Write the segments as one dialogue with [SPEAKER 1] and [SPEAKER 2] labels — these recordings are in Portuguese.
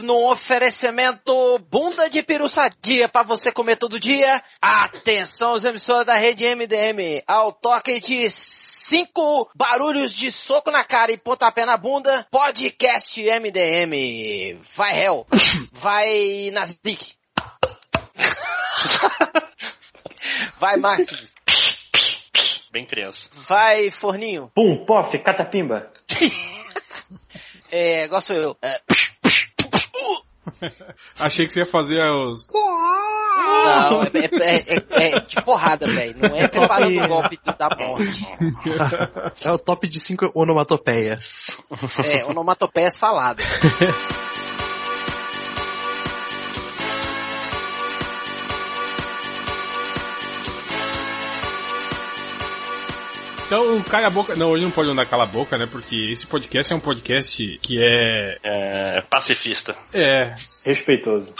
[SPEAKER 1] no oferecimento bunda de peru sadia pra você comer todo dia. Atenção, os emissoras da rede MDM, ao toque de cinco barulhos de soco na cara e pontapé na bunda, podcast MDM. Vai, Hell. Vai, Nazik. Vai, Máximos.
[SPEAKER 2] Bem criança.
[SPEAKER 1] Vai, Forninho.
[SPEAKER 3] Pum, pof, catapimba.
[SPEAKER 1] É, igual sou eu. É,
[SPEAKER 4] Achei que você ia fazer os.
[SPEAKER 1] não, é, é, é, é de porrada, velho. Não é preparando o golpe da morte.
[SPEAKER 5] É o top de cinco onomatopeias.
[SPEAKER 1] É, onomatopeias faladas.
[SPEAKER 4] Então, cala a boca. Não, hoje não pode andar cala a boca, né? Porque esse podcast é um podcast que é.
[SPEAKER 2] É, pacifista.
[SPEAKER 4] É.
[SPEAKER 3] Respeitoso.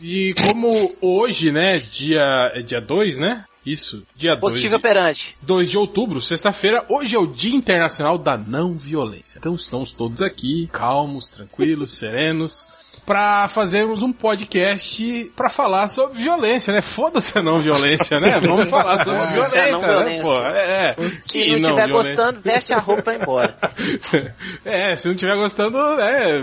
[SPEAKER 4] E como hoje, né? Dia. É dia 2, né? Isso, dia 2
[SPEAKER 1] Positivo
[SPEAKER 4] de,
[SPEAKER 1] operante.
[SPEAKER 4] 2 de outubro, sexta-feira. Hoje é o Dia Internacional da Não Violência. Então estamos todos aqui, calmos, tranquilos, serenos, pra fazermos um podcast pra falar sobre violência, né? Foda-se a não violência, né? Vamos falar sobre
[SPEAKER 1] Foda-se a
[SPEAKER 4] violência,
[SPEAKER 1] não
[SPEAKER 4] né?
[SPEAKER 1] violência.
[SPEAKER 4] Pô, é, é.
[SPEAKER 1] Se não estiver gostando, veste a roupa e vai embora.
[SPEAKER 4] É, se não estiver gostando, é,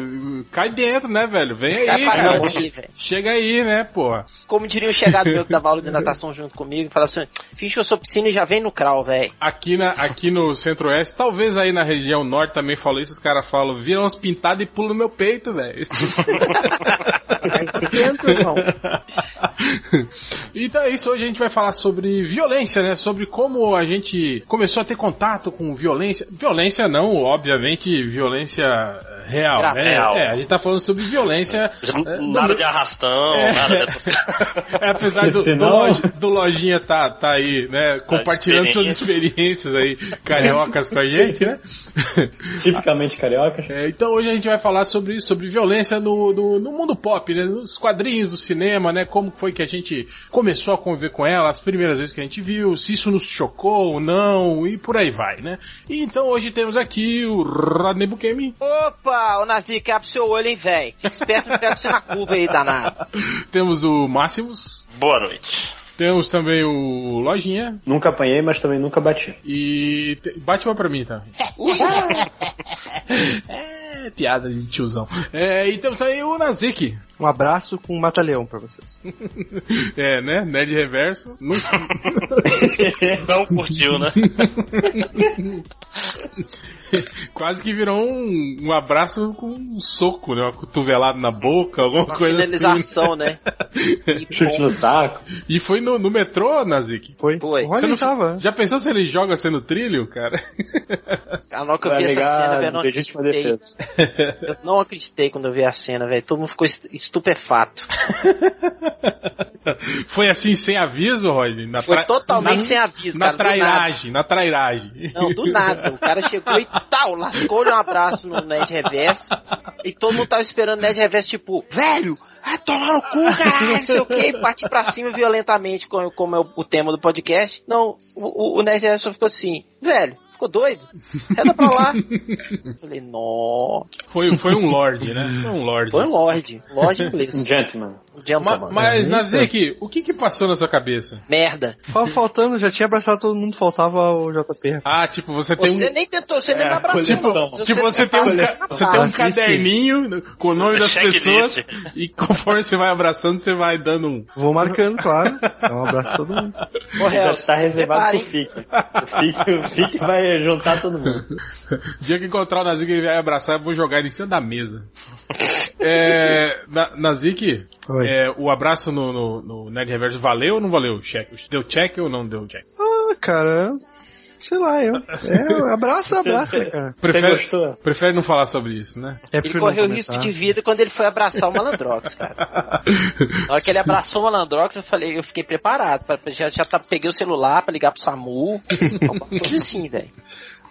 [SPEAKER 4] cai dentro, né, velho? Vem
[SPEAKER 1] Vai
[SPEAKER 4] aí, cara.
[SPEAKER 1] aqui.
[SPEAKER 4] Chega aí, né, porra.
[SPEAKER 1] Como diria um chegado meu que dava aula de natação junto comigo, fala assim, finge eu sou piscina e já vem no crawl, velho.
[SPEAKER 4] Aqui, na, aqui no Centro-Oeste, talvez aí na região Norte também falou isso, os caras falam, viram umas pintadas e pulam no meu peito, velho. Então é isso, hoje a gente vai falar sobre violência, né? Sobre como a gente começou a ter contato com violência. Violência não, obviamente, violência real, né?
[SPEAKER 2] Real.
[SPEAKER 4] É, a gente tá falando sobre violência. é,
[SPEAKER 2] Nada de arrastão,
[SPEAKER 4] É.
[SPEAKER 2] nada dessas
[SPEAKER 4] É, apesar do,
[SPEAKER 3] Senão-
[SPEAKER 4] do, Loj- do Lojinha tá, tá aí, né, compartilhando suas experiências aí, cariocas com a gente, né?
[SPEAKER 3] Tipicamente cariocas.
[SPEAKER 4] É, então hoje a gente vai falar sobre isso, sobre violência no, no, no mundo pop, né? Nos quadrinhos do cinema, né? Como foi que a gente começou a conviver com ela, as primeiras vezes que a gente viu, se isso nos chocou ou não, e por aí vai, né? E então hoje temos aqui o Rodney Bukemi,
[SPEAKER 1] Opa, ô Nazik, abre seu olho, hein, velho. Fica esperto, não pega você na curva aí, danado.
[SPEAKER 4] temos o Máximos,
[SPEAKER 2] Boa noite.
[SPEAKER 4] Temos também o Lojinha,
[SPEAKER 3] Nunca apanhei, mas também nunca bati.
[SPEAKER 4] e te- bate uma pra mim, tá? é, piada de tiozão. É, e temos também o Nazik.
[SPEAKER 5] Um abraço com um mata-leão pra vocês.
[SPEAKER 4] É, né? Nerd Reverso. Não-
[SPEAKER 2] Não curtiu, né?
[SPEAKER 4] Quase que virou um, um abraço com um soco, né? Uma cotovelada na boca, alguma
[SPEAKER 1] Uma
[SPEAKER 4] coisa assim.
[SPEAKER 1] finalização, né? E
[SPEAKER 3] Chute no saco.
[SPEAKER 4] E foi no, no metrô, Nazik?
[SPEAKER 5] Foi?
[SPEAKER 1] Foi.
[SPEAKER 4] Você não-
[SPEAKER 5] tava.
[SPEAKER 4] Já pensou se ele joga sendo trilho, cara?
[SPEAKER 1] A hora que eu
[SPEAKER 3] Vai
[SPEAKER 1] vi essa
[SPEAKER 3] ligar
[SPEAKER 1] cena, velho, eu não acreditei. Eu não acreditei quando eu vi a cena, velho. Todo mundo ficou est- estupefato.
[SPEAKER 4] foi assim, sem aviso, Rodney? Na
[SPEAKER 1] Foi
[SPEAKER 4] tra-
[SPEAKER 1] totalmente
[SPEAKER 4] na-
[SPEAKER 1] sem aviso,
[SPEAKER 4] Na
[SPEAKER 1] cara.
[SPEAKER 4] trairagem, na trairagem.
[SPEAKER 1] Não, do nada. O cara chegou e tal, lascou-lhe um abraço no Ned Reverso. E todo mundo tava esperando o Ned Reverso, tipo, velho, vai tomar no cu, caralho, não sei o que, e partir pra cima violentamente, como, como é o, o tema do podcast. Não, o, o, o Reverso só ficou assim, velho, ficou doido? Reda pra lá. Falei, nó.
[SPEAKER 4] Foi, foi um lord, né? Foi um lord.
[SPEAKER 1] Foi um Lorde, Lorde
[SPEAKER 3] Um
[SPEAKER 1] inglês.
[SPEAKER 3] gentleman.
[SPEAKER 1] Um gentleman.
[SPEAKER 4] Ma- mas,
[SPEAKER 5] É,
[SPEAKER 4] Nazik, o que que passou na sua cabeça?
[SPEAKER 1] Merda.
[SPEAKER 5] Tava faltando, já tinha abraçado todo mundo, faltava o JP.
[SPEAKER 4] Ah, tipo, você tem
[SPEAKER 1] Você
[SPEAKER 4] um...
[SPEAKER 1] nem tentou, você nem
[SPEAKER 3] É,
[SPEAKER 1] me abraçou.
[SPEAKER 3] coleção.
[SPEAKER 1] não.
[SPEAKER 4] Tipo, você tem um, ca- você tem um
[SPEAKER 5] Ah,
[SPEAKER 4] caderninho com o nome das pessoas e conforme você vai abraçando, você vai dando um.
[SPEAKER 5] Vou marcando, claro. Dá um abraço a todo mundo.
[SPEAKER 1] Ô,
[SPEAKER 3] Já
[SPEAKER 1] Hells,
[SPEAKER 3] está reservado pro? FIC. O FIC, FIC vai juntar todo mundo.
[SPEAKER 4] O dia que encontrar o Nazik ele vai abraçar, eu vou jogar ele em cima da mesa. É, na, Nazik, é, o abraço no, no, no Nerd Reverso valeu ou não valeu? Check. Deu check ou não deu check?
[SPEAKER 5] Ah, cara, sei lá, eu. É, abraça, abraça, cara.
[SPEAKER 3] Você
[SPEAKER 4] Prefere,
[SPEAKER 3] gostou?
[SPEAKER 4] prefere não falar sobre isso, né?
[SPEAKER 5] É
[SPEAKER 1] Ele correu risco de vida quando ele foi abraçar o Malandrox, cara. Na hora que ele abraçou o Malandrox, eu falei, eu fiquei preparado. Pra, já, já tá, peguei o celular pra ligar pro SAMU. Alguma coisa assim, velho.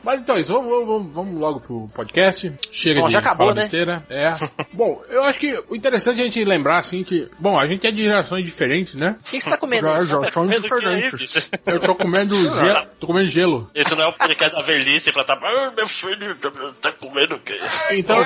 [SPEAKER 4] Mas então, isso, vamos, vamos, vamos- logo pro podcast. Chega
[SPEAKER 1] Bom,
[SPEAKER 4] de
[SPEAKER 1] já acabou,
[SPEAKER 4] falar
[SPEAKER 1] né?
[SPEAKER 4] besteira. É. bom, eu acho que o interessante é a gente lembrar, assim, que... Bom, a gente é de gerações diferentes, né?
[SPEAKER 1] O que, que você tá comendo?
[SPEAKER 5] Já, são
[SPEAKER 2] é
[SPEAKER 5] diferentes.
[SPEAKER 4] Eu tô comendo gelo. Tô comendo gelo.
[SPEAKER 2] Esse não é o podcast da velhice pra tá. Ah, meu filho tá comendo o quê?
[SPEAKER 4] Então,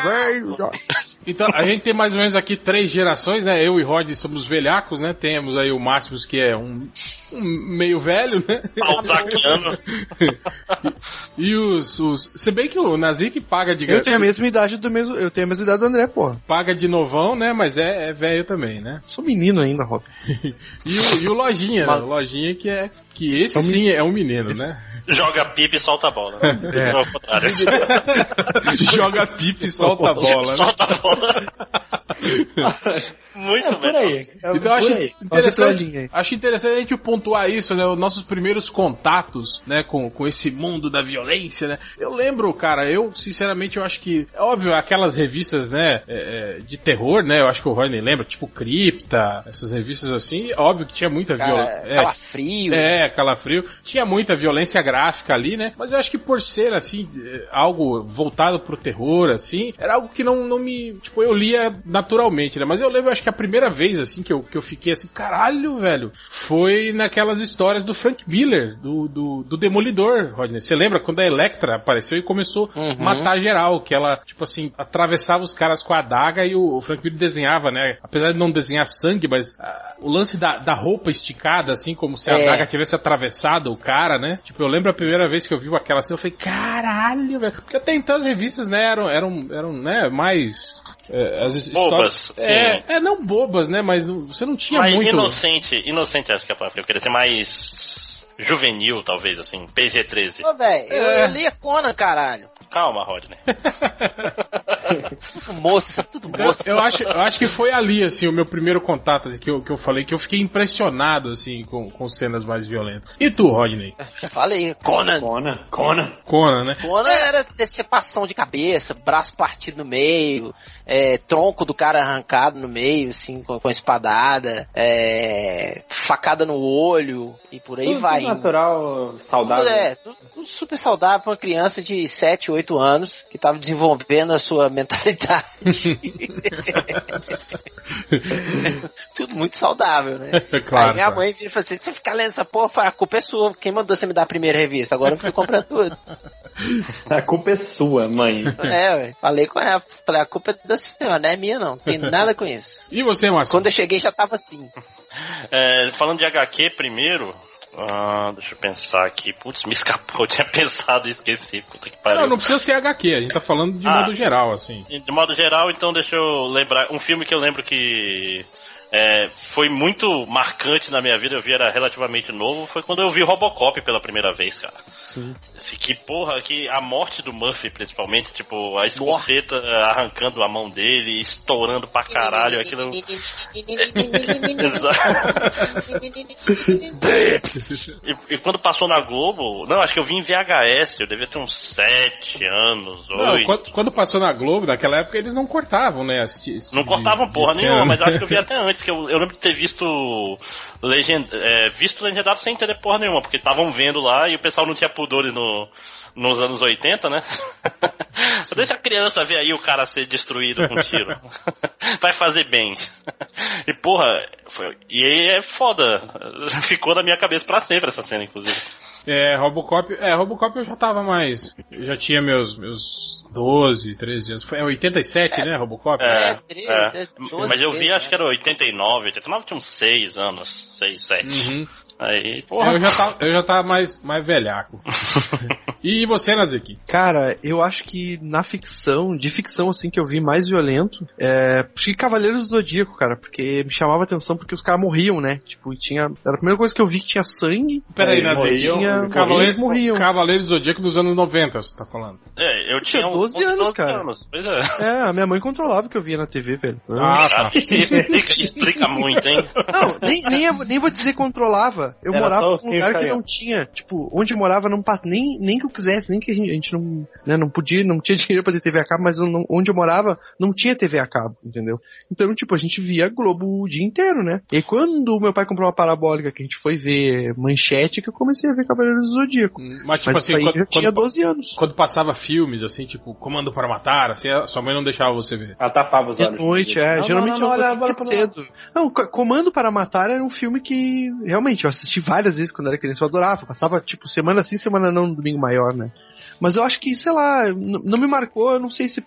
[SPEAKER 4] Então, a gente tem mais ou menos aqui três gerações, né? Eu e Rod somos velhacos, né? Temos aí o Máximos, que é um, um meio velho, né?
[SPEAKER 2] Balzaciano.
[SPEAKER 4] E os, os. Se bem que o Nazik paga de
[SPEAKER 5] Eu tenho a mesma idade do mesmo. Eu tenho a mesma idade do André, porra.
[SPEAKER 4] paga de novão, né? Mas é, é velho também, né?
[SPEAKER 5] Sou menino ainda, Rob.
[SPEAKER 4] E o, e o Lojinha, né? O Lojinha que é. Que esse
[SPEAKER 5] É um
[SPEAKER 4] sim é um menino, né?
[SPEAKER 2] Joga pipa e solta a bola. Né?
[SPEAKER 5] É.
[SPEAKER 2] Não, ao contrário.
[SPEAKER 4] Joga pipa e solta a bola, né?
[SPEAKER 2] Solta a bola. Muito
[SPEAKER 3] É por
[SPEAKER 2] melhor.
[SPEAKER 3] aí. É
[SPEAKER 4] Então eu acho
[SPEAKER 3] aí.
[SPEAKER 4] interessante, acho interessante a gente pontuar isso, né? Os nossos primeiros contatos, né, com, com esse mundo da violência, né? Eu lembro, cara, eu sinceramente eu acho que, é óbvio, aquelas revistas, né, é, é, de terror, né? Eu acho que o Rodney lembra, tipo Cripta, essas revistas assim, óbvio que tinha muita violência.
[SPEAKER 1] calafrio.
[SPEAKER 4] É, calafrio. Tinha muita violência gráfica ali, né? Mas eu acho que por ser, assim, eh, algo voltado pro terror, assim, era algo que não, não me. Tipo, eu lia naturalmente, né? Mas eu lembro, acho que a primeira vez, assim, que eu, que eu fiquei assim, caralho, velho, foi naquelas histórias do Frank Miller, do, do, do Demolidor, Rodney. Você lembra quando a Electra apareceu e começou a
[SPEAKER 1] Uhum.
[SPEAKER 4] matar geral? Que ela, tipo assim, atravessava os caras com a adaga e o, o Frank Miller desenhava, né? Apesar de não desenhar sangue, mas ah, o lance da, da roupa esticada, assim, como se a
[SPEAKER 1] É.
[SPEAKER 4] adaga tivesse atravessado o cara, né? Tipo, eu lembro a primeira vez que eu vi aquela assim, eu falei, caralho, velho. Porque até então as revistas, né, eram, eram, eram né, mais. é, as
[SPEAKER 2] Bobas,
[SPEAKER 4] É, é, não bobas, né? Mas não- você não tinha
[SPEAKER 2] Mas
[SPEAKER 4] muito.
[SPEAKER 2] inocente, inocente acho que é a palavra. Eu queria ser mais juvenil, talvez, assim. PG-13.
[SPEAKER 1] Ô, velho, eu,
[SPEAKER 4] É.
[SPEAKER 1] eu lia Conan, caralho.
[SPEAKER 2] Calma, Rodney.
[SPEAKER 1] Tudo moço, tudo
[SPEAKER 4] Eu,
[SPEAKER 1] moço.
[SPEAKER 4] eu acho, eu acho que foi ali, assim, o meu primeiro contato assim, que, eu, que eu falei, que eu fiquei impressionado, assim, com, com cenas mais violentas. E tu, Rodney?
[SPEAKER 1] Falei, Conan.
[SPEAKER 3] Conan, Conan.
[SPEAKER 4] Conan, né?
[SPEAKER 1] Conan era decepção de cabeça, braço partido no meio, é, tronco do cara arrancado no meio, assim, com, com espadada, é, facada no olho e por aí
[SPEAKER 3] Tudo
[SPEAKER 1] vai.
[SPEAKER 3] natural, saudável.
[SPEAKER 1] Tudo, é, tudo, tudo super saudável pra uma criança de 7, 8 anos que tava desenvolvendo a sua mentalidade. tudo muito saudável, né?
[SPEAKER 4] Claro.
[SPEAKER 1] Aí minha mãe vira e fala assim: você ficar lendo essa porra, fala, a culpa é sua. Quem mandou você me dar a primeira revista? Agora eu fui comprando tudo.
[SPEAKER 3] A culpa é sua, mãe.
[SPEAKER 1] É, ué. Falei com ela. Falei, a culpa é da senhora, não é minha não. Tem nada com isso.
[SPEAKER 4] E você, Márcio?
[SPEAKER 1] Quando eu cheguei já tava assim.
[SPEAKER 2] É, falando de HQ primeiro. ah, deixa eu pensar aqui. Putz, me escapou. Eu tinha pensado e esqueci. Puta que pariu.
[SPEAKER 4] Não, não precisa ser HQ, a gente tá falando de
[SPEAKER 2] Ah.
[SPEAKER 4] modo geral, assim.
[SPEAKER 2] De modo geral, então deixa eu lembrar. Um filme que eu lembro que é, foi muito marcante na minha vida, eu vi era relativamente novo, foi quando eu vi Robocop pela primeira vez, cara.
[SPEAKER 5] Sim.
[SPEAKER 2] Esse, que porra, que a morte do Murphy, principalmente, tipo, a escopeta eh, arrancando a mão dele, estourando pra caralho, aquilo. E, e quando passou na Globo, não, acho que eu vi em VHS, eu devia ter uns 7 anos,
[SPEAKER 4] Não,
[SPEAKER 2] 8.
[SPEAKER 4] quando, quando passou na Globo, naquela época, eles não cortavam, né? esse- esse
[SPEAKER 2] Não
[SPEAKER 4] de-
[SPEAKER 2] cortavam porra nenhuma, mas acho que eu vi até antes, que eu, eu lembro de ter visto legend, é, visto legendado sem entender porra nenhuma, porque estavam vendo lá e o pessoal não tinha pudores no, nos anos 80, né? Deixa a criança ver aí o cara ser destruído com tiro. Vai fazer bem. E porra, foi, e aí é foda. Ficou na minha cabeça pra sempre essa cena, inclusive.
[SPEAKER 4] É, Robocop, é, Robocop eu já tava mais, eu já tinha meus, meus 12, 13 anos, foi é 87, né, Robocop?
[SPEAKER 2] É,
[SPEAKER 1] É, treze,
[SPEAKER 2] é.
[SPEAKER 1] treze, doze,
[SPEAKER 2] Mas eu vi,
[SPEAKER 1] treze,
[SPEAKER 2] acho que era 89, 89 tinha uns 6 anos, 6, 7.
[SPEAKER 4] Uhum.
[SPEAKER 2] Aí, porra.
[SPEAKER 4] Eu já tava, eu já tava mais, mais velhaco. e você, Nazik?
[SPEAKER 5] Cara, eu acho que na ficção, de ficção assim que eu vi mais violento, é. Acho que Cavaleiros do Zodíaco, cara, porque me chamava atenção porque os caras morriam, né? Tipo, tinha. Era a primeira coisa que eu vi que tinha sangue.
[SPEAKER 4] Peraí,
[SPEAKER 3] Eles
[SPEAKER 4] Nazik.
[SPEAKER 3] morriam,
[SPEAKER 5] tinha-
[SPEAKER 4] Cavaleiros,
[SPEAKER 5] morriam.
[SPEAKER 4] Cavaleiros do Zodíaco dos anos 90, você tá falando.
[SPEAKER 2] É, eu tinha,
[SPEAKER 5] tinha
[SPEAKER 2] uns
[SPEAKER 5] 12 anos, cara.
[SPEAKER 2] anos. Pois é.
[SPEAKER 5] É, a minha mãe controlava o que eu via na TV, velho.
[SPEAKER 4] Ah, tá.
[SPEAKER 2] Isso explica, explica muito, hein?
[SPEAKER 5] Não, nem, nem, nem vou dizer controlava. Eu
[SPEAKER 3] Era
[SPEAKER 5] morava num lugar que não tinha, tipo, onde eu morava não nem, nem que eu quisesse, nem que a gente, a gente não, né, não podia, não tinha dinheiro pra ter TV a cabo, mas não- onde eu morava não tinha TV a cabo, entendeu? Então, tipo, a gente via Globo o dia inteiro, né? E quando meu pai comprou uma parabólica que a gente foi ver manchete, que eu comecei a ver Cavaleiros do Zodíaco.
[SPEAKER 4] Mas tipo
[SPEAKER 5] Mas
[SPEAKER 4] assim, quando,
[SPEAKER 5] eu tinha
[SPEAKER 4] quando,
[SPEAKER 5] 12 anos.
[SPEAKER 4] quando passava filmes, assim, tipo, Comando para Matar, assim, a sua mãe não deixava você ver.
[SPEAKER 3] Ela tapava os
[SPEAKER 5] De
[SPEAKER 3] olhos.
[SPEAKER 5] noite, é.
[SPEAKER 3] Não,
[SPEAKER 5] geralmente
[SPEAKER 3] não, não,
[SPEAKER 5] eu
[SPEAKER 3] olha,
[SPEAKER 5] cedo. Não, Co- Comando para Matar era um filme que realmente eu assisti várias vezes quando era criança, eu adorava. Passava, tipo, semana sim, semana não, no domingo maior, né? Mas eu acho que, sei lá, não me marcou, eu não sei se.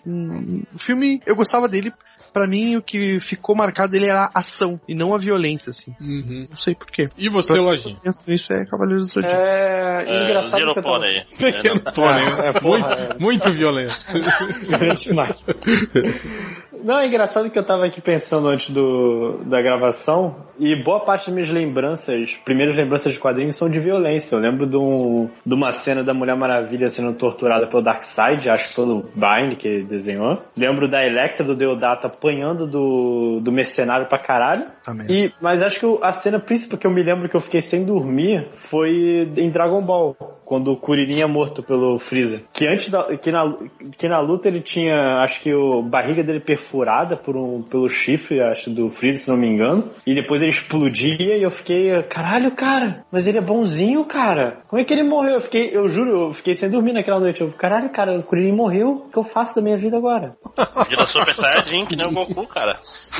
[SPEAKER 5] O filme, eu gostava dele. Pra mim, o que ficou marcado dele era a ação e não a violência, assim.
[SPEAKER 4] Uhum.
[SPEAKER 5] Não sei porquê.
[SPEAKER 4] E você, Lojinha?
[SPEAKER 5] Penso nisso é Cavaleiros do Zodíaco.
[SPEAKER 3] É,
[SPEAKER 2] É,
[SPEAKER 3] engraçado
[SPEAKER 2] Zero aí.
[SPEAKER 4] Pequeno Tony, né?
[SPEAKER 3] É, porra,
[SPEAKER 4] muito,
[SPEAKER 3] é.
[SPEAKER 4] muito violento.
[SPEAKER 3] Demais. Não, é engraçado que eu tava aqui pensando antes do, da gravação e boa parte das minhas lembranças, primeiras lembranças de quadrinhos são de violência. Eu lembro de, um- de uma cena da Mulher Maravilha sendo torturada pelo Darkseid, acho que pelo Byrne que desenhou. Lembro da Electra do Deodato apanhando do, do mercenário pra caralho.
[SPEAKER 5] Também.
[SPEAKER 3] E, mas acho que a cena principal que eu me lembro que eu fiquei sem dormir foi em Dragon Ball, quando o Kuririn é morto pelo Freeza. Que antes da, que na, que na luta ele tinha, acho que o barriga dele perfurada por um, pelo chifre, acho, do Freeza, se não me engano. E depois ele explodia e eu fiquei, caralho, cara, mas ele é bonzinho, cara. Como é que ele morreu? Eu fiquei, eu juro, eu fiquei sem dormir naquela noite. Eu, caralho, cara, o Kuririn morreu. O que eu faço da minha vida agora?
[SPEAKER 2] Vira Super Saiyajin, que nem o Goku, cara.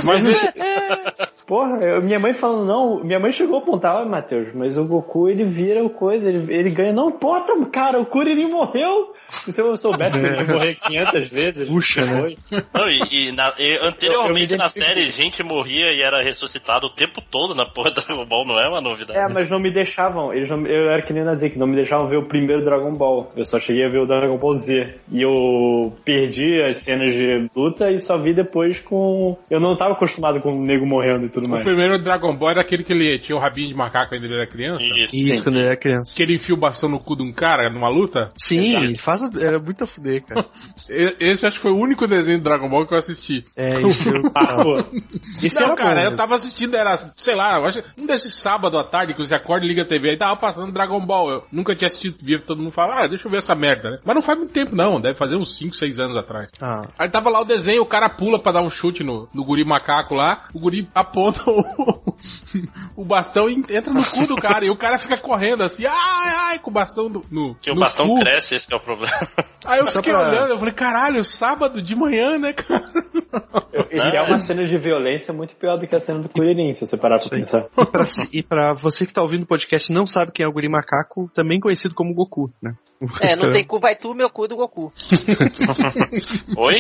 [SPEAKER 4] Mas
[SPEAKER 3] Porra, eu- minha mãe falando, não, minha mãe chegou a apontar, olha, Matheus, mas o Goku ele vira o coisa, ele, ele ganha. Não importa, cara, o Kuririn morreu. Se eu soubesse que ele ia morrer 500 vezes.
[SPEAKER 5] Puxa, né?
[SPEAKER 3] foi.
[SPEAKER 2] Não, e, e na- e
[SPEAKER 3] Eu- eu
[SPEAKER 2] anteriormente
[SPEAKER 3] me
[SPEAKER 2] na série, gente morria e era ressuscitado o tempo todo na porra do Dragon Ball, não é uma novidade.
[SPEAKER 3] É, mas não me deixavam, eles não, eu era que nem na que não me deixavam ver o primeiro Dragon Ball. Eu só cheguei a ver o Dragon Ball Z. E eu perdi as cenas de luta e só vi depois com. Eu não tava acostumado com o nego morrendo e tudo
[SPEAKER 4] o
[SPEAKER 3] mais.
[SPEAKER 4] primeiro Dragon Ball era aquele que ele tinha o rabinho de macaco quando ele era criança.
[SPEAKER 2] Isso.
[SPEAKER 5] Isso, quando ele era criança.
[SPEAKER 4] Que ele enfia o bastão no cu de um cara numa luta.
[SPEAKER 5] Sim, ele faz. Era muito a fuder, cara.
[SPEAKER 4] Esse acho que foi o único desenho do Dragon Ball que eu assisti.
[SPEAKER 5] É, isso. eu-
[SPEAKER 3] Ah.
[SPEAKER 5] Esse
[SPEAKER 4] não, cara,
[SPEAKER 5] bom,
[SPEAKER 4] eu
[SPEAKER 5] né?
[SPEAKER 4] tava assistindo, era, sei lá, eu acho um desses sábado à tarde que você acorda e liga a TV, aí tava passando Dragon Ball. Eu nunca tinha assistido, via todo mundo falar, ah, deixa eu ver essa merda, né? Mas não faz muito tempo, não, deve fazer uns 5, 6 anos atrás.
[SPEAKER 5] Ah,
[SPEAKER 4] Aí tava lá o desenho, o cara pula pra dar um chute no, no guri macaco lá, o guri aponta o, o bastão e entra no cu do cara, e o cara fica correndo assim, ai, ai, com o bastão no, no,
[SPEAKER 2] Que o bastão
[SPEAKER 4] cu.
[SPEAKER 2] cresce, esse que é o problema.
[SPEAKER 4] Aí eu
[SPEAKER 5] Só
[SPEAKER 4] fiquei
[SPEAKER 5] pra-
[SPEAKER 4] olhando, eu falei, caralho, sábado de manhã, né, cara?
[SPEAKER 3] E que é uma cena de violência muito pior do que a cena do Kuririn, se você parar pra pensar.
[SPEAKER 5] E pra, e pra você que tá ouvindo o podcast e não sabe quem é o Guri Macaco, também conhecido como Goku, né?
[SPEAKER 1] É, não tem cu, vai tu, meu cu do Goku.
[SPEAKER 2] Oi?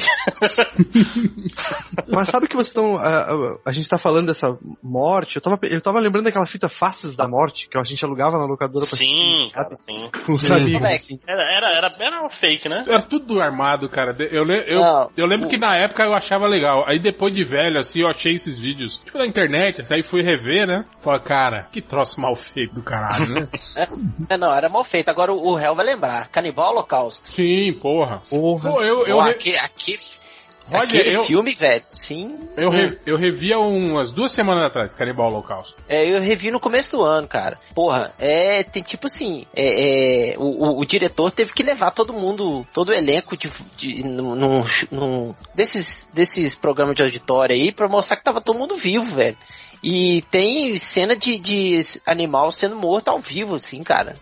[SPEAKER 5] Mas sabe que vocês estão. A, a- a gente tá falando dessa morte. Eu tava, eu tava lembrando daquela fita Faces da Morte que a gente alugava na locadora pra
[SPEAKER 2] Sim,
[SPEAKER 5] assistir
[SPEAKER 2] cara, sim.
[SPEAKER 5] Com os amigos, assim.
[SPEAKER 2] Era, era, era, era um fake, né?
[SPEAKER 4] Era tudo armado, cara. Eu, eu,
[SPEAKER 1] Não,
[SPEAKER 4] eu lembro
[SPEAKER 1] o-
[SPEAKER 4] que na época eu achava legal. Aí depois de velho, assim, eu achei esses vídeos, tipo, na internet, assim, aí fui rever, né? Falei, cara, que troço mal feito do caralho, né?
[SPEAKER 1] É, não, era mal feito. Agora o, réu vai lembrar. Canibal Holocausto.
[SPEAKER 4] Sim, porra.
[SPEAKER 5] Porra.
[SPEAKER 4] Pô, eu, eu,
[SPEAKER 1] Pô, aqui, aqui,
[SPEAKER 4] Roger,
[SPEAKER 1] aquele
[SPEAKER 4] eu,
[SPEAKER 1] filme, velho, sim.
[SPEAKER 4] eu, re- eu revi há umas duas semanas atrás, Canibal Holocausto.
[SPEAKER 1] É, eu revi no começo do ano, cara. Porra, é, tem tipo assim, é, é, o, o, o diretor teve que levar todo mundo, todo o elenco de, de, num, num- num- desses, desses programas de auditório aí pra mostrar que tava todo mundo vivo, velho. E tem cena de, de animal sendo morto ao vivo, assim, cara.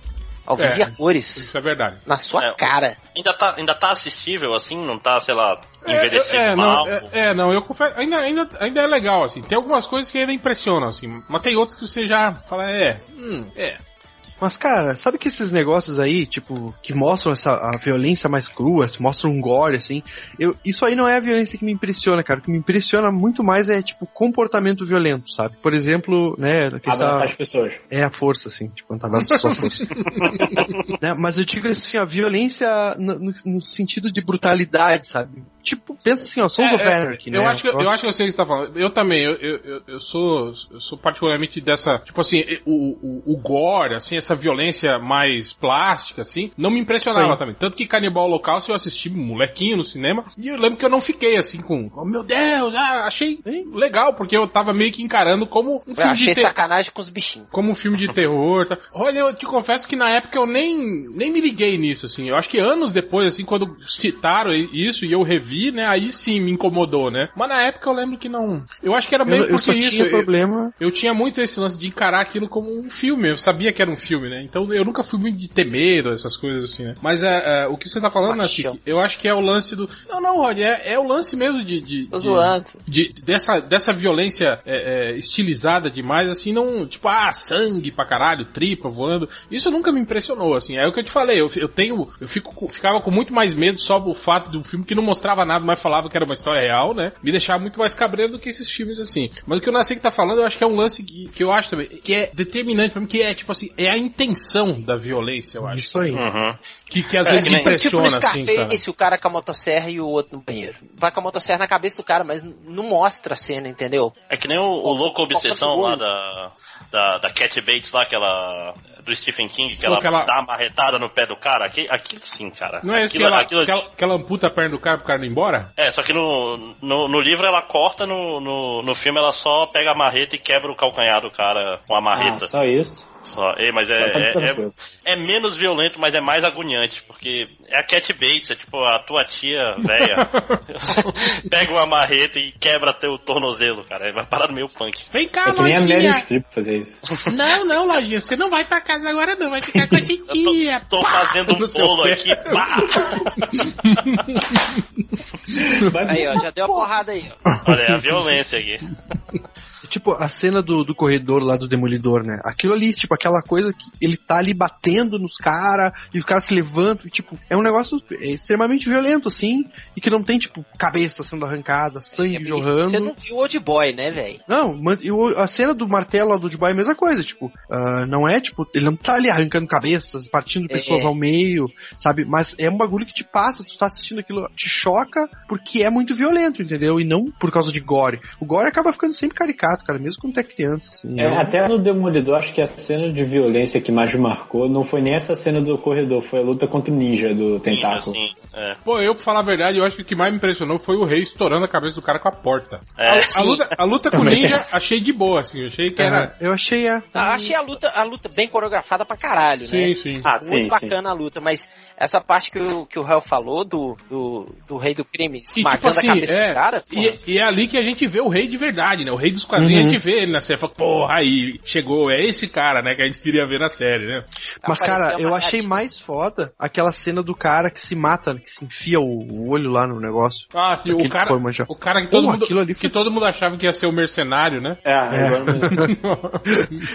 [SPEAKER 1] Ao vivo
[SPEAKER 4] É.
[SPEAKER 1] e a cores.
[SPEAKER 4] Isso é verdade.
[SPEAKER 1] Na sua
[SPEAKER 2] É,
[SPEAKER 1] cara.
[SPEAKER 2] Ainda tá, ainda tá assistível, assim? Não tá, sei lá,
[SPEAKER 4] É,
[SPEAKER 2] envelhecido
[SPEAKER 4] é,
[SPEAKER 2] mal?
[SPEAKER 4] não, é, é, não, eu confesso, ainda, ainda, ainda é legal, assim. Tem algumas coisas que ainda impressionam, assim. Mas tem outras que você já fala, é, hum, é.
[SPEAKER 5] Mas, cara, sabe que esses negócios aí, tipo, que mostram essa a violência mais crua, mostram um gore, assim, eu, isso aí não é a violência que me impressiona, cara. O que me impressiona muito mais é, tipo, comportamento violento, sabe? Por exemplo, né, que a gente
[SPEAKER 3] Abraçar
[SPEAKER 5] tá-
[SPEAKER 3] as pessoas.
[SPEAKER 5] É a força, assim, tipo, quando tá abraça a pessoa força. Né, Mas eu digo assim, a violência no, no- no sentido de brutalidade, sabe? Tipo, pensa assim, ó, Sons
[SPEAKER 4] É,
[SPEAKER 5] of
[SPEAKER 4] é,
[SPEAKER 5] Anarchy, né?
[SPEAKER 4] Eu acho, que, eu acho que eu sei o que você tá falando. Eu também, eu, eu, eu- eu sou, eu sou particularmente dessa, tipo assim, o, o, o gore, assim, essa violência mais plástica, assim, não me impressionava
[SPEAKER 5] Sim.
[SPEAKER 4] também. Tanto que Canibal Holocausto eu assisti molequinho no cinema, e eu lembro que eu não fiquei assim com, oh meu Deus, ah, achei legal, porque eu tava meio que encarando como um
[SPEAKER 1] Eu
[SPEAKER 4] filme
[SPEAKER 1] achei
[SPEAKER 4] de ter-
[SPEAKER 1] sacanagem com os bichinhos.
[SPEAKER 4] como um filme de terror. Tá? Olha, eu te confesso que na época eu nem, nem me liguei nisso, assim. Eu acho que anos depois, assim, quando citaram isso e eu revi vi, né? Aí sim me incomodou, né? Mas na época eu lembro que não. Eu acho que era meio
[SPEAKER 5] Eu, eu só
[SPEAKER 4] porque
[SPEAKER 5] tinha
[SPEAKER 4] isso. eu-
[SPEAKER 5] problema.
[SPEAKER 4] eu tinha muito esse lance de encarar aquilo como um filme, eu sabia que era um filme, né? Então eu nunca fui muito de ter medo, essas coisas assim, né? Mas é, é, o que você tá falando,
[SPEAKER 1] Machão.
[SPEAKER 4] Nath, eu acho que é o lance do. Não, não, Rod, é, é o lance mesmo de. de,
[SPEAKER 1] Tô
[SPEAKER 4] de-
[SPEAKER 1] zoando.
[SPEAKER 4] de- dessa, dessa violência é, é, estilizada demais, assim, não. Tipo, ah, sangue pra caralho, tripa voando. Isso nunca me impressionou, assim. É o que eu te falei, eu, eu tenho. Eu fico, ficava com muito mais medo só do fato de um filme que não mostrava nada, mas falava que era uma história real, né? Me deixava muito mais cabreiro do que esses filmes assim. Mas o que o Nasci que tá falando, eu acho que é um lance que, que eu acho também, que é determinante pra mim, que é, tipo assim, é a intenção da violência, eu acho.
[SPEAKER 5] Isso aí.
[SPEAKER 2] Uhum.
[SPEAKER 4] Que, que às
[SPEAKER 2] É,
[SPEAKER 4] vezes
[SPEAKER 2] que nem-
[SPEAKER 1] Tipo no
[SPEAKER 4] impressiona, assim.
[SPEAKER 1] Scarface, o cara com a motosserra e o outro no banheiro. Vai com a motosserra na cabeça do cara, mas não mostra a cena, entendeu?
[SPEAKER 2] É que nem o, o
[SPEAKER 1] Pô,
[SPEAKER 2] Louco Obsessão lá da, da, da Cat Bates lá, aquela. do Stephen King, que
[SPEAKER 4] Pô,
[SPEAKER 2] ela
[SPEAKER 4] aquela-
[SPEAKER 2] dá uma marretada no pé do cara. Aqui, aquilo sim, cara.
[SPEAKER 4] Não é isso que
[SPEAKER 2] aquilo,
[SPEAKER 4] ela,
[SPEAKER 2] aquilo-
[SPEAKER 4] que, ela, que ela amputa a perna do cara pro cara não ir embora?
[SPEAKER 2] É, só que no, no, no livro ela corta, no, no, no filme ela só pega a marreta e quebra o calcanhar do cara com a
[SPEAKER 3] Ah,
[SPEAKER 2] marreta.
[SPEAKER 3] só isso.
[SPEAKER 2] Só. Ei, mas é,
[SPEAKER 3] tá
[SPEAKER 2] é, é, é menos violento, mas é mais agoniante, porque é a Cat Bates, é tipo a tua tia velha. pega uma marreta e quebra teu tornozelo, cara. Vai parar no meio punk.
[SPEAKER 4] Vem cá,
[SPEAKER 3] É que nem a Meryl
[SPEAKER 4] lojinha.
[SPEAKER 3] Streep fazer isso.
[SPEAKER 4] Não, não, lojinha, você não vai pra casa agora não, vai ficar com a titia.
[SPEAKER 2] Tô fazendo um bolo aqui. pá!
[SPEAKER 1] Aí, ó, já deu a porrada aí, ó.
[SPEAKER 2] Olha, é a violência aqui.
[SPEAKER 5] Tipo, a cena do, do corredor lá do Demolidor, né? Aquilo ali, tipo, aquela coisa que ele tá ali batendo nos caras e o cara se levanta, e, tipo, é um negócio extremamente violento, assim, e que não tem, tipo, cabeça sendo arrancada, sangue
[SPEAKER 1] É
[SPEAKER 5] jorrando.
[SPEAKER 1] Você não viu o Old Boy, né, velho?
[SPEAKER 5] Não, a cena do martelo lá do Dubai é a mesma coisa, tipo, ah, não é, tipo, ele não tá ali arrancando cabeças, partindo
[SPEAKER 1] É.
[SPEAKER 5] pessoas ao meio, sabe? Mas é um bagulho que te passa, tu tá assistindo aquilo, te choca, porque é muito violento, entendeu? E não por causa de gore. O gore acaba ficando sempre caricato, cara, mesmo quando tu é criança, assim.
[SPEAKER 3] É, até no Demolidor, acho que a cena de violência que mais me marcou não foi nem essa cena do corredor, foi a luta contra o ninja do tentáculo.
[SPEAKER 2] Assim, é.
[SPEAKER 4] Pô, eu, pra falar a verdade, eu acho que o que mais me impressionou foi o rei estourando a cabeça do cara com a porta.
[SPEAKER 2] É.
[SPEAKER 4] A luta, a luta com o ninja, achei de boa, assim, eu achei que era...
[SPEAKER 5] Ah, eu achei, é.
[SPEAKER 1] Ah, achei a luta, a luta bem coreografada pra caralho,
[SPEAKER 4] Sim,
[SPEAKER 1] né?
[SPEAKER 4] sim.
[SPEAKER 3] Ah,
[SPEAKER 1] Muito
[SPEAKER 3] sim,
[SPEAKER 1] bacana a luta, mas essa parte que o, que o Hell falou do, do, do rei do crime
[SPEAKER 4] E
[SPEAKER 1] esmagando
[SPEAKER 4] tipo assim,
[SPEAKER 1] a cabeça
[SPEAKER 4] é,
[SPEAKER 1] do cara,
[SPEAKER 4] e, e é ali que a gente vê o rei de verdade, né? O rei dos quadrinhos,
[SPEAKER 5] Uhum.
[SPEAKER 4] a gente vê ele na série, fala, porra, aí, chegou, é esse cara, né, que a gente queria ver na série, né?
[SPEAKER 5] Mas, cara, eu achei mais foda aquela cena do cara que se mata, que se enfia o, olho lá no negócio.
[SPEAKER 4] Ah, sim, o cara,
[SPEAKER 5] que
[SPEAKER 4] o cara que todo,
[SPEAKER 5] Pô,
[SPEAKER 4] mundo,
[SPEAKER 5] ali
[SPEAKER 4] que
[SPEAKER 5] foi-
[SPEAKER 4] todo mundo achava que ia ser o mercenário, né?
[SPEAKER 3] É, agora mesmo.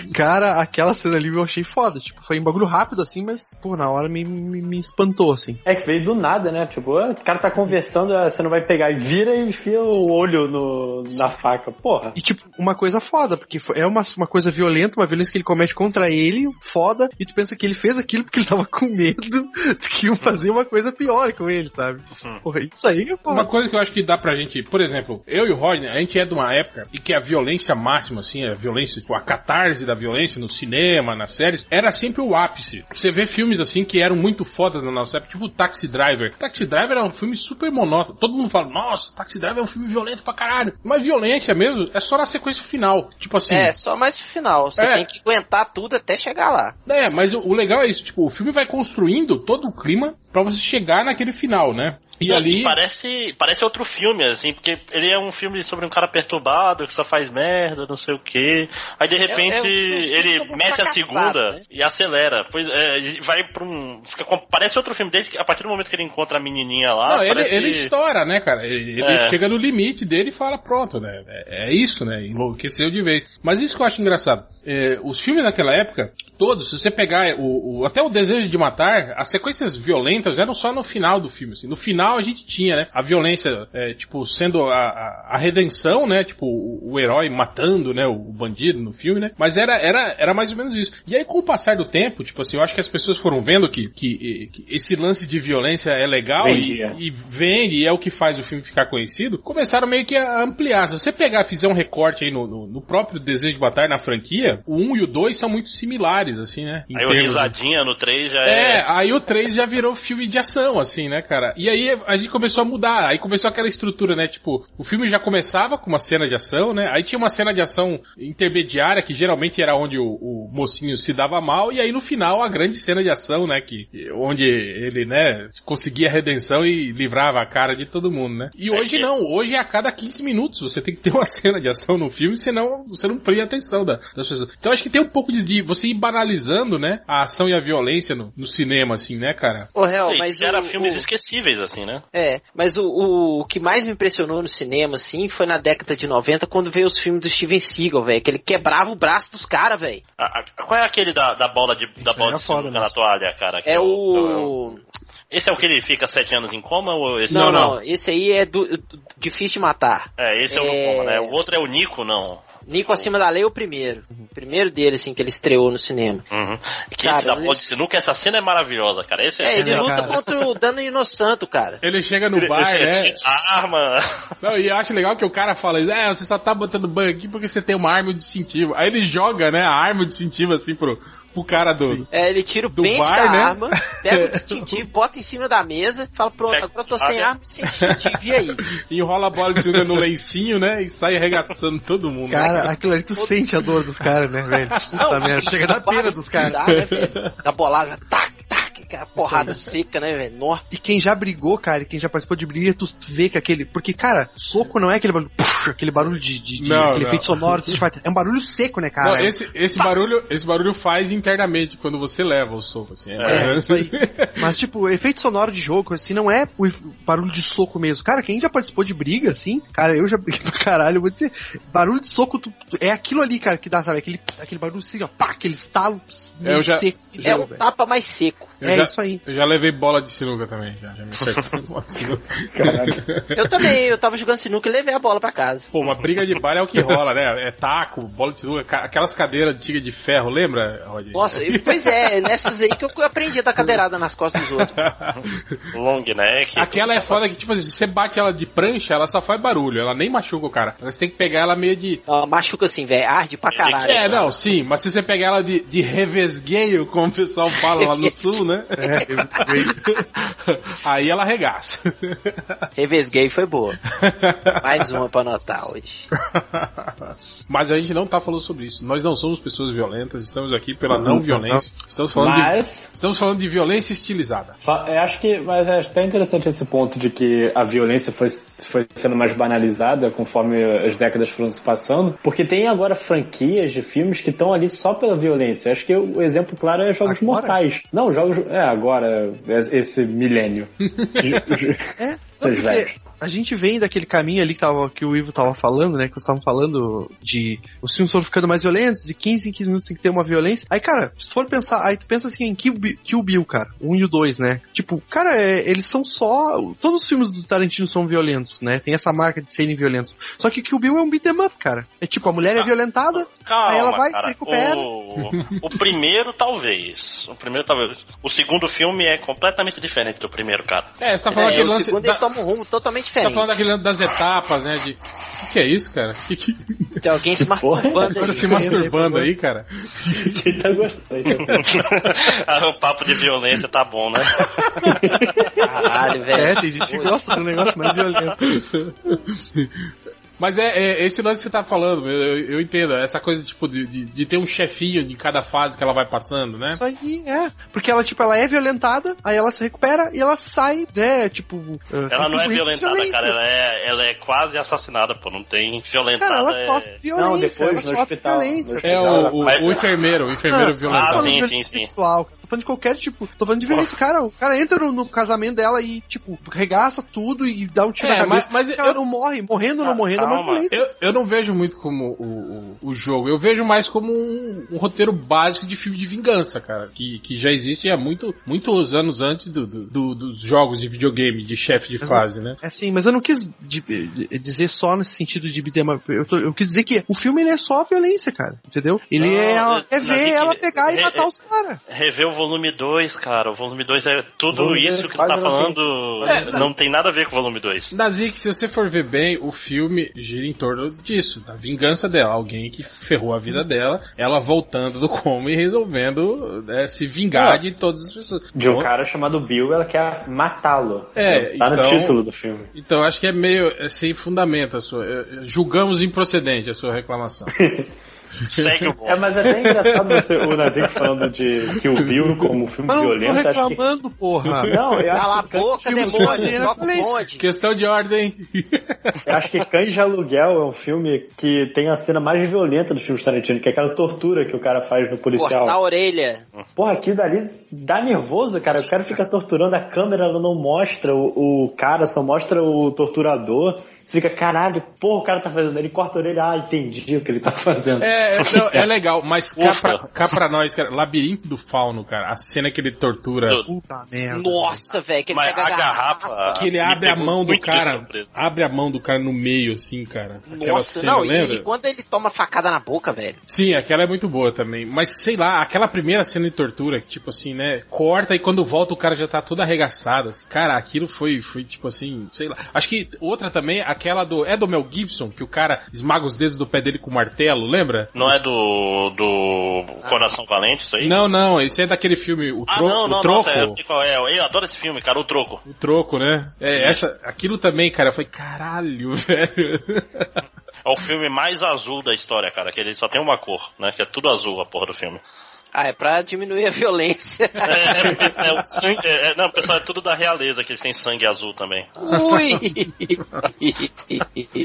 [SPEAKER 5] Cara, aquela cena ali eu achei foda. Tipo, foi um bagulho rápido assim, mas, pô, na hora me, me, me espantou, assim.
[SPEAKER 3] É que veio do nada, né? Tipo, o cara tá conversando, ah, você não vai pegar e vira e enfia o olho no, na faca. Porra.
[SPEAKER 5] E, tipo, uma coisa foda, porque é uma, uma coisa violenta, uma violência que ele comete contra ele, foda, e tu pensa que ele fez aquilo porque ele tava com medo de que iam fazer uma coisa pior com ele, sabe?
[SPEAKER 2] Uhum.
[SPEAKER 5] Porra, isso aí é
[SPEAKER 4] Uma coisa que eu acho que dá pra gente, por exemplo, eu e o Rodney, a gente é de uma época em que a violência máxima, assim, a violência, tipo, a catarse da violência no cinema, nas séries, era sempre o ápice. Você vê filmes assim que eram muito fodas na nossa época, tipo o Taxi Driver. Taxi Driver é um filme super monótono. Todo mundo fala, nossa, Taxi Driver é um filme violento pra caralho. Mas violência mesmo é só na sequência final. Tipo assim.
[SPEAKER 1] É, só mais no final. Você
[SPEAKER 4] É.
[SPEAKER 1] tem que aguentar tudo até chegar lá.
[SPEAKER 4] É, mas o, o legal é isso, tipo, o filme vai construindo todo o clima pra você chegar naquele final, né? E
[SPEAKER 2] Não,
[SPEAKER 4] ali.
[SPEAKER 2] Parece, parece outro filme, assim, porque ele é um filme sobre um cara perturbado que só faz merda, não sei o quê. Aí de repente
[SPEAKER 1] é um filme
[SPEAKER 2] ele
[SPEAKER 1] um
[SPEAKER 2] mete a segunda
[SPEAKER 1] né?
[SPEAKER 2] e acelera. Pois é, ele vai pra um. Fica, com- parece outro filme, desde que, a partir do momento que ele encontra a menininha lá.
[SPEAKER 4] Não, ele,
[SPEAKER 2] parece-
[SPEAKER 4] ele estoura, né, cara? Ele, ele
[SPEAKER 2] É.
[SPEAKER 4] chega no limite dele e fala, pronto, né? É, é isso, né? Enlouqueceu de vez. Mas isso que eu acho engraçado. É, os filmes naquela época, todos, se você pegar o, o- até o Desejo de Matar, as sequências violentas eram só no final do filme. Assim. No final a gente tinha, né? A violência, é, tipo, sendo a, a, a redenção, né? Tipo, o, o herói matando, né? O bandido no filme, né? Mas era, era, era mais ou menos isso. E aí, com o passar do tempo, tipo assim, eu acho que as pessoas foram vendo que, que, que esse lance de violência é legal e, e vende, e é o que faz o filme ficar conhecido, começaram meio que a ampliar. Se você pegar, fizer um recorte aí no, no, no próprio Desejo de Matar na franquia, o 1 e o 2 são muito similares, assim, né? Em
[SPEAKER 2] Aí o
[SPEAKER 4] de-
[SPEAKER 2] risadinha no 3 já
[SPEAKER 4] é,
[SPEAKER 2] é.
[SPEAKER 4] aí o 3 já virou filme de ação, assim, né, cara? E aí a gente começou a mudar. Aí começou aquela estrutura, né? Tipo, o filme já começava com uma cena de ação, né? Aí tinha uma cena de ação intermediária, que geralmente era onde o, o mocinho se dava mal, e aí no final a grande cena de ação, né? Que, onde ele, né, conseguia a redenção e livrava a cara de todo mundo, né? E hoje não, hoje é a cada 15 minutos você tem que ter uma cena de ação no filme, senão você não prende a atenção da, das pessoas. Então acho que tem um pouco de, de você ir banalizando, né? A ação e a violência no, no cinema, assim, né, cara?
[SPEAKER 1] Ô,
[SPEAKER 2] E
[SPEAKER 1] mas
[SPEAKER 2] era
[SPEAKER 1] o,
[SPEAKER 2] filmes
[SPEAKER 1] o-
[SPEAKER 2] esquecíveis, assim, né?
[SPEAKER 1] É, mas o, o, o que mais me impressionou no cinema, assim, foi na década de 90, quando veio os filmes do Steven Seagal, velho, que ele quebrava o braço dos caras, velho.
[SPEAKER 2] Qual é aquele da, da bola de, da bola
[SPEAKER 5] era
[SPEAKER 2] de
[SPEAKER 5] foda
[SPEAKER 2] na toalha, cara? que
[SPEAKER 1] É
[SPEAKER 2] é
[SPEAKER 1] o...
[SPEAKER 2] Esse é o que ele fica sete anos em coma ou esse
[SPEAKER 1] Não,
[SPEAKER 2] é o-
[SPEAKER 1] não, esse aí é do, do- difícil de matar.
[SPEAKER 2] É, esse é o no
[SPEAKER 1] É.
[SPEAKER 2] coma, né? O outro é o Nico, não.
[SPEAKER 1] Nico Acima da Lei é o primeiro. O primeiro dele, assim, que ele estreou no cinema.
[SPEAKER 2] Uhum. Que
[SPEAKER 1] Cara,
[SPEAKER 2] esse da
[SPEAKER 1] ele-
[SPEAKER 2] de sinuca, essa cena é maravilhosa, cara. Esse
[SPEAKER 1] É, ele
[SPEAKER 5] É,
[SPEAKER 1] luta
[SPEAKER 5] cara.
[SPEAKER 1] contra o Dano Inosanto, cara.
[SPEAKER 4] Ele chega no bar, né?
[SPEAKER 2] A arma.
[SPEAKER 4] Não, e eu acho legal que o cara fala, é, você só tá botando banho aqui porque você tem uma arma distintiva. Aí ele joga, né, a arma distintiva assim pro, pro cara do.
[SPEAKER 1] É, ele tira o
[SPEAKER 4] Do
[SPEAKER 1] pente
[SPEAKER 4] bar,
[SPEAKER 1] da
[SPEAKER 4] né?
[SPEAKER 1] arma, pega o distintivo, bota em cima da mesa, fala, pronto, agora eu tô sem arma e sem distintivo, e aí?
[SPEAKER 4] Enrola a bola de sinuca no lencinho, né? E sai arregaçando todo mundo.
[SPEAKER 5] Cara, aquilo ali tu sente a dor dos caras, né, velho? Puta merda, chega a dar pena dos caras.
[SPEAKER 1] Dá, né, velho? Da bolada, tac, tac, aquela porrada seca, né, velho?
[SPEAKER 5] E quem já brigou, cara, e quem já participou de briga, tu vê que aquele. Porque, cara, soco não é aquele barulho. puxa, aquele barulho de. de, de-
[SPEAKER 4] Não,
[SPEAKER 5] aquele
[SPEAKER 4] não.
[SPEAKER 5] efeito sonoro. É um barulho seco, né,
[SPEAKER 4] Não,
[SPEAKER 5] cara?
[SPEAKER 4] esse, esse barulho, esse barulho faz internamente quando você leva o soco, assim. É,
[SPEAKER 5] É, aí. Mas, tipo, efeito sonoro de jogo, assim, não é o barulho de soco mesmo. Cara, quem já participou de briga, assim, cara, eu já briguei pra caralho, eu vou dizer, barulho de soco tu- tu- é aquilo ali, cara, que dá, sabe? Aquele, aquele barulho assim, ó, pá, aquele estalo
[SPEAKER 4] É, já-
[SPEAKER 5] seco.
[SPEAKER 1] É um
[SPEAKER 5] velho.
[SPEAKER 1] tapa mais seco.
[SPEAKER 4] Eu
[SPEAKER 5] É
[SPEAKER 4] já-
[SPEAKER 5] isso aí.
[SPEAKER 4] Eu já levei bola de sinuca também, já, já me sinuca.
[SPEAKER 1] Eu também, eu tava jogando sinuca e levei a bola pra casa.
[SPEAKER 4] Pô, uma briga de bar é o que rola, né? É taco, bola de sinuca, ca- aquelas cadeiras antigas de ferro, lembra, Rod?
[SPEAKER 1] Nossa, pois é, nessas aí que eu aprendi a dar cadeirada nas costas dos outros.
[SPEAKER 2] Long neck.
[SPEAKER 4] Aquela é foda que, tipo assim, se você bate ela de prancha, ela só faz barulho, ela nem machuca o cara. Você tem que pegar ela meio de.
[SPEAKER 1] Ela machuca assim, velho, arde pra caralho.
[SPEAKER 4] É, não, sim, mas se você pegar ela de, de revesgueio, como o pessoal fala lá no sul, né? Aí ela arregaça.
[SPEAKER 1] Revesguei foi boa. Mais uma pra anotar hoje.
[SPEAKER 4] Mas a gente não tá falando sobre isso. Nós não somos pessoas violentas, estamos aqui pela não violência. Estamos falando, de,
[SPEAKER 3] Mas,
[SPEAKER 4] estamos falando de violência estilizada.
[SPEAKER 3] eu acho que, mas é até interessante esse ponto de que a violência foi, foi sendo mais banalizada conforme as décadas foram se passando, porque tem agora franquias de filmes que estão ali só pela violência. Acho que o exemplo claro é Jogos
[SPEAKER 5] Agora?
[SPEAKER 3] Mortais. Não, Jogos, é, agora, esse milênio.
[SPEAKER 5] É, não, porque. A gente vem daquele caminho ali que, tava, que o Ivo tava falando, né? Que vocês estavam falando de os filmes foram ficando mais violentos, de 15 em 15 minutos tem que ter uma violência. Aí, cara, se tu for pensar, aí tu pensa assim em Kill, Bi- Kill Bill, cara, 1 e o 2, né? Tipo, cara, é, eles são só. Todos os filmes do Tarantino são violentos, né? Tem essa marca de serem violentos. Só que Kill Bill é um beat 'em up, cara. É tipo, a mulher é violentada,
[SPEAKER 2] Calma,
[SPEAKER 5] Aí ela vai,
[SPEAKER 2] cara.
[SPEAKER 5] se recupera.
[SPEAKER 2] O, o primeiro, talvez. O primeiro, talvez. O segundo filme é completamente diferente do primeiro, cara.
[SPEAKER 4] É, você tá falando
[SPEAKER 1] É,
[SPEAKER 4] aquele
[SPEAKER 1] o
[SPEAKER 4] lance.
[SPEAKER 1] segundo
[SPEAKER 4] da-
[SPEAKER 1] ele toma um rumo totalmente
[SPEAKER 4] Você tá
[SPEAKER 1] diferente.
[SPEAKER 4] falando daquele das etapas, né? De. O que, que é isso, cara? Que que...
[SPEAKER 1] Tem alguém se
[SPEAKER 3] Porra,
[SPEAKER 1] masturbando
[SPEAKER 4] Tá
[SPEAKER 1] aí.
[SPEAKER 4] se masturbando aí, cara?
[SPEAKER 3] Você tá gostando.
[SPEAKER 2] Ah, o papo de violência tá bom, né?
[SPEAKER 1] Caralho, velho.
[SPEAKER 5] é, tem gente que gosta do negócio mais violento.
[SPEAKER 4] Mas é, é esse lance que você tá falando, eu, eu- eu entendo. Essa coisa, tipo, de, de, de ter um chefinho de cada fase que ela vai passando, né?
[SPEAKER 5] Isso aí, é. Porque ela, tipo, ela é violentada, aí ela se recupera e ela sai, né, tipo... ah,
[SPEAKER 2] Ela não é violentada,
[SPEAKER 5] violência.
[SPEAKER 2] cara. Ela é, ela é quase assassinada, pô. Não tem violentada.
[SPEAKER 5] Cara, ela
[SPEAKER 2] é...
[SPEAKER 5] sofre violência,
[SPEAKER 3] Não, depois
[SPEAKER 5] ela
[SPEAKER 3] no
[SPEAKER 5] sofre
[SPEAKER 3] hospital,
[SPEAKER 5] violência.
[SPEAKER 3] no
[SPEAKER 4] É o, o,
[SPEAKER 2] Mas-
[SPEAKER 4] o enfermeiro, o enfermeiro
[SPEAKER 5] Ah,
[SPEAKER 4] violento.
[SPEAKER 2] Ah, sim,
[SPEAKER 5] de
[SPEAKER 2] sim, sim.
[SPEAKER 5] Tô falando de qualquer tipo. Tô falando de violência. Cara, o cara entra no, no casamento dela e, tipo, regaça tudo e dá um tiro
[SPEAKER 4] É,
[SPEAKER 5] na cabeça.
[SPEAKER 4] mas- mas
[SPEAKER 5] ela
[SPEAKER 4] eu-
[SPEAKER 5] não morre, morrendo ou não
[SPEAKER 2] Ah,
[SPEAKER 5] morrendo, é uma violência.
[SPEAKER 4] Eu, eu não vejo muito como o, o, o jogo, eu vejo mais como um, um roteiro básico de filme de vingança, cara. Que, que já existe há muito, muitos anos antes do, do- do- dos jogos de videogame, de chefe de
[SPEAKER 5] Exato.
[SPEAKER 4] fase, né?
[SPEAKER 5] É assim, mas eu não quis di- di- dizer só nesse sentido de beat'em up. Eu, tô- eu quis dizer que o filme ele é só violência, cara. Entendeu? Ele
[SPEAKER 2] Não,
[SPEAKER 5] é, é ver
[SPEAKER 2] gente,
[SPEAKER 5] ela pegar e
[SPEAKER 2] é-
[SPEAKER 5] matar
[SPEAKER 2] é-
[SPEAKER 5] os caras.
[SPEAKER 2] Rever o volume 2, cara. O volume 2 é tudo
[SPEAKER 3] Volume
[SPEAKER 2] isso que tu tá
[SPEAKER 3] não
[SPEAKER 2] falando.
[SPEAKER 4] É,
[SPEAKER 2] não tem nada a ver com o volume 2.
[SPEAKER 4] Nazik, se você for ver bem, o filme gira em torno disso, da vingança dela. Alguém que ferrou a vida dela, ela voltando do coma e resolvendo né, se vingar
[SPEAKER 3] É.
[SPEAKER 4] de todas as pessoas.
[SPEAKER 3] De um
[SPEAKER 4] Então-
[SPEAKER 3] cara chamado Bill, ela quer matá-lo.
[SPEAKER 4] É,
[SPEAKER 3] Tá no
[SPEAKER 4] então-
[SPEAKER 3] título do filme.
[SPEAKER 4] Então acho que é meio é, sem fundamento a sua. é, julgamos improcedente a sua reclamação.
[SPEAKER 2] Segue o bom.
[SPEAKER 3] É, mas é até engraçado você, o Nazik falando de que o Bill como um filme
[SPEAKER 5] Não, tô
[SPEAKER 3] violento. Acho que...
[SPEAKER 5] reclamando, porra.
[SPEAKER 3] Não, eu
[SPEAKER 1] Cala a
[SPEAKER 3] acho, que,
[SPEAKER 1] boca,
[SPEAKER 5] filme
[SPEAKER 1] demônio, toca
[SPEAKER 5] falei
[SPEAKER 1] o bonde.
[SPEAKER 4] Questão de ordem.
[SPEAKER 3] eu acho que Cães de Aluguel é um filme que tem a cena mais violenta do filme Tarantino, que é aquela tortura que o cara faz no policial.
[SPEAKER 1] Cortar a orelha.
[SPEAKER 3] Porra, aquilo dali dá nervoso, cara. O cara fica torturando, a câmera ela não mostra o, o cara, só mostra o torturador. Você fica, caralho, porra, o cara tá fazendo. Ele corta a orelha, ah, entendi o que ele tá fazendo.
[SPEAKER 4] É, é, não, é legal, mas cá pra, cá pra nós, cara, Labirinto do Fauno, cara, a cena que ele tortura.
[SPEAKER 5] Puta merda.
[SPEAKER 1] Nossa, velho, que ele
[SPEAKER 2] Mas
[SPEAKER 1] pega
[SPEAKER 2] a garrafa.
[SPEAKER 4] Que ele abre a mão do cara, abre a mão do cara no meio, assim, cara. Aquela
[SPEAKER 1] Nossa,
[SPEAKER 4] cena,
[SPEAKER 1] não, e,
[SPEAKER 4] lembra?
[SPEAKER 1] e quando ele toma facada na boca, velho.
[SPEAKER 4] Sim, aquela é muito boa também. Mas sei lá, aquela primeira cena de tortura, que tipo assim, né? Corta e quando volta o cara já tá todo arregaçado. assim. Cara, aquilo foi, foi tipo assim, sei lá. Acho que outra também, aquela do. É do Mel Gibson, que o cara esmaga os dedos do pé dele com o martelo, lembra?
[SPEAKER 2] Não é do. do Coração Valente, isso aí?
[SPEAKER 4] Não, não, esse é daquele filme, o,
[SPEAKER 2] Ah,
[SPEAKER 4] tro
[SPEAKER 2] não, não,
[SPEAKER 4] o Troco.
[SPEAKER 2] nossa, eu sei qual é. Eu adoro esse filme, cara, o troco.
[SPEAKER 4] O Troco, né? É, essa, aquilo também, cara, foi caralho, velho.
[SPEAKER 2] É o filme mais azul da história, cara, que ele só tem uma cor, né? Que é tudo azul a porra do filme.
[SPEAKER 1] Ah, é pra diminuir a violência.
[SPEAKER 2] É, é, o sangue, é, é, não, pessoal, é tudo da realeza, que eles têm sangue azul também.
[SPEAKER 1] Ui!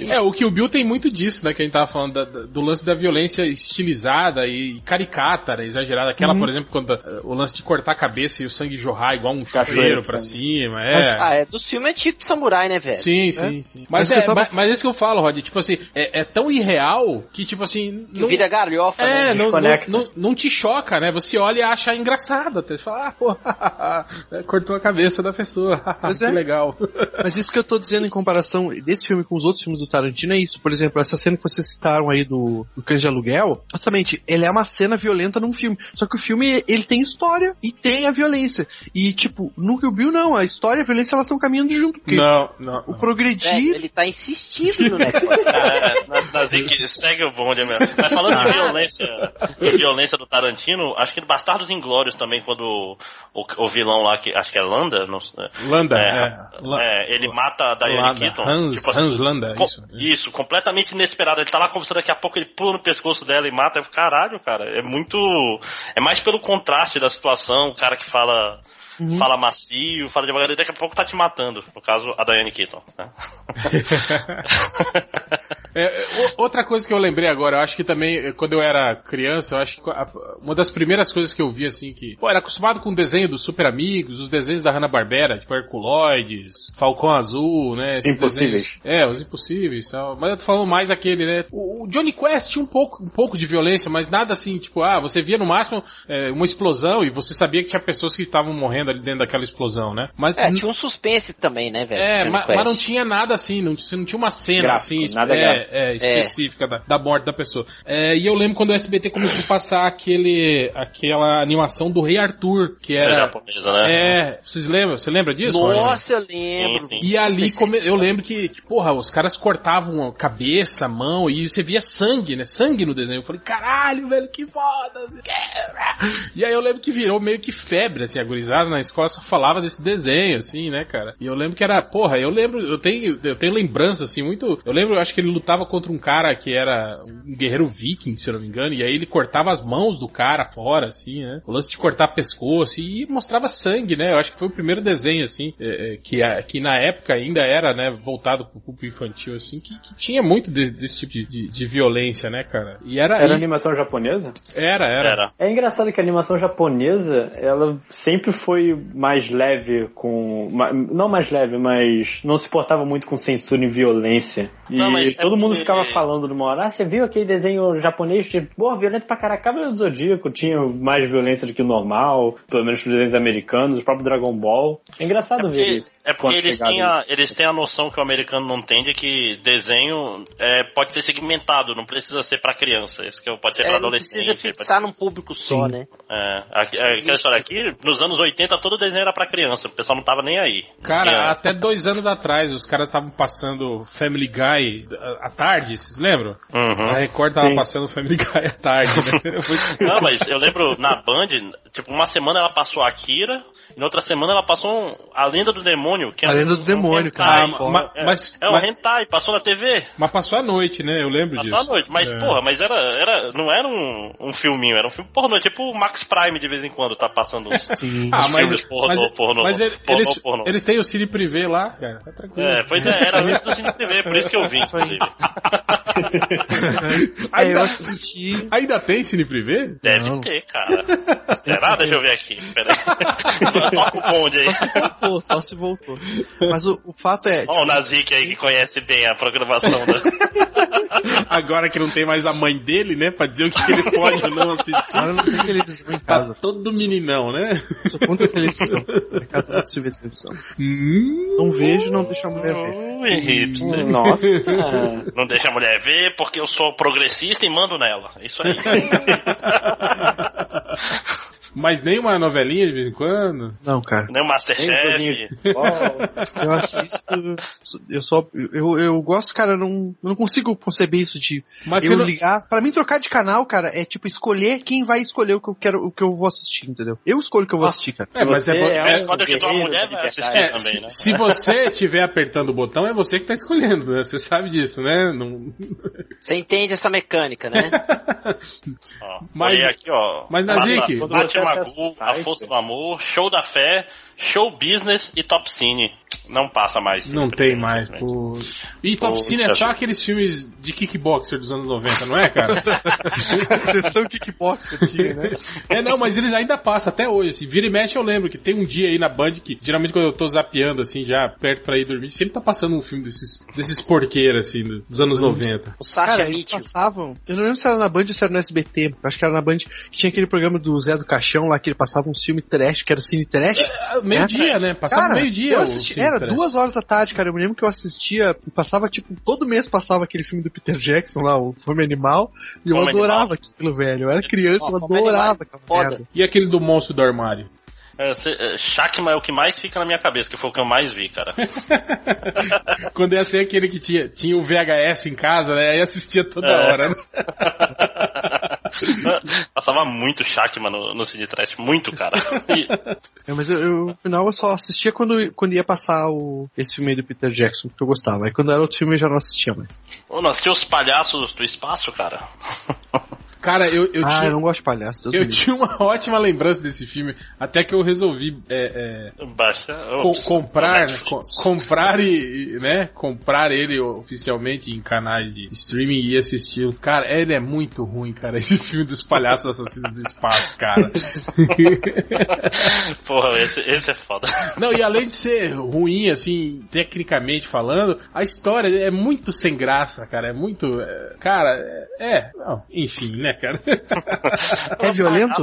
[SPEAKER 4] É, o que o Bill tem muito disso, né? Que a gente tava falando da- do lance da violência estilizada e caricata, né, exagerada. Aquela, por exemplo, quando eh, o lance de cortar a cabeça e o sangue jorrar igual um chuveiro pra cima, é.
[SPEAKER 1] Ah, é dos filmes antigos de samurai, né, velho?
[SPEAKER 4] Sim, sim, sim. Mas,
[SPEAKER 5] Mas
[SPEAKER 4] é,
[SPEAKER 5] tava-
[SPEAKER 4] mas, mas é isso que eu falo, Rod. Tipo assim, é, é tão irreal que, tipo assim.
[SPEAKER 1] Que vira galhofa,
[SPEAKER 4] É,
[SPEAKER 1] né?
[SPEAKER 4] não, não, não, não te choca, né? Você olha e acha engraçado. Até você fala, ah, pô, né, cortou a cabeça da pessoa.
[SPEAKER 5] Mas
[SPEAKER 4] que
[SPEAKER 5] é.
[SPEAKER 4] legal.
[SPEAKER 5] Mas isso que eu tô dizendo em comparação desse filme com os outros filmes do Tarantino é isso. Por exemplo, essa cena que vocês citaram aí do, do Cães de Aluguel, exatamente, ele é uma cena violenta num filme. Só que o filme, ele tem história e tem a violência. E, tipo, no Kill Bill não, a história e a violência elas estão caminhando junto. Porque
[SPEAKER 4] Não, não.
[SPEAKER 5] o
[SPEAKER 4] não.
[SPEAKER 5] progredir...
[SPEAKER 1] Velho, ele tá insistindo no negócio.
[SPEAKER 2] É, segue o bonde mesmo. Mas falando de violência, de violência do Tarantino, acho que do Bastardos Inglórios também, quando o, o, o vilão lá, que acho que é Landa, não sei.
[SPEAKER 4] Landa,
[SPEAKER 2] É,
[SPEAKER 4] é.
[SPEAKER 2] É, ele mata a Diane Keaton.
[SPEAKER 4] Hans,
[SPEAKER 2] tipo assim,
[SPEAKER 4] Hans Landa,
[SPEAKER 2] co-
[SPEAKER 4] isso.
[SPEAKER 2] Isso, completamente inesperado. Ele tá lá conversando, daqui a pouco ele pula no pescoço dela e mata. Eu, Caralho, cara, é muito. É mais pelo contraste da situação, o cara que fala. Fala macio, fala devagar, e daqui a pouco tá te matando. No caso, a Diane Keaton. Né?
[SPEAKER 4] É, o- outra coisa que eu lembrei agora, eu acho que também, eh, quando eu era criança, eu acho que a- uma das primeiras coisas que eu vi, assim, que. Pô, era acostumado com o desenho dos Super Amigos, os desenhos da Hanna-Barbera, tipo Herculoides, Falcão Azul, né? Esses
[SPEAKER 3] Impossíveis.
[SPEAKER 4] desenhos. É, os Impossíveis tal. Mas eu tô falando mais aquele, né? O, o Johnny Quest tinha um pouco, um pouco de violência, mas nada assim, tipo, ah, você via no máximo eh, uma explosão e você sabia que tinha pessoas que estavam morrendo ali dentro daquela explosão, né? Mas.
[SPEAKER 1] É, tinha um suspense também, né, velho?
[SPEAKER 4] É, ma-
[SPEAKER 1] Quest.
[SPEAKER 4] mas, não tinha nada assim, não, não tinha uma cena
[SPEAKER 3] Gráfico,
[SPEAKER 4] assim,
[SPEAKER 3] nada
[SPEAKER 4] é,
[SPEAKER 3] gráfico.
[SPEAKER 4] é, específica Da, da morte da pessoa. É, e eu lembro quando o SBT começou a passar aquele, aquela animação do Rei Arthur, que
[SPEAKER 2] É
[SPEAKER 4] era.
[SPEAKER 2] japonesa, né?
[SPEAKER 4] É, vocês lembram? Você lembra disso?
[SPEAKER 1] Nossa, eu lembro.
[SPEAKER 2] Sim, sim.
[SPEAKER 4] E ali come- eu lembro que, porra, os caras cortavam a cabeça, a mão, e você via sangue, né? Sangue no desenho. Eu falei, caralho, velho, que foda. E aí eu lembro que virou meio que febre, assim, a gurizada na escola só falava desse desenho, assim, né, cara? E eu lembro que era, porra, eu lembro, eu tenho, eu tenho lembrança, assim, muito. Eu lembro, eu acho que ele lutava contra um cara que era um guerreiro viking, se eu não me engano, e aí ele cortava as mãos do cara fora, assim, né? O lance de cortar pescoço e mostrava sangue, né? Eu acho que foi o primeiro desenho, assim, é, é, que, a- que na época ainda era, né, voltado pro público infantil, assim, que, que tinha muito de- desse tipo de, de, de violência, né, cara? E era.
[SPEAKER 3] Era
[SPEAKER 4] e-
[SPEAKER 3] animação japonesa?
[SPEAKER 4] era, era.
[SPEAKER 2] Era.
[SPEAKER 3] É engraçado que a animação japonesa, ela sempre foi foi mais leve com. Não mais leve, mas não se portava muito com censura e violência. E
[SPEAKER 2] Não, mas é
[SPEAKER 3] todo mundo
[SPEAKER 2] porque-
[SPEAKER 3] ficava falando numa hora, ah, você viu aquele desenho japonês de, pô, violento pra caraca, Cavaleiro do Zodíaco tinha mais violência do que o normal, pelo menos pros desenhos americanos, o próprio Dragon Ball. É engraçado ver
[SPEAKER 2] Porque,
[SPEAKER 3] isso.
[SPEAKER 2] é porque eles têm, a, eles têm a noção que o americano não tem de que desenho é, pode ser segmentado, não precisa ser pra criança. Isso que eu- pode ser pra
[SPEAKER 1] É, não
[SPEAKER 2] adolescente.
[SPEAKER 1] precisa fixar num público só, né?
[SPEAKER 2] É, é, aquela história aqui, nos anos 80 todo desenho era pra criança, o pessoal não tava nem aí.
[SPEAKER 4] Cara,
[SPEAKER 2] Tinha-
[SPEAKER 4] até dois anos atrás os caras estavam passando Family Guy à tarde, vocês lembram?
[SPEAKER 2] Uhum.
[SPEAKER 4] A Record tava
[SPEAKER 3] Sim.
[SPEAKER 4] passando Family Guy à tarde, né?
[SPEAKER 2] Não, mas eu lembro na Band, tipo, uma semana ela passou Akira, e na outra semana ela passou um- A Lenda do Demônio, que é
[SPEAKER 5] A
[SPEAKER 2] um-
[SPEAKER 5] Lenda do
[SPEAKER 2] um
[SPEAKER 5] Demônio,
[SPEAKER 2] hentai.
[SPEAKER 5] cara,
[SPEAKER 4] Ah, ma-
[SPEAKER 2] É,
[SPEAKER 4] mas-
[SPEAKER 2] é um
[SPEAKER 4] mas-
[SPEAKER 2] hentai, passou na TV.
[SPEAKER 4] Mas passou a noite, né? Eu lembro
[SPEAKER 2] Passou
[SPEAKER 4] disso.
[SPEAKER 2] à noite, mas
[SPEAKER 4] É.
[SPEAKER 2] porra, mas era, era, não era um, um filminho, era um filme pornô, tipo o Max Prime de vez em quando tá passando uns,
[SPEAKER 5] Sim.
[SPEAKER 4] Ah, mas,
[SPEAKER 2] filmes pornô,
[SPEAKER 4] mas,
[SPEAKER 2] pornô,
[SPEAKER 4] mas ele-
[SPEAKER 2] pornô,
[SPEAKER 4] eles,
[SPEAKER 2] pornô.
[SPEAKER 4] eles têm o Cine Privé lá, cara. Tá tranquilo.
[SPEAKER 2] É, pois é, era antes do Cine TV, por isso que eu vi, inclusive.
[SPEAKER 5] É, eu
[SPEAKER 4] Ainda,
[SPEAKER 5] assisti.
[SPEAKER 4] ainda tem Cine Privé?
[SPEAKER 2] Deve
[SPEAKER 5] Não.
[SPEAKER 2] ter, cara. Será? Deixa eu ver aqui, peraí. Toca o bonde aí.
[SPEAKER 5] Só se voltou, só se voltou. Mas o, o fato é.
[SPEAKER 2] Ó o Nazik aí que conhece bem a programação da...
[SPEAKER 4] Agora que não tem mais a mãe dele, né? Pra dizer o que que ele pode ou não assistir.
[SPEAKER 5] Agora não tem televisão em
[SPEAKER 4] Tá
[SPEAKER 5] casa.
[SPEAKER 4] todo meninão, né?
[SPEAKER 5] Sou contra a televisão. Em casa não se vê televisão.
[SPEAKER 4] Hum,
[SPEAKER 5] Não vejo, não deixo a mulher ver.
[SPEAKER 2] Ui, hipster.
[SPEAKER 3] Nossa!
[SPEAKER 2] Não deixa a mulher ver porque eu sou progressista e mando nela. Isso aí.
[SPEAKER 4] mas nem uma novelinha de vez em quando.
[SPEAKER 5] Não, cara.
[SPEAKER 2] Nem o Masterchef.
[SPEAKER 5] Eu assisto. Eu só. Eu, eu gosto, cara, eu não, eu não consigo conceber isso de
[SPEAKER 4] Mas
[SPEAKER 5] eu
[SPEAKER 4] você não-
[SPEAKER 5] ligar. Pra mim, trocar de canal, cara, é tipo escolher quem vai escolher o que eu quero, o que eu vou assistir, entendeu? Eu escolho o que eu vou assistir, cara.
[SPEAKER 4] É, mas
[SPEAKER 3] Você
[SPEAKER 4] é, bo-
[SPEAKER 3] é
[SPEAKER 2] É
[SPEAKER 3] um
[SPEAKER 2] foda que tua mulher vai assistir.
[SPEAKER 4] É,
[SPEAKER 2] também,
[SPEAKER 4] se,
[SPEAKER 2] né?
[SPEAKER 4] se você estiver apertando o botão, é você que tá escolhendo, né? Você sabe disso, né? Não...
[SPEAKER 1] Você entende essa mecânica, né?
[SPEAKER 2] Ó,
[SPEAKER 4] Mas-
[SPEAKER 2] aqui, ó.
[SPEAKER 4] mas, Nazik,
[SPEAKER 2] Mata- Magu, Força do Amor, Show da Fé, Show Business e Top Cine. Não passa mais.
[SPEAKER 4] Não
[SPEAKER 2] sempre,
[SPEAKER 4] tem mais, pô. E Top Cine é só aqueles filmes de kickboxer dos anos 90, não é, cara?
[SPEAKER 5] Sessão kickboxer tinha, né?
[SPEAKER 4] é, não, mas eles ainda passam até hoje. Assim, vira e mexe eu lembro que tem um dia aí na Band que, geralmente quando eu tô zapeando, assim, já perto pra ir dormir, sempre tá passando um filme desses, desses porqueiros, assim, dos anos 90.
[SPEAKER 1] O Sasha
[SPEAKER 5] Cara, eles passavam. Eu não lembro se era na Band ou se era no SBT. Acho que era na Band que tinha aquele programa do Zé do Caixão lá que ele passava um filme trash, que era o Cine Trash.
[SPEAKER 4] Ah, Meio-dia, né? Passava
[SPEAKER 5] Cara,
[SPEAKER 4] meio-dia.
[SPEAKER 5] assisti- era duas horas da tarde, cara. Eu me lembro que eu assistia, passava tipo, todo mês passava aquele filme do Peter Jackson lá, o Fome Animal, e eu
[SPEAKER 2] Fome
[SPEAKER 5] adorava aquilo, velho. Eu era criança, eu adorava
[SPEAKER 1] Animal,
[SPEAKER 5] aquela
[SPEAKER 1] foda.
[SPEAKER 5] merda.
[SPEAKER 4] E aquele do monstro do armário?
[SPEAKER 2] É, é, Shakma é o que mais fica na minha cabeça, que foi o que eu mais vi, cara.
[SPEAKER 4] Quando ia ser aquele que tinha, tinha o VHS em casa, né? Aí assistia toda
[SPEAKER 2] É.
[SPEAKER 4] hora, né?
[SPEAKER 2] Passava muito Shakma no, no Cine Trash, muito, cara. E-
[SPEAKER 5] É, mas eu, eu, no final eu só assistia quando, quando ia passar o, esse filme aí do Peter Jackson, que eu gostava. Aí quando era outro filme eu já não assistia mais.
[SPEAKER 2] Ô, nós tinha os palhaços do espaço, cara.
[SPEAKER 4] Cara, eu, eu
[SPEAKER 5] ah,
[SPEAKER 4] tinha.
[SPEAKER 5] eu não gosto de palhaço. Deus
[SPEAKER 4] Eu tinha uma ótima lembrança desse filme, até que eu resolvi é, é,
[SPEAKER 2] Baixa.
[SPEAKER 4] co- comprar, né, co- comprar e, e, né, comprar ele oficialmente em canais de streaming e assistir. Cara, ele é muito ruim, cara, esse filme dos palhaços assassinos do espaço, cara.
[SPEAKER 2] Porra, esse, esse é foda.
[SPEAKER 4] Não, e além de ser ruim, assim, tecnicamente falando, a história é muito sem graça, cara, é muito, é, cara, é, é, não, enfim, né, cara.
[SPEAKER 5] É violento?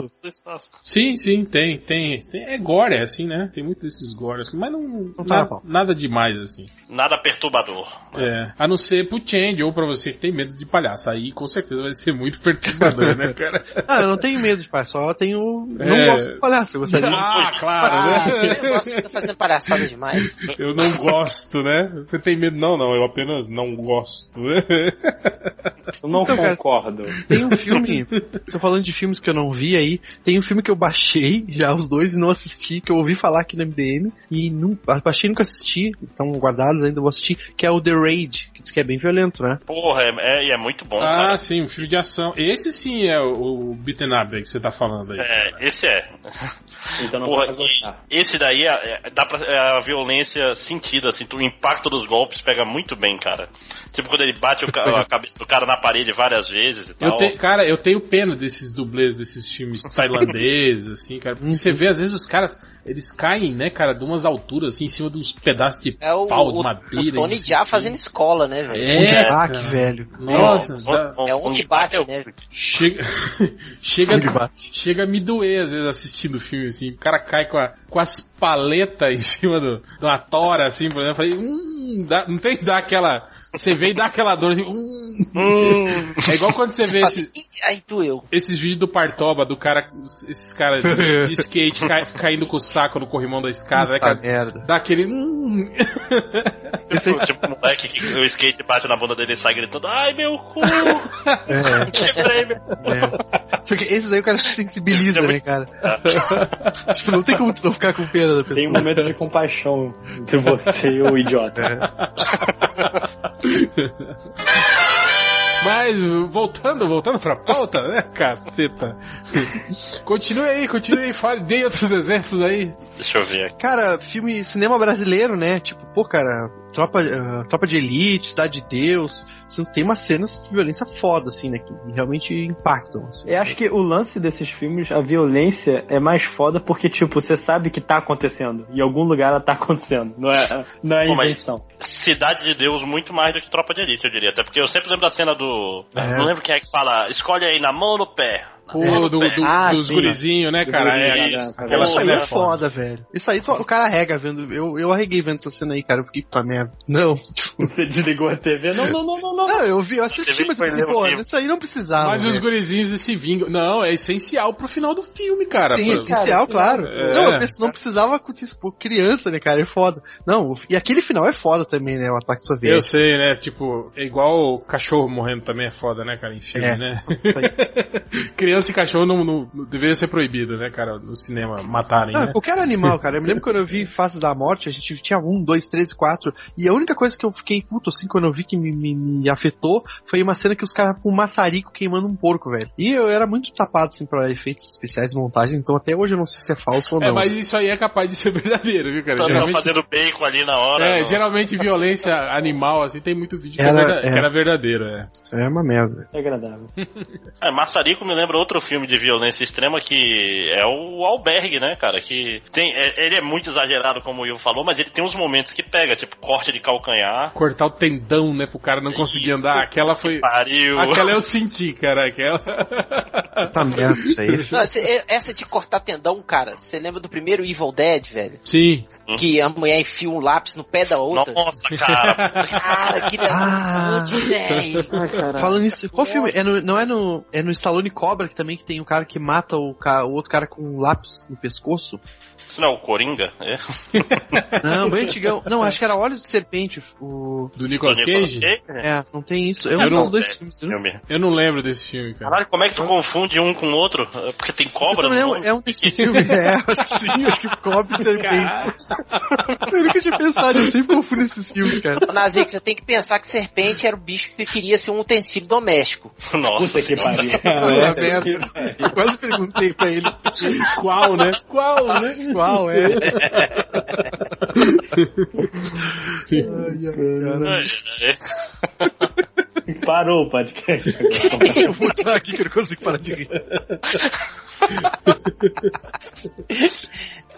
[SPEAKER 4] Sim, sim, tem, tem, tem. É gore, assim, né? Tem muito desses gore, assim, mas não.
[SPEAKER 5] Não tá
[SPEAKER 4] na-
[SPEAKER 5] na pau.
[SPEAKER 4] nada demais, assim.
[SPEAKER 2] Nada perturbador.
[SPEAKER 4] É. A não ser pro Change ou pra você que tem medo de palhaço. Aí com certeza vai ser muito perturbador, né, cara?
[SPEAKER 5] Ah, eu não tenho medo de palhaço, só tenho. Não
[SPEAKER 4] É.
[SPEAKER 5] gosto de palhaço, gostaria.
[SPEAKER 4] Ah, claro,
[SPEAKER 1] Ah,
[SPEAKER 4] né?
[SPEAKER 1] eu gosto de fazendo palhaçada demais.
[SPEAKER 4] Eu não gosto, né? Você tem medo? Não, não, eu apenas não gosto. né?
[SPEAKER 3] Eu não
[SPEAKER 5] Então, cara,
[SPEAKER 3] concordo.
[SPEAKER 5] Tem um filme, tô falando de filmes que eu não vi aí, tem um filme que eu baixei já os dois e não assisti, que eu ouvi falar aqui no MDM e não, baixei e nunca assisti, estão guardados ainda, vou assistir, que é o The Raid, que diz que é bem violento, né?
[SPEAKER 2] Porra, é, é, e é muito bom,
[SPEAKER 4] Ah,
[SPEAKER 2] cara.
[SPEAKER 4] sim, um filme de ação. Esse sim é o, o beaten up aí que você tá falando aí.
[SPEAKER 2] É, esse é.
[SPEAKER 3] Então não
[SPEAKER 2] Porra,
[SPEAKER 3] vai gostar.
[SPEAKER 2] esse daí é, é- dá pra, é a violência sentida, assim, o impacto dos golpes pega muito bem, cara. Tipo quando ele bate o ca- a cabeça do cara na parede várias vezes e
[SPEAKER 4] Eu
[SPEAKER 2] tal.
[SPEAKER 4] tenho, cara, eu tenho pena desses dublês desses filmes tailandeses, assim, cara. Porque você vê, às vezes, os caras. Eles caem, né, cara, de umas alturas, assim, em cima de uns pedaços de
[SPEAKER 1] É o,
[SPEAKER 4] pau, de
[SPEAKER 1] o,
[SPEAKER 4] madeira.
[SPEAKER 1] o Tony
[SPEAKER 4] isso
[SPEAKER 1] Já fazendo escola, né, velho?
[SPEAKER 4] É,
[SPEAKER 5] Ah, que velho.
[SPEAKER 4] Nossa, dá-
[SPEAKER 1] É um que bate, né?
[SPEAKER 4] chega, chega, chega a me doer, às vezes, assistindo o filme, assim. O cara cai com, a, com as paletas em cima do, de uma tora, assim, por exemplo. Eu falei, hum, dá- não tem que dar aquela... Você vê e dá aquela dor, assim, hum. É igual quando você vê esse,
[SPEAKER 1] Ih, Aí doeu.
[SPEAKER 4] esses vídeos do Partoba, do cara, esses caras de, skate cai- caindo com o saco no corrimão da escada, né,
[SPEAKER 5] Puta
[SPEAKER 4] cara?
[SPEAKER 5] merda.
[SPEAKER 4] Dá aquele. hum.
[SPEAKER 2] Tipo, tipo um moleque que o skate bate na bunda dele e sai gritando, ai meu cu!
[SPEAKER 5] É,
[SPEAKER 2] Quebrei meu
[SPEAKER 5] é. Só que esses aí o cara se sensibiliza, né, cara? tipo, não tem como tu não ficar com pena da pessoa.
[SPEAKER 3] Tem um momento de compaixão entre você e o idiota.
[SPEAKER 4] Mas, voltando, voltando pra pauta, né, caceta? continue aí, continue aí, fale, dê outros exemplos aí.
[SPEAKER 2] Deixa eu ver aqui.
[SPEAKER 5] Cara, filme cinema brasileiro, né? Tipo, pô, cara, Tropa, ah, Tropa de Elite, Cidade de Deus, assim, tem umas cenas de violência foda, assim, né? Que realmente impactam. Assim.
[SPEAKER 3] Eu acho que o lance desses filmes, a violência é mais foda porque, tipo, você sabe que tá acontecendo. Em algum lugar ela tá acontecendo. Não é, não é
[SPEAKER 2] Pô, mas
[SPEAKER 3] invenção.
[SPEAKER 2] Cidade de Deus muito mais do que Tropa de Elite, eu diria. Até porque eu sempre lembro da cena do.
[SPEAKER 5] É.
[SPEAKER 2] Não lembro quem é que fala, escolhe aí na mão ou no pé.
[SPEAKER 4] Pô, do, do,
[SPEAKER 3] Ah,
[SPEAKER 4] dos
[SPEAKER 3] sim,
[SPEAKER 4] gurizinhos, né,
[SPEAKER 3] Dos
[SPEAKER 4] cara? É,
[SPEAKER 3] gurizinhos,
[SPEAKER 4] isso.
[SPEAKER 3] né,
[SPEAKER 4] aquela
[SPEAKER 5] Isso aí é foda, velho. Isso aí, o cara rega vendo. Eu, eu arreguei vendo essa cena aí, cara. Eu fiquei, puta merda. Não.
[SPEAKER 3] Você desligou a TV. Não, não, não, não, não.
[SPEAKER 5] Não, eu vi, eu assisti, mas eu pensei, pô, isso aí não precisava.
[SPEAKER 4] Mas os
[SPEAKER 5] velho.
[SPEAKER 4] gurizinhos se vingam. Não, é essencial pro final do filme, cara.
[SPEAKER 5] Sim,
[SPEAKER 4] Pra-
[SPEAKER 5] essencial, claro.
[SPEAKER 4] É.
[SPEAKER 5] Não, eu penso, não precisava acontecer. Pô, criança, né, cara? É foda. Não, e aquele final é foda também, né? O ataque
[SPEAKER 4] Eu
[SPEAKER 5] soviético.
[SPEAKER 4] sei, né? Tipo, é igual o cachorro morrendo também é foda, né, cara? Em filme,
[SPEAKER 5] É.
[SPEAKER 4] né? Criança e cachorro não, não- não deveria ser proibido, né, cara? No cinema matarem,
[SPEAKER 5] Não,
[SPEAKER 4] né?
[SPEAKER 5] qualquer animal, cara. Eu me lembro quando eu vi Faces da Morte, a gente tinha um, dois, três, quatro. E a única coisa que eu fiquei puto, assim, quando eu vi que me, me- me afetou, foi uma cena que os caras com um maçarico queimando um porco, velho. E eu era muito tapado, assim, pra efeitos especiais e montagem, então até hoje eu não sei se é falso ou não.
[SPEAKER 4] É, mas isso aí é capaz de ser verdadeiro, viu, cara?
[SPEAKER 2] Tá, tá
[SPEAKER 4] Geralmente,
[SPEAKER 2] fazendo bacon ali na hora.
[SPEAKER 4] é,
[SPEAKER 2] no-
[SPEAKER 4] geralmente violência animal, assim, tem muito vídeo que,
[SPEAKER 5] Era-
[SPEAKER 4] é
[SPEAKER 5] é.
[SPEAKER 4] que era verdadeiro, é.
[SPEAKER 5] É uma merda.
[SPEAKER 3] É agradável.
[SPEAKER 2] É, Maçarico me lembra outro filme de violência extrema que é o Albergue, né, cara? Que tem, é- ele é muito exagerado, como o Ivo falou, mas ele tem uns momentos que pega, tipo corte de calcanhar.
[SPEAKER 4] Cortar o tendão, né, pro cara não conseguir andar. Aquela foi.
[SPEAKER 2] Pariu.
[SPEAKER 4] Aquela eu senti, cara. Aquela.
[SPEAKER 5] Puta merda, isso aí.
[SPEAKER 1] Não, esse- essa de cortar tendão, cara, você lembra do primeiro Evil Dead, velho?
[SPEAKER 4] Sim.
[SPEAKER 1] Que a mulher enfia um lápis no pé da outra.
[SPEAKER 2] Nossa, cara.
[SPEAKER 1] Cara, que
[SPEAKER 5] Ah.
[SPEAKER 1] dançante, velho.
[SPEAKER 5] Falando nisso, qual filme? É no, não é no. É no Stallone Cobra que também que tem o cara que mata o, ca- o outro cara com um lápis no pescoço?
[SPEAKER 2] Isso não é o Coringa? É.
[SPEAKER 5] Não, bem antigão. Não, acho que era Olhos de Serpente. O...
[SPEAKER 4] Do Nicolas
[SPEAKER 2] Do Nicolas
[SPEAKER 4] Cage?
[SPEAKER 2] Cage?
[SPEAKER 5] É, não tem isso. Eu,
[SPEAKER 4] Eu
[SPEAKER 5] não dois filmes.
[SPEAKER 2] Filme.
[SPEAKER 4] Eu não lembro desse filme, cara.
[SPEAKER 2] Caralho, como é que tu confunde um com o outro? É Porque tem cobra
[SPEAKER 5] Eu
[SPEAKER 2] no
[SPEAKER 5] também
[SPEAKER 2] nome?
[SPEAKER 5] lembro, é um desses filmes. É, acho que sim, acho que Cobra e Serpente. Eu nunca tinha pensado, eu sempre confundo esses filmes, cara.
[SPEAKER 1] Nazik, você tem que pensar que serpente era o bicho que queria ser um utensílio doméstico.
[SPEAKER 2] Nossa.
[SPEAKER 3] Puta que pariu.
[SPEAKER 5] Puta merda. Eu quase perguntei pra ele
[SPEAKER 4] Qual, né? Qual, né?
[SPEAKER 5] qual é. Ai, ai.
[SPEAKER 3] Parou o podcast.
[SPEAKER 5] Eu botar aqui que eu não consigo parar de rir.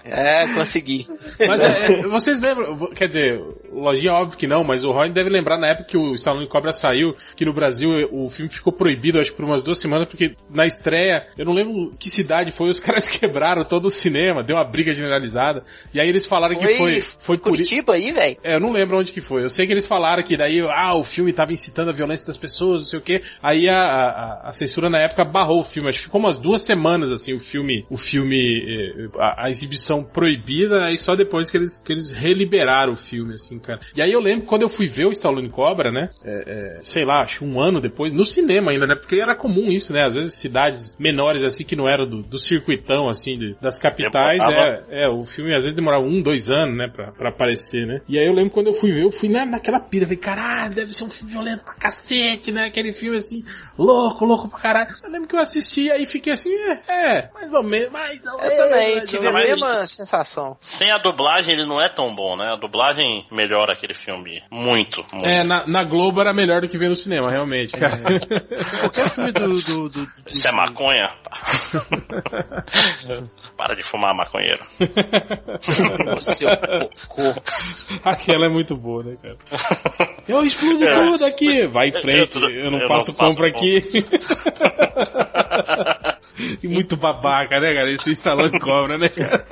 [SPEAKER 1] É, consegui.
[SPEAKER 4] Mas é, vocês lembram, quer dizer, Lojinha óbvio que não, mas o Roy deve lembrar na época que o Stallone Cobra saiu, que no Brasil o filme ficou proibido, acho que por umas duas semanas, porque na estreia, eu não lembro que cidade foi, os caras quebraram todo o cinema, deu uma briga generalizada, e aí eles falaram que foi, foi.
[SPEAKER 1] Curitiba aí, velho.
[SPEAKER 4] É, eu não lembro onde que foi. Eu sei que eles falaram que daí, ah, o filme tava incitando a violência das pessoas, não sei o quê. Aí a, a, a censura na época barrou o filme. Acho que ficou umas duas semanas, assim, o filme, o filme, a, a exibição proibida, aí só depois que eles, que eles reliberaram o filme, assim, cara. E aí eu lembro quando eu fui ver o Stallone Cobra, né, é, é, sei lá, acho um ano depois, no cinema ainda, né, porque era comum isso, né, às vezes cidades menores, assim, que não eram do, do circuitão, assim, de- das capitais, é, é, o filme às vezes demorava um, dois anos, né, pra, pra aparecer, né. E aí eu lembro quando eu fui ver, eu fui na, naquela pira, falei, caralho, deve ser um filme violento pra cacete, né, aquele filme assim, louco, louco pra caralho. Eu lembro que eu assisti aí fiquei assim, é, é mais ou menos, mais ou menos.
[SPEAKER 1] Também tive a mesma sensação.
[SPEAKER 2] Sem a dublagem ele não é tão bom, né? A dublagem melhora aquele filme. Muito, muito.
[SPEAKER 4] É, na, na Globo era melhor do que ver no cinema, realmente, cara.
[SPEAKER 5] Qualquer filme do. do, do, do-
[SPEAKER 2] Isso é maconha? Para de fumar, maconheiro.
[SPEAKER 1] O seu cocô.
[SPEAKER 4] Aquela é muito boa, né, cara? Eu explodo
[SPEAKER 2] É.
[SPEAKER 4] tudo aqui. Vai em frente,
[SPEAKER 2] Eu-
[SPEAKER 4] eu, não
[SPEAKER 2] eu
[SPEAKER 4] faço
[SPEAKER 2] não faço
[SPEAKER 4] compra aqui. E muito babaca, né, cara? Esse Stallone cobra, né, cara?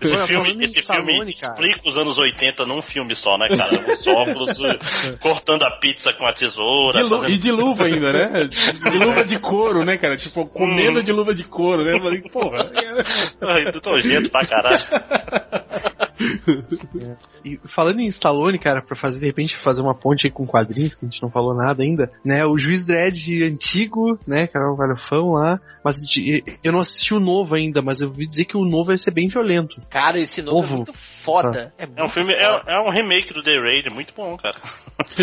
[SPEAKER 2] Esse
[SPEAKER 5] Olha,
[SPEAKER 2] filme, esse filme
[SPEAKER 5] Stallone, cara.
[SPEAKER 2] explica os anos 80 num filme só, né, cara? Os óculos, cortando a pizza com a tesoura.
[SPEAKER 4] De
[SPEAKER 2] fazendo-
[SPEAKER 4] E de luva ainda, né? De luva de couro, né, cara? Tipo, comendo de luva de couro, né? Eu falei, porra.
[SPEAKER 2] Ai, do nojento pra caralho.
[SPEAKER 5] E falando em Stallone, cara, pra fazer, de repente, fazer uma ponte aí com quadrinhos, que a gente não falou nada ainda, né? O Juiz Dredd antigo, né, que era um galhofão lá, mas de- eu não assisti o novo ainda, mas eu ouvi dizer que o novo vai ser bem violento.
[SPEAKER 1] Cara, esse novo
[SPEAKER 5] Ovo.
[SPEAKER 1] é muito foda. É,
[SPEAKER 2] É um
[SPEAKER 1] muito
[SPEAKER 2] filme,
[SPEAKER 1] foda.
[SPEAKER 2] é, é um remake do The Raid, muito bom, cara.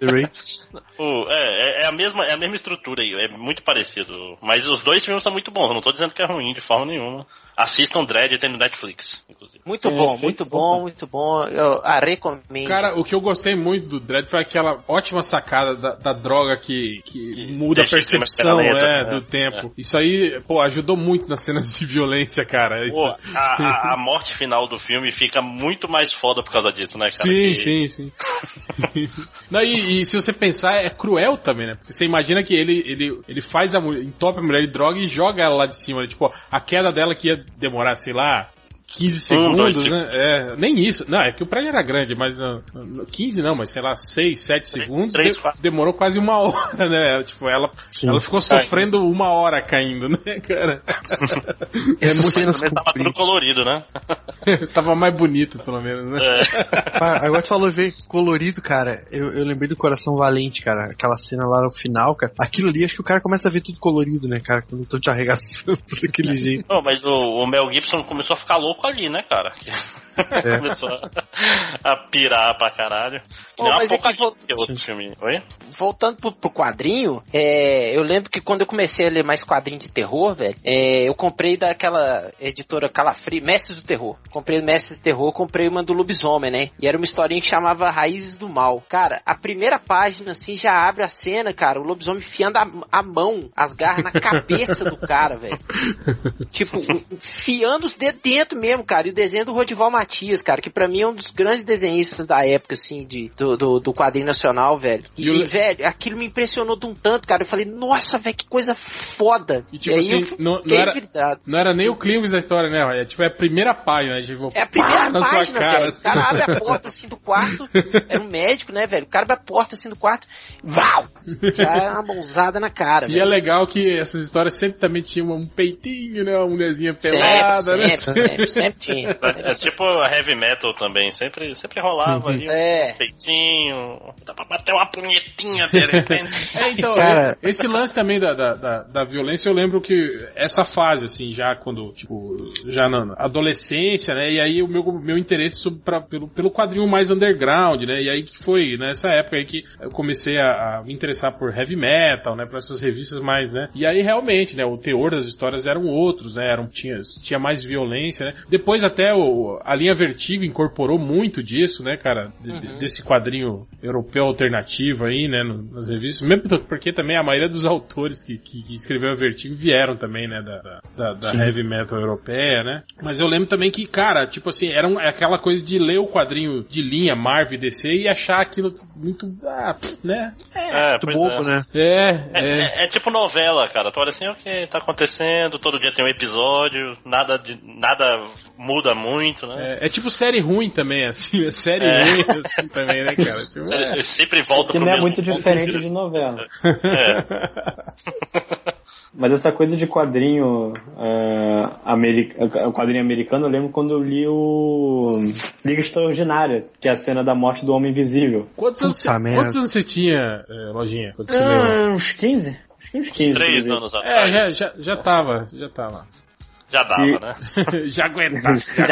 [SPEAKER 5] The Ray.
[SPEAKER 2] O- é, é- é a mesma, é a mesma estrutura aí, é muito parecido. Mas os dois filmes são muito bons, eu não tô dizendo que é ruim de forma nenhuma. Assistam Dread, tem no Netflix, inclusive.
[SPEAKER 1] Muito
[SPEAKER 4] É,
[SPEAKER 1] bom, muito
[SPEAKER 4] bom.
[SPEAKER 1] bom, muito bom. Eu a recomendo.
[SPEAKER 4] Cara, o que eu gostei muito do Dredd foi aquela ótima sacada da, da droga que, que
[SPEAKER 2] Que
[SPEAKER 4] muda a percepção
[SPEAKER 2] lenta,
[SPEAKER 4] né,
[SPEAKER 2] né?
[SPEAKER 4] do tempo. Isso aí, pô, ajudou muito nas cenas de violência, cara. Isso-
[SPEAKER 2] Pô, a, a- a morte final do filme fica muito mais foda por causa disso, né, cara?
[SPEAKER 4] Sim,
[SPEAKER 2] Que-
[SPEAKER 4] sim, sim. Não, e, e se você pensar, é cruel também, né? Porque você imagina que ele, ele, ele faz a mulher, entope a mulher de droga e joga ela lá de cima. né? Tipo, a queda dela que ia demorar, sei lá, 15
[SPEAKER 2] Um, dois
[SPEAKER 4] segundos, né? É, nem isso. Não, é que o prédio era grande, mas não, não, 15 não, mas sei lá, 6, 7 segundos.
[SPEAKER 2] três,
[SPEAKER 4] de-
[SPEAKER 2] quatro.
[SPEAKER 4] demorou quase uma hora, né? Tipo, ela,
[SPEAKER 5] Sim.
[SPEAKER 4] ela ficou sofrendo uma hora caindo, né, cara?
[SPEAKER 5] Essas cenas
[SPEAKER 2] Também tava tudo colorido, né?
[SPEAKER 4] Tava mais bonito, pelo menos, né?
[SPEAKER 2] É,
[SPEAKER 5] Ah, agora tu falou ver colorido, cara. Eu, eu lembrei do Coração Valente, cara. Aquela cena lá no final, cara. Aquilo ali, acho que o cara começa a ver tudo colorido, né, cara? Quando estão te arregaçando daquele jeito.
[SPEAKER 2] Não, mas o, o Mel Gibson começou a ficar louco ali, né, cara? começou a, a pirar pra caralho. Que
[SPEAKER 1] Ô,
[SPEAKER 2] nem uma
[SPEAKER 1] mas é que
[SPEAKER 2] é outro filme. Oi?
[SPEAKER 1] voltando pro, pro quadrinho, é, eu lembro que quando eu comecei a ler mais quadrinho de terror, velho, é, eu comprei daquela editora Calafrio, Mestres do Terror. Comprei Mestres do Terror, comprei uma do lobisomem, né? E era uma historinha que chamava Raízes do Mal. Cara, a primeira página, assim, já abre a cena, cara, o lobisomem enfiando a, a mão, as garras na cabeça do cara, velho. Tipo, enfiando os dedos dentro mesmo, cara. E o desenho do Rodival Matias, cara, que pra mim é um dos grandes desenhistas da época, assim, de, do, do, do quadrinho nacional, velho. E,
[SPEAKER 4] E
[SPEAKER 1] e, velho, aquilo me impressionou de um tanto, cara. Eu falei, nossa, velho, que coisa foda.
[SPEAKER 4] E, tipo
[SPEAKER 1] aí
[SPEAKER 4] assim, não- não era-. Não era nem o clímax da história, né? É tipo, é a primeira página, tipo,
[SPEAKER 1] É a primeira
[SPEAKER 4] pá,
[SPEAKER 1] página,
[SPEAKER 4] cara.
[SPEAKER 1] velho. O cara abre a porta assim do quarto. Era um médico, né, velho? O cara abre a porta assim do quarto. Vau! Já é uma mãozada na cara,
[SPEAKER 4] E
[SPEAKER 1] velho.
[SPEAKER 4] é legal que essas histórias sempre também tinham um peitinho, né? Uma mulherzinha
[SPEAKER 1] Sempre,
[SPEAKER 4] pelada, né?
[SPEAKER 1] sempre, sempre, sempre tinha.
[SPEAKER 2] É, é tipo a heavy metal também, sempre, sempre rolava ali um
[SPEAKER 1] É.
[SPEAKER 2] peitinho, dá pra bater uma punhetinha de repente.
[SPEAKER 4] É, então,
[SPEAKER 5] Cara-
[SPEAKER 4] esse lance também da, da, da, da violência, eu lembro que essa fase, assim, já quando, tipo, já na adolescência, né, e aí o meu, meu interesse sobre, pra, pelo, pelo quadrinho mais underground, né, e aí que foi nessa época aí que eu comecei a, a me interessar por heavy metal, né, por essas revistas mais, né, e aí realmente, né, o teor das histórias eram outros, né, eram, tinha, tinha mais violência, né, depois até o, a linha Vertigo incorporou muito disso, né, cara, de- de- desse quadrinho europeu alternativo aí, né, nas revistas, mesmo porque também a maioria dos autores que, que, que escreveu a Vertigo vieram também, né, da, da- da, heavy metal europeia, né, mas eu lembro também que, cara, tipo assim, era um- aquela coisa de ler o quadrinho de linha Marvel e DC e achar aquilo muito, ah, pff, né,
[SPEAKER 2] É,
[SPEAKER 5] Muito
[SPEAKER 2] pois
[SPEAKER 5] bobo,
[SPEAKER 2] é.
[SPEAKER 5] né?
[SPEAKER 4] é,
[SPEAKER 2] É,
[SPEAKER 4] é,
[SPEAKER 2] é- é tipo novela, cara. Tu olha assim, ok, tá acontecendo, todo dia tem um episódio, nada, de, nada muda muito, né?
[SPEAKER 4] é, é tipo série ruim também, assim, é série
[SPEAKER 2] É.
[SPEAKER 4] ruim assim também, né, cara, tipo, é.
[SPEAKER 2] sempre volta
[SPEAKER 3] Que
[SPEAKER 2] pro
[SPEAKER 3] não é muito diferente
[SPEAKER 2] né?
[SPEAKER 3] de novela.
[SPEAKER 2] É.
[SPEAKER 3] Mas essa coisa de quadrinho é, americano, quadrinho americano, eu lembro quando eu li o Liga Extraordinária, que é a cena da morte do Homem Invisível.
[SPEAKER 4] Quantos anos, você, quantos anos você tinha, eh, Lojinha, quando você leu?
[SPEAKER 3] Ah, uns 15? Acho que uns 15.
[SPEAKER 2] Três
[SPEAKER 3] inclusive.
[SPEAKER 2] anos
[SPEAKER 4] É,
[SPEAKER 2] atrás.
[SPEAKER 4] já, já, já tava, já tava.
[SPEAKER 2] Já dava,
[SPEAKER 3] E-
[SPEAKER 2] né?
[SPEAKER 4] já aguenta, já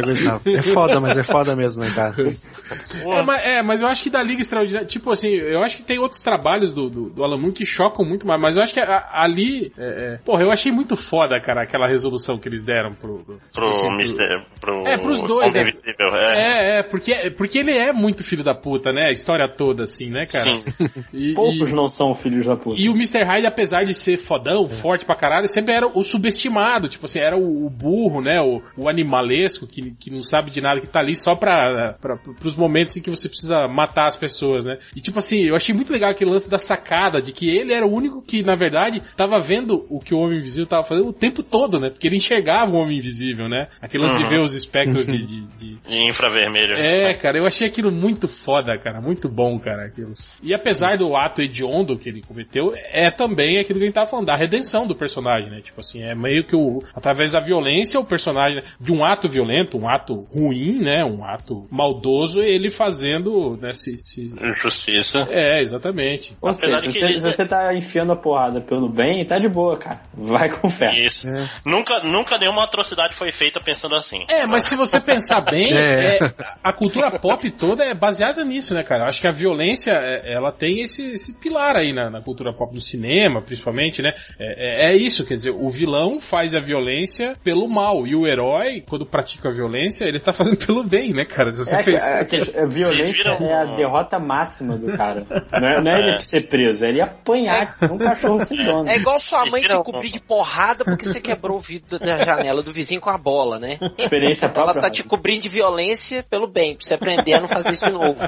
[SPEAKER 5] aguentava. É foda, mas é foda mesmo, né, cara?
[SPEAKER 4] É mas, é, mas eu acho que da Liga Extraordinária, tipo assim, eu acho que tem outros trabalhos do, do, do Alan Moore que chocam muito mais, mas eu acho que a- ali, é, é, porra, eu achei muito foda, cara, aquela resolução que eles deram pro... pro-
[SPEAKER 2] Pro
[SPEAKER 4] assim, pro-
[SPEAKER 2] Mister. Pro
[SPEAKER 4] É, pros dois, né?
[SPEAKER 2] É.
[SPEAKER 4] É, é, porque, porque ele é muito filho da puta, né? A história toda, assim, né, cara?
[SPEAKER 2] Sim.
[SPEAKER 4] E,
[SPEAKER 3] Poucos
[SPEAKER 4] e-
[SPEAKER 3] não são filhos da puta.
[SPEAKER 4] E o Mr. Hyde, apesar de ser fodão, forte pra caralho, sempre era o subestimado. Tipo assim, era o, o burro, né? O, o animalesco que, que não sabe de nada, que tá ali só pra, pra, pros momentos em que você precisa matar as pessoas, né? E tipo assim, eu achei muito legal aquele lance da sacada, de que ele era o único que, na verdade, tava vendo o que o Homem Invisível tava fazendo o tempo todo, né? Porque ele enxergava o Homem Invisível, né? Aquele lance de
[SPEAKER 2] Uhum.
[SPEAKER 4] ver os espectros de- de- de,
[SPEAKER 2] infravermelho.
[SPEAKER 4] é, cara, eu achei aquilo muito foda, cara. Muito bom, cara, aquilo. E apesar do ato hediondo que ele cometeu, é também aquilo que a gente tava falando, da redenção do personagem, né? Tipo assim, é meio que o, através da violência, o personagem, de um ato violento, um ato ruim, né? Um ato maldoso, ele fazendo, né? Se, se-
[SPEAKER 2] Injustiça.
[SPEAKER 4] É, exatamente.
[SPEAKER 3] Ou
[SPEAKER 2] Apesar
[SPEAKER 3] seja,
[SPEAKER 2] de
[SPEAKER 3] se
[SPEAKER 2] que
[SPEAKER 3] você,
[SPEAKER 2] ele-
[SPEAKER 3] se você tá enfiando a porrada pelo bem, tá de boa, cara. Vai com fé.
[SPEAKER 2] Isso. Nunca, nunca nenhuma atrocidade foi feita pensando assim.
[SPEAKER 4] É, mas se você pensar bem,
[SPEAKER 5] É.
[SPEAKER 4] é, a cultura pop toda é baseada nisso, né, cara? Acho que a violência, é, ela tem esse, esse pilar aí na, na cultura pop do cinema, principalmente, né? É, é- é isso, quer dizer, o vilão faz a violência pelo mal, e o herói, quando pratica a violência, ele tá fazendo pelo bem, né, cara? Se você
[SPEAKER 3] É, que-
[SPEAKER 4] pensar-
[SPEAKER 3] é que a violência
[SPEAKER 2] viram-
[SPEAKER 3] é a derrota máxima do cara. Não é, não é ele ser preso, é ele apanhar como um cachorro sem dono.
[SPEAKER 1] É igual sua mãe te
[SPEAKER 2] Viram-
[SPEAKER 1] cobrir de porrada porque você quebrou o vidro da janela do vizinho com a bola, né?
[SPEAKER 3] Experiência
[SPEAKER 1] Ela
[SPEAKER 3] própria.
[SPEAKER 1] tá te cobrindo de violência pelo bem, pra você aprender a não fazer isso de novo.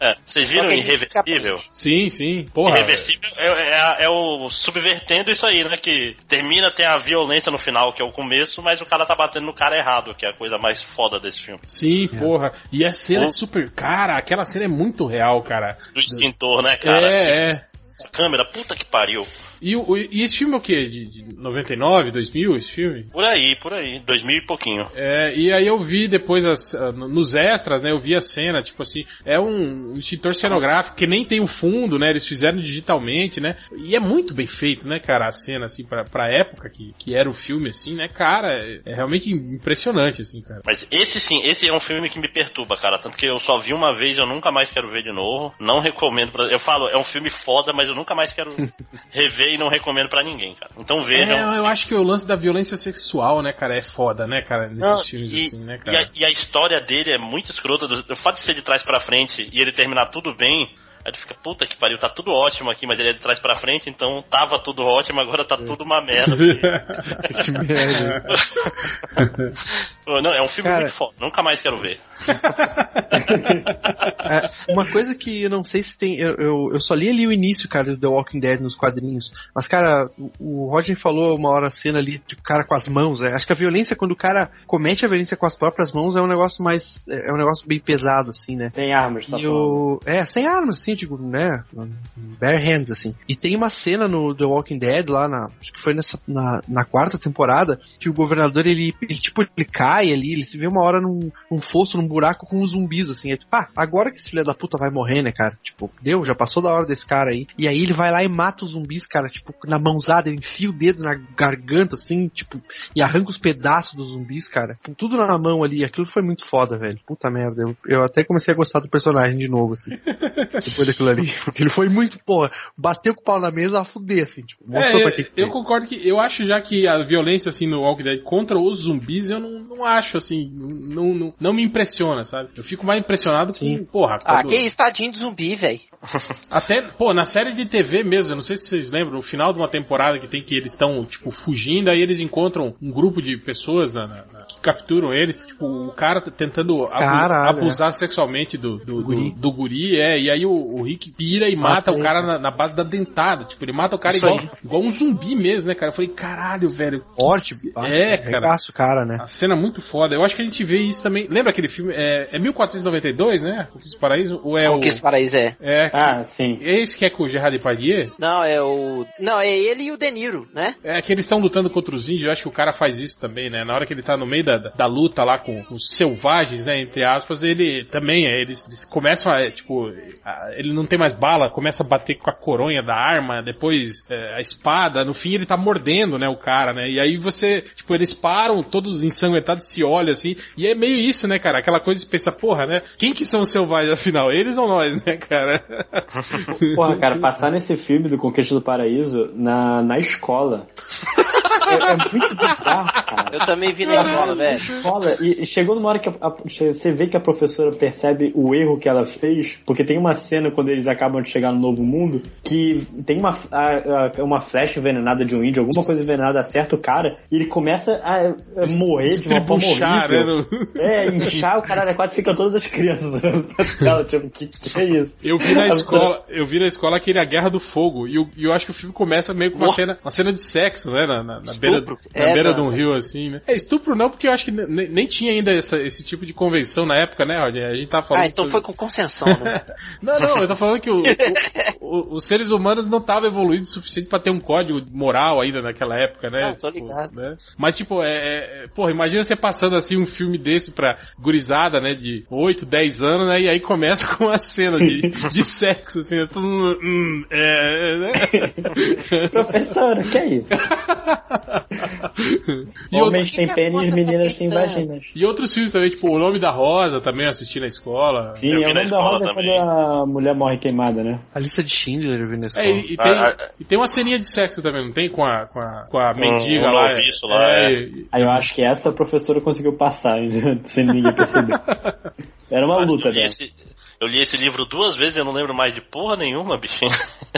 [SPEAKER 2] É, vocês viram Irreversível?
[SPEAKER 4] Sim, sim. Porra.
[SPEAKER 2] Irreversível é, é- é o subvertendo isso aí, né? Que termina, tem a violência no final, que é o começo, mas o cara tá batendo no cara errado, que é a coisa mais foda desse filme.
[SPEAKER 4] Sim, porra. E a cena é
[SPEAKER 2] Pô.
[SPEAKER 4] super. Cara, aquela cena é muito real, cara.
[SPEAKER 2] Do extintor, né, cara?
[SPEAKER 4] É, é.
[SPEAKER 2] A câmera, puta que pariu.
[SPEAKER 4] E, o- e esse filme é o quê? De, de 99, 2000, esse filme?
[SPEAKER 2] Por aí, por aí. Dois mil e pouquinho.
[SPEAKER 4] É, e aí eu vi depois as, nos extras, né? Eu vi a cena, tipo assim, é um extintor cenográfico que nem tem o fundo, né? Eles fizeram digitalmente, né? E é muito bem feito, né, cara, a cena, assim, pra, pra época que, que era o filme, assim, né, cara? É, é realmente impressionante, assim, cara.
[SPEAKER 2] Mas esse sim, esse é um filme que me perturba, cara. Tanto que eu só vi uma vez, eu nunca mais quero ver de novo. Não recomendo pra. Eu falo, é um filme foda, mas eu nunca mais quero rever e não recomendo pra ninguém, cara. Então vejam.
[SPEAKER 4] É, eu acho que o lance da violência sexual, né, cara, é foda, né, cara, nesses
[SPEAKER 2] Não,
[SPEAKER 4] filmes
[SPEAKER 2] e,
[SPEAKER 4] assim, né,
[SPEAKER 2] e
[SPEAKER 4] cara.
[SPEAKER 2] a, e a história dele é muito escrota. do- O fato de ser de trás pra frente e ele terminar tudo bem, aí tu fica, puta que pariu, tá tudo ótimo aqui, mas ele é de trás pra frente, então tava tudo ótimo, agora tá tudo uma merda.
[SPEAKER 5] Que merda.
[SPEAKER 2] Pô, Não, é um filme
[SPEAKER 5] Cara-
[SPEAKER 2] muito foda, nunca mais quero ver.
[SPEAKER 5] É, uma coisa que eu não sei se tem. Eu, eu, eu só li ali o início, cara, do The Walking Dead nos quadrinhos. Mas, cara, o, o Roger falou uma hora a cena ali de cara com as mãos. É, acho que a violência, quando o cara comete a violência com as próprias mãos, é um negócio mais. É, é um negócio bem pesado, assim, né?
[SPEAKER 3] Sem armas, tá
[SPEAKER 5] E
[SPEAKER 3] falando.
[SPEAKER 5] o... É, sem armas, assim, digo, né? Bare hands, assim. E tem uma cena no The Walking Dead, lá na. Acho que foi nessa, na, na quarta temporada, que o governador, ele, ele, tipo, ele cai ali, ele se vê uma hora num, num fosso, num buraco com os zumbis, assim. É tipo, ah, agora que esse filho da puta vai morrer, né, cara? Tipo, deu, já passou da hora desse cara aí. E aí ele vai lá e mata os zumbis, cara, tipo, na mãozada, ele enfia o dedo na garganta, assim, tipo, e arranca os pedaços dos zumbis, cara. Com tudo na mão ali. Aquilo foi muito foda, velho. Puta merda. Eu, eu até comecei a gostar do personagem de novo, assim. depois daquilo ali. Porque ele foi muito, porra, bateu com o pau na mesa a fuder, assim, tipo, mostrou
[SPEAKER 4] É,
[SPEAKER 5] pra
[SPEAKER 4] eu,
[SPEAKER 5] que que
[SPEAKER 4] eu concordo que eu acho já que a violência assim no Walking Dead contra os zumbis eu não, não acho assim, não, não, não me impressiona, sabe? Eu fico mais impressionado com, porra,
[SPEAKER 1] Ah, que isso, tadinho de zumbi, velho.
[SPEAKER 4] até, pô, na série de TV mesmo, eu não sei se vocês lembram, no final de uma temporada que tem que eles estão, tipo, fugindo, aí eles encontram um grupo de pessoas na- na- na- que capturam eles, tipo, o cara tentando abu-
[SPEAKER 5] Caralho,
[SPEAKER 4] abusar sexualmente do, do, do,
[SPEAKER 5] guri.
[SPEAKER 4] do guri, é, e aí o, o Rick pira e mata,
[SPEAKER 5] Mata
[SPEAKER 4] o cara na, na base da dentada, tipo, ele mata o cara
[SPEAKER 5] Isso
[SPEAKER 4] igual,
[SPEAKER 5] aí.
[SPEAKER 4] igual um zumbi mesmo, né, cara? Eu falei, caralho, velho. que
[SPEAKER 5] Forte, pá,
[SPEAKER 4] É, cara.
[SPEAKER 5] arregaça o cara, né?
[SPEAKER 4] A cena é muito foda. Eu acho que a gente vê isso também. Lembra aquele filme? É, é 1492, né? Conquista do Paraíso? Ou é
[SPEAKER 1] o
[SPEAKER 4] o.
[SPEAKER 1] que esse paraíso é?
[SPEAKER 4] É,
[SPEAKER 3] Ah, sim.
[SPEAKER 4] é esse que é com o Gerard Depardieu?
[SPEAKER 1] Não, é o. Não, é ele e o De Niro, né?
[SPEAKER 4] É que eles estão lutando contra os índios. Eu acho que o cara faz isso também, né? Na hora que ele tá no meio da, da luta lá com os selvagens, né, entre aspas, ele também, é, eles, eles começam a, é, tipo, a, ele não tem mais bala, começa a bater com a coronha da arma, depois é, a espada, no fim ele tá mordendo, né, o cara, né, e aí você, tipo, eles param, todos ensanguentados, se olham assim, e é meio isso, né, cara, aquela coisa de pensar, porra, né, quem que são os selvagens afinal, eles ou nós, né, cara?
[SPEAKER 3] Porra, cara, passar nesse filme do Conquista do Paraíso na, na escola. É, é muito bizarro, cara.
[SPEAKER 1] Eu também vi na escola, velho.
[SPEAKER 3] Escola, e chegou numa hora que a- a- você vê que a professora percebe o erro que ela fez, porque tem uma cena quando eles acabam de chegar no novo mundo que tem uma, a- a- uma flecha envenenada de um índio, alguma coisa envenenada acerta o cara e ele começa a, a morrer de uma forma
[SPEAKER 4] Estribuchar,
[SPEAKER 3] horrível.
[SPEAKER 4] né, no-
[SPEAKER 3] É, inchar o caralho, quase fica todas as crianças. Ela, tipo, que, que é isso?
[SPEAKER 4] Eu vi na escola, eu vi na escola aquele A Guerra do Fogo, e eu, eu acho que o filme começa meio com uma cena, uma cena de sexo, né, na, na, na beira, na
[SPEAKER 1] É,
[SPEAKER 4] beira
[SPEAKER 1] mano.
[SPEAKER 4] de um rio, assim, né. É, estupro não, porque eu acho que ne- nem tinha ainda essa- esse tipo de convenção na época, né, Rodney? A gente tá falando...
[SPEAKER 1] Ah, então
[SPEAKER 4] sobre-
[SPEAKER 1] foi com concessão, né?
[SPEAKER 4] Não, não, eu tô falando que o- o- o- os seres humanos não estavam evoluídos o suficiente pra ter um código moral ainda naquela época, né?
[SPEAKER 1] Não, tô
[SPEAKER 4] Tipo,
[SPEAKER 1] ligado.
[SPEAKER 4] né? Mas, tipo, é, é- é- Porra, imagina você passando assim um filme desse pra gurizada, né? De 8, 10 anos, né? E aí começa com uma cena de, de sexo, assim, né, todo mundo. Hum, é, né?
[SPEAKER 3] Professora, que é isso?
[SPEAKER 4] E,
[SPEAKER 3] Homens têm pênis, meninas têm vaginas.
[SPEAKER 4] e outros filmes também, tipo, O Nome da Rosa, também eu assisti na escola.
[SPEAKER 3] Sim,
[SPEAKER 2] Eu vi
[SPEAKER 3] é o
[SPEAKER 2] na
[SPEAKER 3] nome da rosa é
[SPEAKER 2] também.
[SPEAKER 3] quando a mulher morre queimada, né?
[SPEAKER 5] A lista de Schindler eu vi na escola.
[SPEAKER 4] É, e, e tem,
[SPEAKER 2] Ah, ah,
[SPEAKER 4] e tem uma ceninha de sexo também, não tem? Com a, com a, com a mendiga
[SPEAKER 2] um
[SPEAKER 4] lá.
[SPEAKER 2] lá, é.
[SPEAKER 4] e-
[SPEAKER 3] Aí eu acho que essa professora conseguiu passar, sem ninguém perceber. Era uma luta dela.
[SPEAKER 2] esse, eu li esse livro duas vezes e eu não lembro mais de porra nenhuma, bichinho.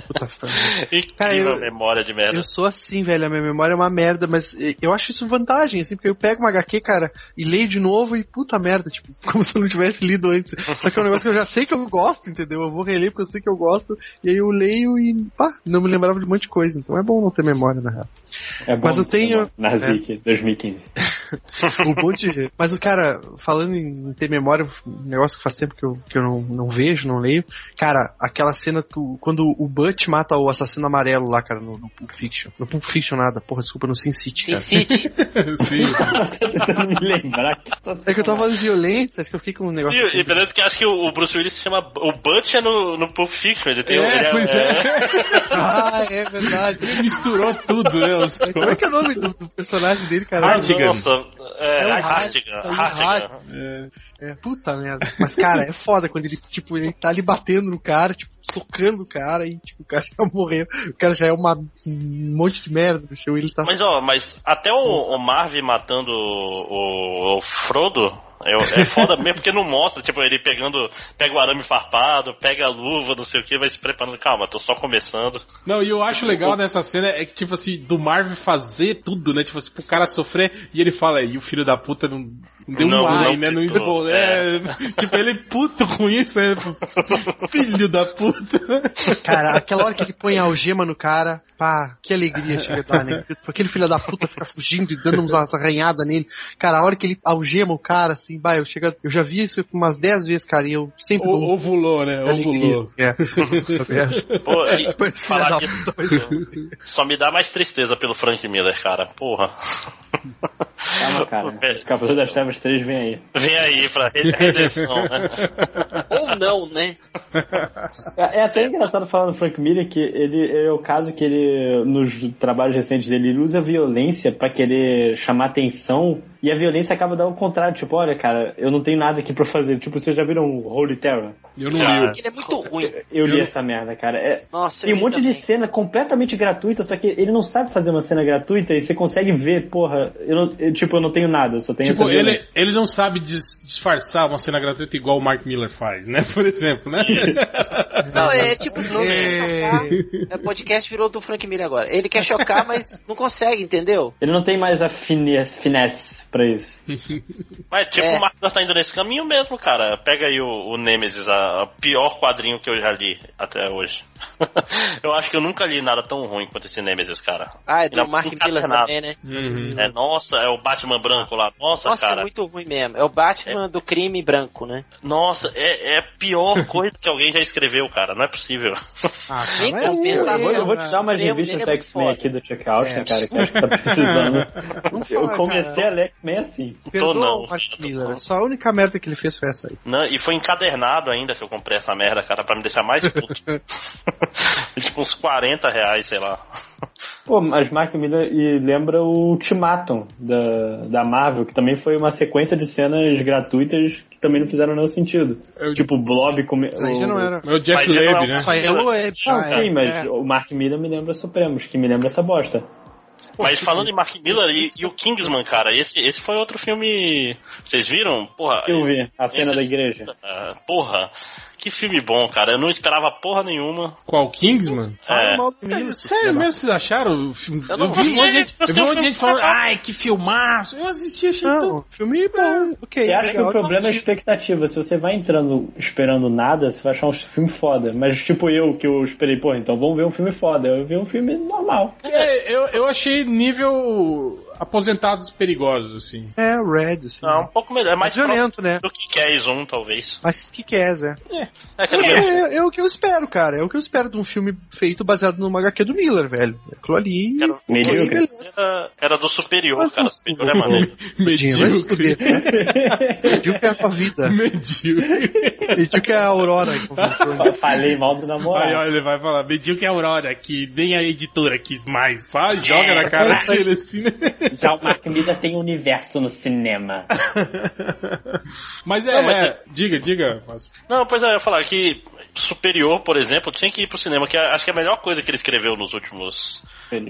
[SPEAKER 5] Puta.
[SPEAKER 2] Incrível
[SPEAKER 5] Cara, eu-
[SPEAKER 2] memória de merda.
[SPEAKER 5] Eu sou assim, velho, a minha memória é uma merda, mas eu acho isso vantagem, assim, porque eu pego uma HQ, cara, e leio de novo e puta merda, tipo, como se eu não tivesse lido antes. Só que é um negócio que eu já sei que eu gosto, entendeu? Eu vou reler porque eu sei que eu gosto, e aí eu leio e, pá, não me lembrava de um monte de coisa, então é bom não ter memória, na real.
[SPEAKER 3] É bom,
[SPEAKER 5] Mas eu tenho-
[SPEAKER 3] é. Nazik, 2015.
[SPEAKER 5] O bom de... Mas o cara, falando em ter memória, um negócio que faz tempo que eu, que eu não, não vejo, não leio, cara, aquela cena que quando o Butch mata o assassino amarelo lá, cara, no, no Pulp Fiction. No Pulp Fiction nada, porra, desculpa, no Sin City,
[SPEAKER 1] Sin. City.
[SPEAKER 4] Sim.
[SPEAKER 3] Tentando me lembrar que
[SPEAKER 5] É que eu tava falando de violência, acho que eu fiquei com um negócio.
[SPEAKER 2] E, e beleza que acho que o, Bruce Willis se chama. O Butch é no, no Pulp Fiction. Ele tem um-
[SPEAKER 4] É,
[SPEAKER 2] ele
[SPEAKER 4] pois é.
[SPEAKER 5] Ah, é verdade.
[SPEAKER 4] Ele misturou tudo, né? Os
[SPEAKER 5] Como é que é o nome do, do personagem dele, cara?
[SPEAKER 4] Hartigan.
[SPEAKER 2] Nossa, é,
[SPEAKER 5] É o
[SPEAKER 2] Hartigan.
[SPEAKER 5] Hartigan,
[SPEAKER 2] Hartigan.
[SPEAKER 4] É.
[SPEAKER 5] É, puta merda. Mas, cara, é foda quando ele, tipo, ele tá ali batendo no cara, tipo, socando o cara e, tipo, o cara já morreu. O cara já é uma, um monte de merda no e ele tá...
[SPEAKER 2] Mas ó, mas até o, o Marv matando o, o Frodo é, é foda mesmo porque não mostra, tipo, ele pegando, pega o arame farpado, pega a luva, não sei o que, vai se preparando. Calma, tô só começando.
[SPEAKER 4] Não, e eu acho legal nessa cena é que, tipo assim, do Marvel fazer tudo, né? Tipo assim, pro cara sofrer e ele fala, e o filho da puta não, não deu
[SPEAKER 2] Não,
[SPEAKER 4] um ai,
[SPEAKER 2] não
[SPEAKER 4] né? Não
[SPEAKER 2] ficou,
[SPEAKER 4] esbol... É. tipo, ele é puto com isso, né? Filho da puta.
[SPEAKER 5] Cara, aquela hora que ele põe a algema no cara, pá, que alegria chega a dar, né? Aquele filho da puta fica fugindo e dando umas arranhadas nele. Cara, a hora que ele algema o cara, assim, bah, eu, chego, eu já vi isso umas 10 vezes, cara, e eu sempre dou
[SPEAKER 4] O, ovulou, né? Ovulou.
[SPEAKER 5] assim, é.
[SPEAKER 2] Pô, e falar só me dá mais tristeza pelo Frank Miller, cara. Porra.
[SPEAKER 3] Calma, cara. Cavaleiro das Trevas 3 vem aí.
[SPEAKER 2] Vem aí pra re- redenção, né?
[SPEAKER 1] Ou não, né?
[SPEAKER 3] É, é até engraçado falar do Frank Miller que ele é o caso que ele, nos trabalhos recentes dele, ele usa violência pra querer chamar atenção e a violência acaba dando o contrário. Tipo, olha, cara, eu não tenho nada aqui pra fazer. Tipo, vocês já viram Holy Terror?
[SPEAKER 4] Eu não
[SPEAKER 2] Cara.
[SPEAKER 4] li.
[SPEAKER 1] Ele é muito ruim.
[SPEAKER 3] Eu li
[SPEAKER 4] Eu-
[SPEAKER 3] essa merda, cara. É,
[SPEAKER 1] Nossa,
[SPEAKER 3] Tem um
[SPEAKER 1] li
[SPEAKER 3] monte de
[SPEAKER 1] também.
[SPEAKER 3] cena completamente gratuita, só que ele não sabe fazer uma cena gratuita e você consegue ver, porra, eu não, eu, tipo, eu não tenho nada, eu só tenho
[SPEAKER 4] Tipo,
[SPEAKER 3] essa
[SPEAKER 4] ele,
[SPEAKER 3] violência.
[SPEAKER 4] ele não sabe dis- disfarçar uma cena gratuita igual o Mark Miller faz, né? Por exemplo, né?
[SPEAKER 1] Não, é tipo, se não
[SPEAKER 5] É.
[SPEAKER 1] chocar. É, podcast virou do Frank Miller agora. Ele quer chocar, mas não consegue, entendeu?
[SPEAKER 3] Ele não tem mais a finesse, finesse pra isso.
[SPEAKER 2] Mas, tipo,
[SPEAKER 1] É.
[SPEAKER 2] o Marcos tá indo nesse caminho mesmo, cara. Pega aí o, o Nemesis, a, a pior quadrinho que eu já li até hoje. eu acho que eu nunca li nada tão ruim quanto esse Nemesis, cara.
[SPEAKER 1] Ah, é do
[SPEAKER 2] Não,
[SPEAKER 1] Mark Miller
[SPEAKER 2] tem nada.
[SPEAKER 1] também, né?
[SPEAKER 4] Uhum.
[SPEAKER 2] É, nossa, é o Batman branco lá. Nossa,
[SPEAKER 1] Nossa, é
[SPEAKER 2] cara.
[SPEAKER 1] muito ruim mesmo. É o Batman do crime branco, né?
[SPEAKER 2] Nossa, é, é a pior coisa que alguém já escreveu, cara. Não é possível.
[SPEAKER 5] Ah, cara, é.
[SPEAKER 3] Eu vou, eu vou te
[SPEAKER 5] cara.
[SPEAKER 3] dar umas
[SPEAKER 1] Ele é-
[SPEAKER 3] revistas
[SPEAKER 1] ele é
[SPEAKER 3] do
[SPEAKER 1] muito
[SPEAKER 3] X-Men aqui do Chuck Austin,
[SPEAKER 5] É.
[SPEAKER 3] cara, que eu acho que tá precisando.
[SPEAKER 5] Não
[SPEAKER 3] Eu
[SPEAKER 5] fala,
[SPEAKER 3] comecei a ler X-Men assim.
[SPEAKER 5] Perdoa
[SPEAKER 2] não,
[SPEAKER 5] o Mark
[SPEAKER 2] tô
[SPEAKER 5] Miller. Só a única merda que ele fez foi essa aí.
[SPEAKER 2] Não, e foi encadernado ainda que eu comprei essa merda, cara, pra me deixar mais puto. tipo uns 40 reais, sei lá.
[SPEAKER 3] Pô, mas Mark Miller e lembra o Ultimatum da, da Marvel, que também foi uma sequência de cenas gratuitas que também não fizeram nenhum sentido.
[SPEAKER 4] Eu-
[SPEAKER 3] Tipo, o Blob come...
[SPEAKER 5] Isso aí já não era.
[SPEAKER 4] É o Jeff
[SPEAKER 2] é um-
[SPEAKER 4] né?
[SPEAKER 5] Aí é o web.
[SPEAKER 3] Ah, sim,
[SPEAKER 5] é.
[SPEAKER 3] mas
[SPEAKER 5] É.
[SPEAKER 3] o Mark Miller me lembra Supremos, que me lembra essa bosta.
[SPEAKER 2] Mas falando em Mark Miller e, e o Kingsman, cara, esse, esse foi outro filme. Vocês viram? Porra.
[SPEAKER 3] Eu vi a cena
[SPEAKER 2] esse-
[SPEAKER 3] da igreja.
[SPEAKER 2] Ah, porra, que filme bom, cara. Eu não esperava porra nenhuma.
[SPEAKER 4] Qual Kingsman?
[SPEAKER 5] Fala
[SPEAKER 2] É.
[SPEAKER 5] mal do Miller,
[SPEAKER 4] Sério mesmo vocês acharam? o filme?
[SPEAKER 1] Eu
[SPEAKER 4] Eu,
[SPEAKER 1] não
[SPEAKER 4] vi um monte de gente, eu vi um monte de gente falando, ai, que filmaço. Eu assisti, achei tão...
[SPEAKER 5] Não, filme bom, ok.
[SPEAKER 3] Eu acho que o problema é a expectativa. Se você vai entrando esperando nada, você vai achar um filme foda. Mas tipo eu, que eu esperei, pô, então vamos ver um filme foda. Eu vi um filme normal.
[SPEAKER 4] É, eu, eu achei nível aposentados perigosos, assim.
[SPEAKER 5] É, o Red, assim.
[SPEAKER 2] Não, um pouco melhor. É mais
[SPEAKER 5] mais violento, né?
[SPEAKER 2] próximo do que Cares 1, talvez.
[SPEAKER 5] Mas que quer, Zé?
[SPEAKER 2] É, quer
[SPEAKER 5] É,
[SPEAKER 2] dizer,
[SPEAKER 5] é, é o que eu espero, cara. É o que eu espero de um filme feito baseado numa HQ do Miller, velho. Aquilo ali.
[SPEAKER 3] Medíocre.
[SPEAKER 5] beleza.
[SPEAKER 2] era, era do superior, cara. Superior é maneiro.
[SPEAKER 5] Vai
[SPEAKER 4] Medíocre.
[SPEAKER 5] fuder, né? Medíocre é a tua vida.
[SPEAKER 4] Medíocre.
[SPEAKER 5] Medíocre é a Aurora.
[SPEAKER 3] Eu Falei mal do
[SPEAKER 4] Aí,
[SPEAKER 3] namorado.
[SPEAKER 4] olha, ele vai falar, Medíocre é a Aurora, que nem a editora quis mais. Fala, joga na cara
[SPEAKER 5] é.
[SPEAKER 4] dele assim, né?
[SPEAKER 3] Já o Mark Miller tem universo no cinema.
[SPEAKER 4] Mas é,
[SPEAKER 2] Não, mas
[SPEAKER 4] é, diga, diga. Mas-
[SPEAKER 2] Não, pois é, eu ia falar que Superior, por exemplo, tinha que ir pro cinema, que é- acho que é a melhor coisa que ele escreveu nos últimos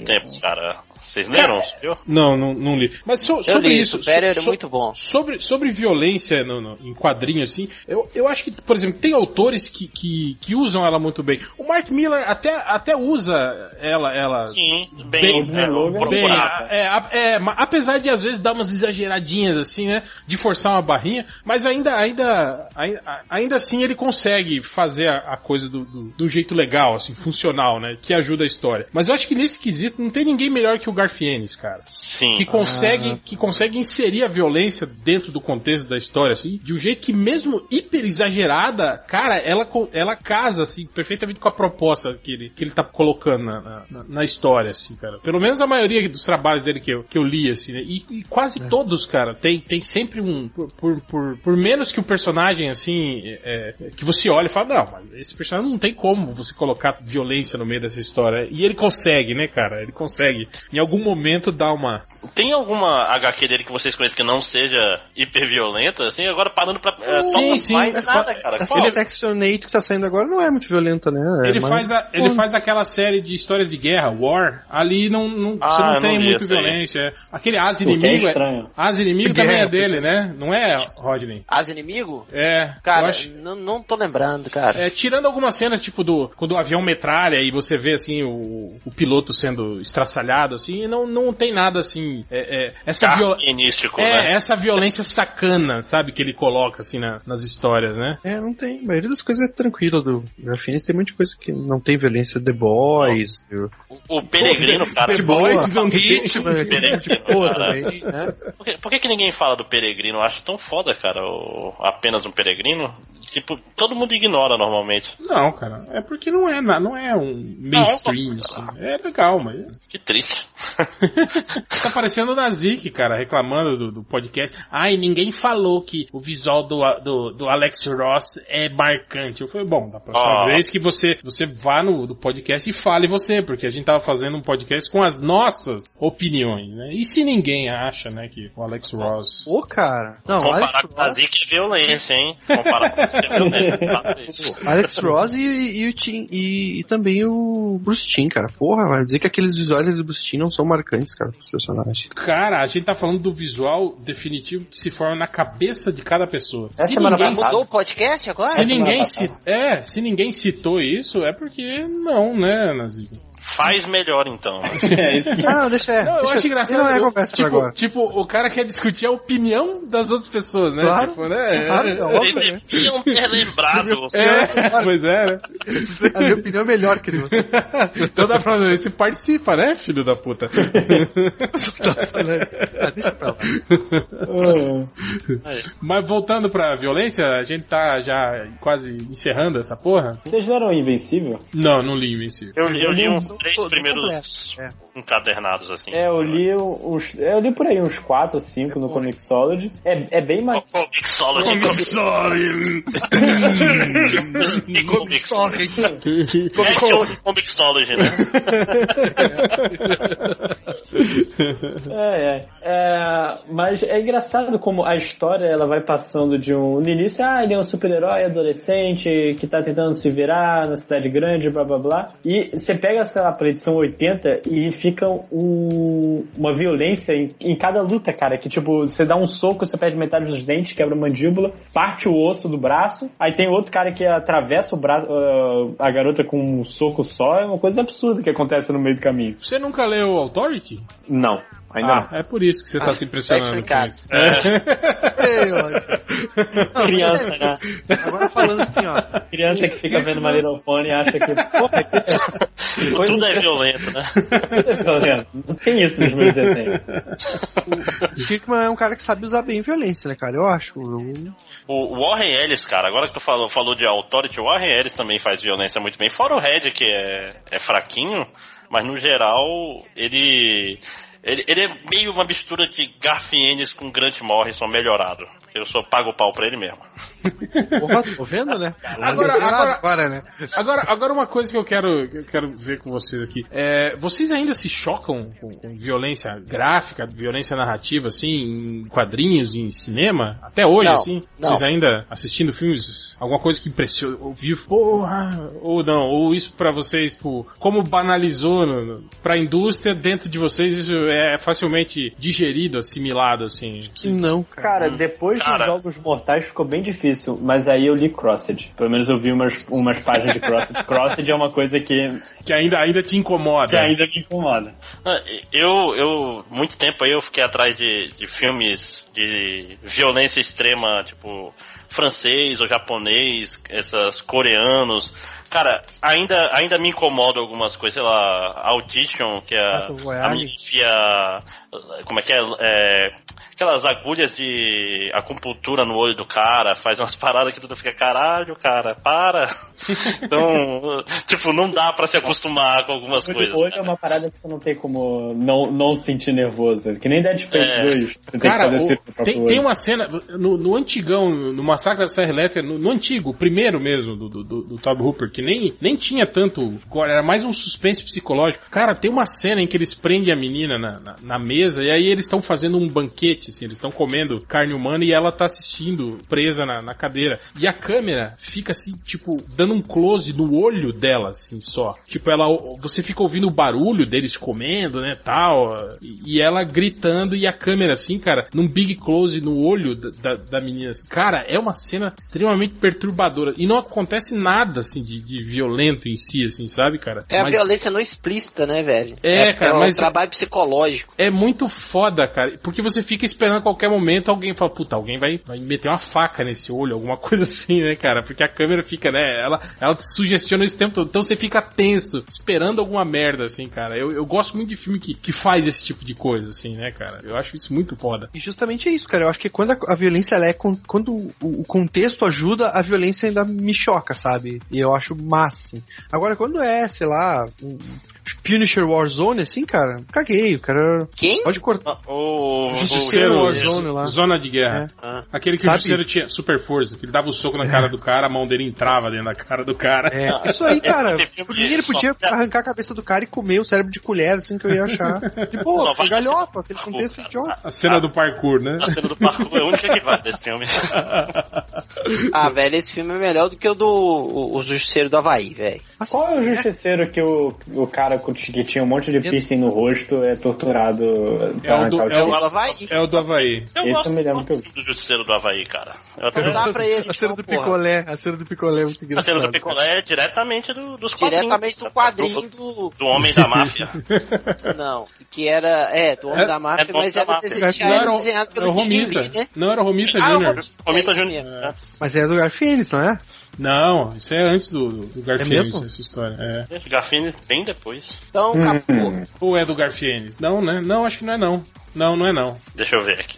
[SPEAKER 2] tempos, cara. Vocês leram? Superior?
[SPEAKER 4] Não, não, não li. Mas so-
[SPEAKER 1] Eu
[SPEAKER 4] sobre
[SPEAKER 1] li,
[SPEAKER 4] isso.
[SPEAKER 1] Superior
[SPEAKER 4] so-
[SPEAKER 1] é muito bom.
[SPEAKER 4] Sobre, sobre violência no, no- em quadrinho, assim, eu, eu acho que, por exemplo, tem autores que, que, que usam ela muito bem. O Mark Miller até, até usa ela, ela
[SPEAKER 2] Sim, bem,
[SPEAKER 4] Bem,
[SPEAKER 2] é,
[SPEAKER 3] Logan,
[SPEAKER 4] Bem, é, é, ma- apesar de às vezes dar umas exageradinhas assim, né? De forçar uma barrinha, mas ainda, ainda, ainda, ainda assim ele consegue fazer a, a coisa do, do, do jeito legal, assim, funcional, né? Que ajuda a história. Mas eu acho que nesse quesito não tem ninguém melhor que o Garfienes, cara.
[SPEAKER 2] Sim.
[SPEAKER 4] Que consegue, que consegue inserir a violência dentro do contexto da história, assim, de um jeito que mesmo hiper exagerada, cara, ela, ela casa, assim, perfeitamente com a proposta que ele, que ele tá colocando na, na, na história, assim, cara. Pelo menos a maioria dos trabalhos dele que eu, que eu li, assim, né? E, e quase todos, cara, tem, tem sempre um, por, por, por, por menos que o personagem, assim, é, é, que você olha e fala, não, mas esse personagem não tem como você colocar violência no meio dessa história. E ele consegue, né, cara? Ele consegue, em algum momento, dar uma,
[SPEAKER 2] Tem alguma HQ dele que vocês conhecem que não seja hiper violenta? Assim, agora parando pra. É, só
[SPEAKER 4] Sim,
[SPEAKER 2] não
[SPEAKER 4] sim.
[SPEAKER 2] faz
[SPEAKER 4] Essa-
[SPEAKER 2] nada, cara.
[SPEAKER 5] Section 8 que tá saindo agora não é muito violenta, né? É
[SPEAKER 4] Ele,
[SPEAKER 5] mais-
[SPEAKER 4] faz a- ele faz aquela série de histórias de guerra, War. Ali não, não-
[SPEAKER 2] Ah,
[SPEAKER 4] você não
[SPEAKER 2] não
[SPEAKER 4] tem
[SPEAKER 2] esse aí.
[SPEAKER 4] violência. Aquele As
[SPEAKER 3] é
[SPEAKER 4] Inimigo.
[SPEAKER 3] estranho.
[SPEAKER 4] As Inimigo
[SPEAKER 5] Guerra,
[SPEAKER 4] também é dele,
[SPEAKER 5] é.
[SPEAKER 4] né? Não é, Rodney?
[SPEAKER 1] As inimigo?
[SPEAKER 4] É.
[SPEAKER 1] Cara,
[SPEAKER 4] acho-
[SPEAKER 1] não, não tô lembrando, cara.
[SPEAKER 4] é, tirando algumas cenas, tipo, do quando o avião metralha e você vê, assim, o, o piloto sendo estraçalhado, assim, não, não tem nada, assim, é, é, essa violência...
[SPEAKER 2] Característico,
[SPEAKER 4] É,
[SPEAKER 2] né?
[SPEAKER 4] essa violência sacana, sabe, que ele coloca, assim, na- nas histórias, né?
[SPEAKER 5] É, não tem. A maioria das coisas é tranquila do Garfinis. Tem muita coisa que não tem violência. The Boys, o
[SPEAKER 2] O, o Peregrino, cara.
[SPEAKER 4] The Boys não
[SPEAKER 5] também, né?
[SPEAKER 2] Por que, por que que ninguém fala do Peregrino? Eu acho tão foda, cara. O, apenas um Peregrino. Tipo, todo mundo ignora normalmente.
[SPEAKER 4] Não, cara, é porque não é, não é um mainstream,
[SPEAKER 2] Não,
[SPEAKER 4] assim. É legal, mas...
[SPEAKER 2] Que triste.
[SPEAKER 4] Tá parecendo o Nazik, cara, reclamando do, do podcast. Ai, ninguém falou que o visual do, do, do Alex Ross é marcante. Eu falei, bom, da próxima
[SPEAKER 2] Ah.
[SPEAKER 4] vez que você, você vá no do podcast e fale você, porque a gente tava fazendo um podcast com as nossas opiniões, né? E se ninguém acha, né, que o Alex Ross...
[SPEAKER 5] Pô, cara. Não, Alex
[SPEAKER 2] Comparar com o
[SPEAKER 5] Ross,
[SPEAKER 2] Nazik é violência, hein? Comparar com o Nazik é violência. Isso.
[SPEAKER 5] Alex Ross e, e, o Tim, e, e também o Bruce Timm, cara. Porra, vai dizer que aqueles visuais Timm não são marcantes, cara, pros personagens.
[SPEAKER 4] Cara, a gente tá falando do visual definitivo que se forma na cabeça de cada pessoa.
[SPEAKER 3] Essa
[SPEAKER 4] se
[SPEAKER 3] semana
[SPEAKER 4] ninguém,
[SPEAKER 3] passada-
[SPEAKER 1] Mudou o podcast agora?
[SPEAKER 4] se ninguém ci- é, se ninguém citou isso, é porque não, né, Nazik?
[SPEAKER 2] Faz melhor então. né?
[SPEAKER 3] É isso que...
[SPEAKER 5] Ah, não, deixa é.
[SPEAKER 4] Não, eu
[SPEAKER 5] deixa,
[SPEAKER 4] acho engraçado.
[SPEAKER 5] Não é
[SPEAKER 4] eu-
[SPEAKER 5] conversa
[SPEAKER 4] tipo,
[SPEAKER 5] agora.
[SPEAKER 4] tipo, o cara quer discutir a opinião das outras pessoas, né?
[SPEAKER 5] Claro,
[SPEAKER 4] Tipo, né?
[SPEAKER 5] claro, é óbvio,
[SPEAKER 2] Eles
[SPEAKER 5] né?
[SPEAKER 2] deviam ter lembrado.
[SPEAKER 4] É, pois é, né?
[SPEAKER 5] A minha opinião é melhor que ele.
[SPEAKER 4] Então dá pra ver, você participa, né, filho da puta?
[SPEAKER 5] ah, deixa pra lá.
[SPEAKER 4] Mas voltando pra violência, a gente tá já quase encerrando essa porra.
[SPEAKER 3] Vocês leram Invencível?
[SPEAKER 4] Não, não li Invencível.
[SPEAKER 2] Eu, eu li um. Três
[SPEAKER 5] todo
[SPEAKER 2] primeiros
[SPEAKER 5] completo,
[SPEAKER 2] encadernados, assim.
[SPEAKER 3] É, eu li uns. Eu li por aí uns 4 ou 5 no Comixology. É, é bem mais.
[SPEAKER 2] Comixology. Action e Comixology, né?
[SPEAKER 3] É, é. É, Mas é engraçado como a história ela vai passando de um. No início, ah, ele é um super-herói adolescente que tá tentando se virar na cidade grande, blá blá blá. E você pega, sei lá, pra edição 80 e fica um- uma violência em, em cada luta, cara. Que tipo, você dá um soco, você perde metade dos dentes, quebra a mandíbula, parte o osso do braço. Aí tem outro cara que atravessa o braço, ah, a garota com um soco só. É uma coisa absurda que acontece no meio do caminho.
[SPEAKER 4] Você nunca leu Authority?
[SPEAKER 3] Não, ainda
[SPEAKER 4] Ah, é por isso que você tá
[SPEAKER 1] Ah,
[SPEAKER 4] se
[SPEAKER 1] tá
[SPEAKER 4] impressionando isso.
[SPEAKER 5] Ei, ó.
[SPEAKER 3] Criança, né?
[SPEAKER 5] Agora falando assim, ó.
[SPEAKER 3] Criança que fica vendo My Little Pony e acha que, porra, que coisa
[SPEAKER 2] Tudo é violento, né?
[SPEAKER 3] violenta. Não tem isso nos meus desenhos.
[SPEAKER 5] O Kirkman é um cara que sabe usar bem violência, né, cara? Eu acho. Eu-
[SPEAKER 2] O Warren Ellis, cara, agora que tu falou, falou de Authority, o Warren Ellis também faz violência muito bem. Fora o Red, que é, é fraquinho, mas no geral, ele, ele. Ele é meio uma mistura de Garfienes com Grant Morrison melhorado. Eu só pago o pau pra ele mesmo.
[SPEAKER 5] Porra, tô vendo, né?
[SPEAKER 4] Agora- agora-
[SPEAKER 5] agora, né?
[SPEAKER 4] Agora, agora uma coisa que eu quero, que eu quero ver com vocês aqui. É, vocês ainda se chocam com, com violência gráfica, violência narrativa, assim, em quadrinhos, em cinema? Até hoje,
[SPEAKER 1] Não,
[SPEAKER 4] assim?
[SPEAKER 1] não.
[SPEAKER 4] Vocês ainda assistindo filmes, alguma coisa que impressionou, ouviu, porra, ou não, ou isso pra vocês, tipo, como banalizou no, no, pra indústria, dentro de vocês, isso é facilmente digerido, assimilado, assim?
[SPEAKER 5] Não, cara.
[SPEAKER 3] Cara, depois
[SPEAKER 2] Cara.
[SPEAKER 3] Jogos Mortais ficou bem difícil, mas aí eu li Crossed. Pelo menos eu vi umas, umas páginas de Crossed. Crossed é uma coisa que,
[SPEAKER 4] Que ainda, ainda te incomoda.
[SPEAKER 3] que ainda me incomoda.
[SPEAKER 2] Ah, Eu, eu, muito tempo aí eu fiquei atrás de, de filmes de violência extrema, tipo, francês ou japonês, essas coreanos. Cara, ainda, ainda me incomoda algumas coisas, sei lá, Audition, que é a,
[SPEAKER 5] Battle
[SPEAKER 2] a menina enfia, como é que é, é, aquelas agulhas de acupuntura no olho do cara, faz umas paradas que tudo fica, caralho, cara, para. Então, tipo, não dá pra se acostumar com algumas
[SPEAKER 3] Olho,
[SPEAKER 2] coisas.
[SPEAKER 3] olho é uma parada que você não tem como não, não sentir nervoso. Que nem Dead Space
[SPEAKER 2] É.
[SPEAKER 3] 2. Você tem
[SPEAKER 4] Cara,
[SPEAKER 3] que fazer
[SPEAKER 4] o-
[SPEAKER 3] assim pro próprio
[SPEAKER 4] tem, tem uma cena no, no antigão, no Massacre da Serra Elétrica, no, no antigo, o primeiro mesmo, do, do, do, do Toby Hooper, que nem, nem tinha tanto gore, era mais um suspense psicológico. Cara, tem uma cena em que eles prendem a menina na, na, na mesa e aí eles estão fazendo um banquete, assim, eles estão comendo carne humana e ela tá assistindo, presa na, na cadeira. E a câmera fica assim, tipo, dando um close no olho dela, assim, só. Tipo, ela, você fica ouvindo o barulho deles comendo, né, tal, e, ela gritando e a câmera, assim, cara, num big close no olho da, da, da menina. Assim. Cara, é uma cena extremamente perturbadora. E não acontece nada, assim, de, de violento em si, assim, sabe, cara?
[SPEAKER 1] É a
[SPEAKER 4] Mas
[SPEAKER 1] violência não explícita, né, velho?
[SPEAKER 4] É, cara,
[SPEAKER 1] é um
[SPEAKER 4] mas-
[SPEAKER 1] trabalho psicológico.
[SPEAKER 4] É muito foda, cara. Porque você fica esperando a qualquer momento alguém fala, puta, alguém vai, vai meter uma faca nesse olho, alguma coisa assim, né, cara? Porque a câmera fica, né? Ela, ela te sugestiona esse tempo todo. Então você fica tenso, esperando alguma merda, assim, cara. Eu, eu gosto muito de filme que, que faz esse tipo de coisa, assim, né, cara? Eu acho isso muito foda.
[SPEAKER 5] E justamente é isso, cara. Eu acho que quando a, a violência ela é. Quando o, o contexto ajuda, a violência ainda me choca, sabe? E eu acho massa, assim. Agora, quando é, sei lá, um Punisher Warzone, assim, cara, caguei. O cara
[SPEAKER 1] Quem?
[SPEAKER 5] pode cortar.
[SPEAKER 2] O,
[SPEAKER 5] Justiceiro
[SPEAKER 2] o-
[SPEAKER 5] Warzone lá.
[SPEAKER 4] Zona de guerra.
[SPEAKER 1] Ah.
[SPEAKER 4] Aquele que
[SPEAKER 5] Sabe?
[SPEAKER 4] o Justiceiro tinha super força, que ele dava o soco na cara do cara, a mão dele entrava dentro da cara do cara.
[SPEAKER 5] É, isso aí, cara. ele
[SPEAKER 2] só-
[SPEAKER 5] podia arrancar a cabeça do cara e comer o cérebro de colher, assim, que eu ia achar. De boa,
[SPEAKER 2] Só vai-
[SPEAKER 5] galhofa, aquele contexto idiota.
[SPEAKER 4] A cena do parkour, né?
[SPEAKER 2] A cena do parkour é a única que vale desse filme.
[SPEAKER 1] Ah, velho, esse filme é melhor do que o do o, o Justiceiro do Havaí, velho.
[SPEAKER 3] Qual é o justiceiro que o, o cara que tinha um monte de piercing no rosto é torturado pra
[SPEAKER 4] É o do- é o-
[SPEAKER 1] Havaí.
[SPEAKER 4] É o do Havaí.
[SPEAKER 2] Eu
[SPEAKER 3] Esse eu me lembro que eu-
[SPEAKER 2] do Justiceiro do Havaí, cara. Eu
[SPEAKER 1] dá pra ele,
[SPEAKER 5] A cena do picolé, a cena do picolé é muito
[SPEAKER 2] A
[SPEAKER 5] engraçada.
[SPEAKER 2] cena do Picolé é diretamente do, dos quadrinhos.
[SPEAKER 1] Diretamente do quadrinho do.
[SPEAKER 2] Do Homem da Máfia.
[SPEAKER 1] Não, que era. É, do Homem
[SPEAKER 4] É-
[SPEAKER 1] da Máfia,
[SPEAKER 2] é do
[SPEAKER 1] mas era, desenhado pelo Jim. Lee, né?
[SPEAKER 4] Não, era o Romita
[SPEAKER 2] Ah,
[SPEAKER 4] Jr.
[SPEAKER 2] Romita-
[SPEAKER 1] É mesmo.
[SPEAKER 2] né?
[SPEAKER 5] Mas é do Garfienes, não é?
[SPEAKER 4] Não, isso é antes do, do Garfienes,
[SPEAKER 5] É mesmo?
[SPEAKER 4] essa história. É.
[SPEAKER 2] Garfini bem depois.
[SPEAKER 1] Então, acabou.
[SPEAKER 3] Hum.
[SPEAKER 4] Ou é do Garfienes? Não, né? Não, acho que não é não. Não, não é não.
[SPEAKER 2] Deixa eu ver aqui.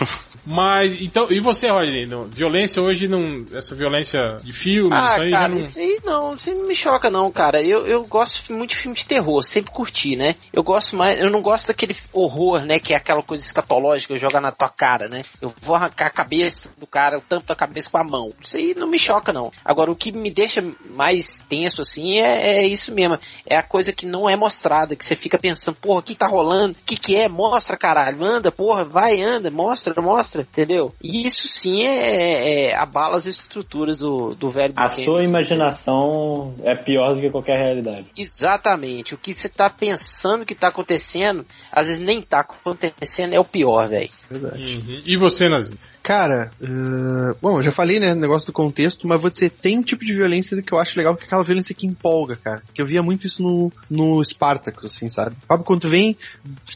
[SPEAKER 4] Mas, então, e você, Rodney? Não, violência hoje não. Essa violência de filmes,
[SPEAKER 1] Ah,
[SPEAKER 4] isso aí
[SPEAKER 1] cara,
[SPEAKER 4] não.
[SPEAKER 1] isso aí não, isso aí não me choca não, cara. Eu, eu gosto muito de filme de terror, sempre curti, né? Eu gosto mais, eu não gosto daquele horror, né, que é aquela coisa escatológica, joga na tua cara, né? Eu vou arrancar a cabeça do cara, o tampo da cabeça com a mão. Isso aí não me choca não. Agora, o que me deixa mais tenso, assim, é, é isso mesmo. É a coisa que não é mostrada, que você fica pensando, porra, o que tá rolando? O que que é? Mostra, caralho. Anda, porra, vai, anda, mostra, mostra, entendeu? E isso sim é, é abala as estruturas do, do velho
[SPEAKER 3] A
[SPEAKER 1] Buchanan.
[SPEAKER 3] sua imaginação é pior do que qualquer realidade.
[SPEAKER 1] Exatamente. O que você tá pensando que tá acontecendo, às vezes nem tá acontecendo, é o pior, velho.
[SPEAKER 5] Verdade.
[SPEAKER 4] Uhum. E você, Nazinho?
[SPEAKER 5] Cara, uh, bom, eu já falei, né, negócio do contexto, mas vou dizer, tem um tipo de violência que eu acho legal, que é aquela violência que empolga, cara. Que eu via muito isso no, no Spartacus, assim, sabe? Sabe, quando vem,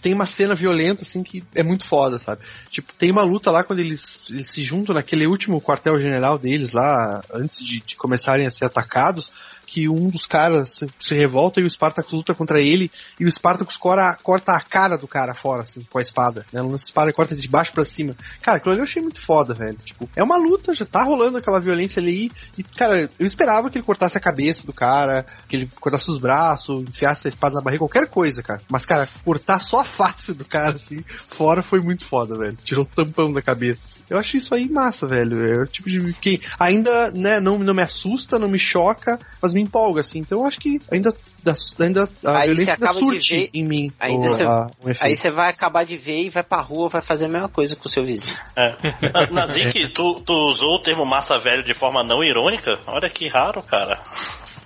[SPEAKER 5] tem uma cena violenta, assim, que é muito foda, sabe? Tipo, tem uma luta lá quando eles, eles se juntam naquele último quartel-general deles lá, antes de, de começarem a ser atacados, que um dos caras se, revolta e o Spartacus luta contra ele e o Spartacus cora, corta a cara do cara fora, assim, com a espada. Né? Lança a espada e corta de baixo pra cima. Cara, aquilo ali eu achei muito foda, velho. Tipo, é uma luta, já tá rolando aquela violência ali e, cara, eu esperava que ele cortasse a cabeça do cara, que ele cortasse os braços, enfiasse a espada na barriga, qualquer coisa, cara. Mas, cara, cortar só a face do cara, assim, fora foi muito foda, velho. Tirou um tampão da cabeça. assim. Eu achei isso aí massa, velho. É o tipo de que ainda, né, não, não me assusta, não me choca, mas me empolga, assim. Então eu acho que ainda, ainda a
[SPEAKER 1] Aí
[SPEAKER 5] violência ainda surte
[SPEAKER 1] ver-
[SPEAKER 5] em mim.
[SPEAKER 1] Ainda
[SPEAKER 5] o,
[SPEAKER 1] você-
[SPEAKER 5] a- efeito.
[SPEAKER 1] Aí você vai acabar de ver e vai pra rua, vai fazer a mesma coisa com o seu vizinho.
[SPEAKER 2] É. Na- Nazik, tu, tu usou o termo massa velho de forma não irônica? Olha que raro, cara.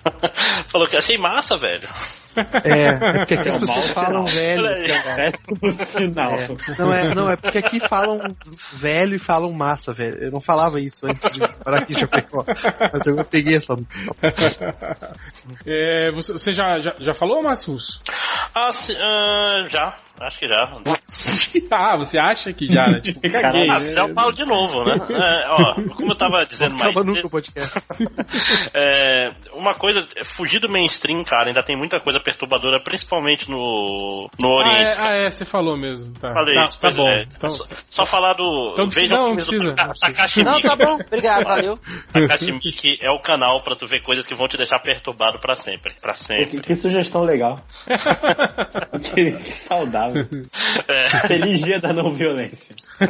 [SPEAKER 2] Falou que achei massa, velho.
[SPEAKER 5] É, é porque aqui
[SPEAKER 3] É
[SPEAKER 5] as pessoas falam
[SPEAKER 2] sinal.
[SPEAKER 5] velho.
[SPEAKER 2] Aí.
[SPEAKER 3] Péssimo sinal.
[SPEAKER 5] É. Não é, não, é porque aqui falam velho e falam massa, velho. Eu não falava isso antes de parar aqui de Chapecó. Mas eu peguei essa.
[SPEAKER 4] É, você você já, já, já falou, Massus?
[SPEAKER 2] Ah, se- ah, já. Acho que já.
[SPEAKER 4] ah, você acha que já, né? Tipo, caguei.
[SPEAKER 2] Ah,
[SPEAKER 4] né?
[SPEAKER 2] já eu falo de novo, né? É, ó, como eu tava dizendo mais
[SPEAKER 5] Acaba nunca
[SPEAKER 2] cedo,
[SPEAKER 5] o podcast.
[SPEAKER 2] é, uma coisa, fugir do mainstream, cara, ainda tem muita coisa perturbadora, principalmente no, no
[SPEAKER 4] Ah
[SPEAKER 2] Oriente.
[SPEAKER 4] é, ah, é, você falou mesmo. Tá,
[SPEAKER 2] Falei
[SPEAKER 4] tá,
[SPEAKER 2] isso,
[SPEAKER 4] tá bom.
[SPEAKER 2] é.
[SPEAKER 4] Então,
[SPEAKER 2] Só, só falar do.
[SPEAKER 4] Então
[SPEAKER 2] vejam
[SPEAKER 4] não,
[SPEAKER 2] o filme
[SPEAKER 4] precisa,
[SPEAKER 2] do Taka-
[SPEAKER 4] não precisa.
[SPEAKER 1] Não, tá bom, obrigado, valeu.
[SPEAKER 2] Takashi é o canal pra tu ver coisas que vão te deixar perturbado pra sempre. Pra
[SPEAKER 3] Que,
[SPEAKER 2] sempre.
[SPEAKER 3] que sugestão legal. que, que saudável.
[SPEAKER 2] É.
[SPEAKER 3] Feliz dia da não violência.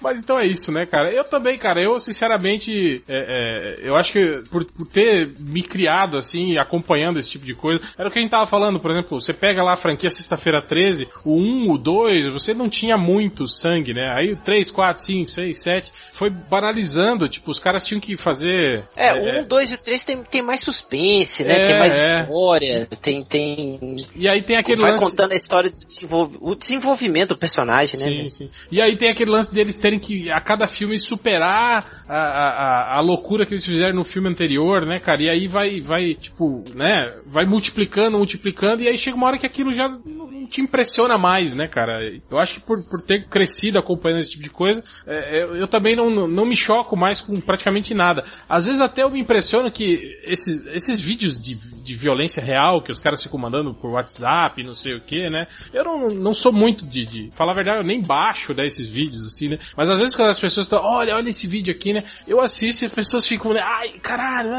[SPEAKER 4] Mas então é isso, né, cara? Eu também, cara, eu sinceramente, é, é, eu acho que por, por ter me criado assim, acompanhando esse tipo de coisa, era o que a gente tava falando, por exemplo, você pega lá a franquia Sexta-feira 13, o 1, o 2, você não tinha muito sangue, né? Aí o 3, 4, 5, 6, 7 foi banalizando, tipo, os caras tinham que fazer.
[SPEAKER 1] É, o 1, 2 e o 3 tem, tem mais suspense, né?
[SPEAKER 4] É,
[SPEAKER 1] tem mais
[SPEAKER 4] é.
[SPEAKER 1] história, tem, tem.
[SPEAKER 4] E aí tem aquele
[SPEAKER 1] vai
[SPEAKER 4] lance.
[SPEAKER 1] contando a história do desenvolv... o desenvolvimento do personagem, né?
[SPEAKER 4] Sim, sim. E aí tem aquele lance deles terem que, a cada filme, superar a, a, a- a loucura que eles fizeram no filme anterior, né, cara? E aí vai, vai, tipo, né, vai multiplicando, multiplicando, e aí chega uma hora que aquilo já não te impressiona mais, né, cara? Eu acho que por, por ter crescido acompanhando esse tipo de coisa, é, eu, eu também não, não me choco mais com praticamente nada. Às vezes até eu me impressiono que esses, esses vídeos de, de violência real que os caras ficam mandando por WhatsApp, não sei o que, né? Eu não, não sou muito de, de. Falar a verdade, eu nem baixo né, esses vídeos, assim, né? Mas às vezes quando as pessoas estão, olha, olha esse vídeo aqui, né? Eu assisto e as pessoas ficam, né? Ai, caralho,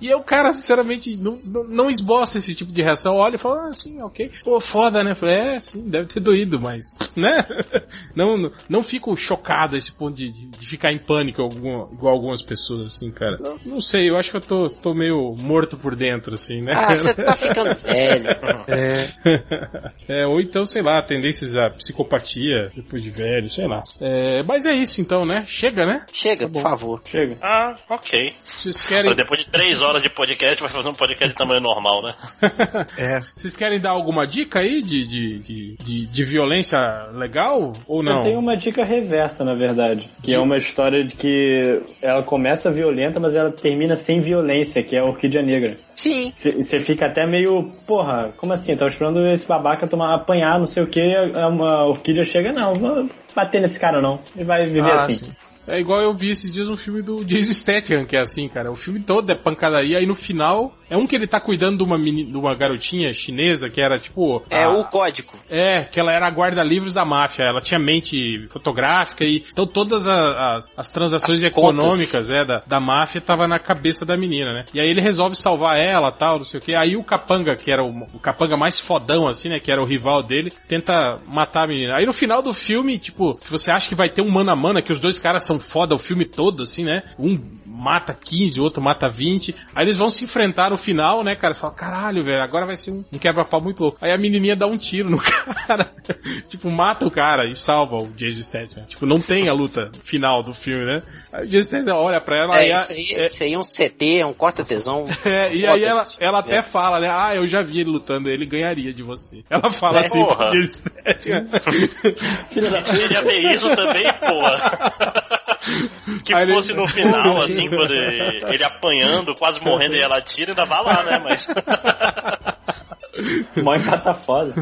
[SPEAKER 4] E eu, cara, sinceramente, não, não, não esboço esse tipo de reação. Olha e falo, ah, sim, ok. Pô, foda, né? Falei, é, sim, deve ter doído, mas, né? Não, não, não fico chocado a esse ponto de, de, de ficar em pânico algum, igual algumas pessoas, assim, cara. Não, não sei, eu acho que eu tô, tô meio morto por dentro, assim, né?
[SPEAKER 1] Ah, você tá ficando velho.
[SPEAKER 5] É,
[SPEAKER 4] É, ou então, sei lá, tendências à psicopatia depois de velho, sei lá. É, mas é isso então, né? Chega, né?
[SPEAKER 1] Chega, por favor.
[SPEAKER 3] Chega.
[SPEAKER 2] Ah, ok.
[SPEAKER 4] Vocês querem,
[SPEAKER 2] Agora, depois de três horas de podcast, vai fazer um podcast de tamanho normal, né?
[SPEAKER 5] é.
[SPEAKER 4] vocês querem dar alguma dica aí de, de, de, de, de violência legal ou não?
[SPEAKER 3] Eu tenho uma dica reversa, na verdade. Que é uma história de que ela começa violenta, mas ela termina sem violência, que é a Orquídea Negra.
[SPEAKER 1] Sim.
[SPEAKER 3] Você fica até meio, porra, como assim? Eu tava esperando esse babaca tomar, apanhar, não sei o que, uma orquídea chega, não, vou bater nesse cara não. E vai viver
[SPEAKER 4] Ah,
[SPEAKER 3] assim.
[SPEAKER 4] sim. É igual eu vi esses dias um filme do Jason Statham, que é assim, cara. O filme todo é pancadaria, aí no final É um que ele tá cuidando de uma, meni- de uma garotinha chinesa que era tipo.
[SPEAKER 1] É
[SPEAKER 4] a-
[SPEAKER 1] o código.
[SPEAKER 4] É, que ela era a guarda-livros da máfia. Ela tinha mente fotográfica e. Então todas a- as, as transações
[SPEAKER 1] As
[SPEAKER 4] econômicas é, da, da máfia tava na cabeça da menina, né? E aí ele resolve salvar ela tal, não sei o que. Aí o capanga, que era o, o capanga mais fodão, assim, né? Que era o rival dele, tenta matar a menina. Aí no final do filme, tipo, você acha que vai ter um mano a mano, que os dois caras são foda o filme todo, assim, né? Um mata 15, o outro mata 20. Aí eles vão se enfrentar no final, né, cara? Você fala, caralho, velho, agora vai ser um, um quebra-pau muito louco. Aí a menininha dá um tiro no cara. tipo, mata o cara e salva o Jason Statham. Tipo, não tem a luta final do filme, né? Aí o Jason Statham olha pra ela
[SPEAKER 1] É,
[SPEAKER 4] e a-
[SPEAKER 1] isso aí,
[SPEAKER 4] é,
[SPEAKER 1] isso aí é um CT, é um corta-tesão.
[SPEAKER 4] é, e aí ela, ela até
[SPEAKER 1] É.
[SPEAKER 4] fala, né? Ah, eu já vi ele lutando, ele ganharia de você. Ela fala
[SPEAKER 1] É,
[SPEAKER 4] assim
[SPEAKER 2] porra.
[SPEAKER 4] pro Jason Statham.
[SPEAKER 3] Filha da puta.
[SPEAKER 2] Queria ver isso também, porra. Que
[SPEAKER 4] Aí ele-
[SPEAKER 2] fosse no final, assim, quando ele, ele apanhando, quase morrendo e ela tira, ainda vai lá, né? Mas.
[SPEAKER 3] Mó empata foda.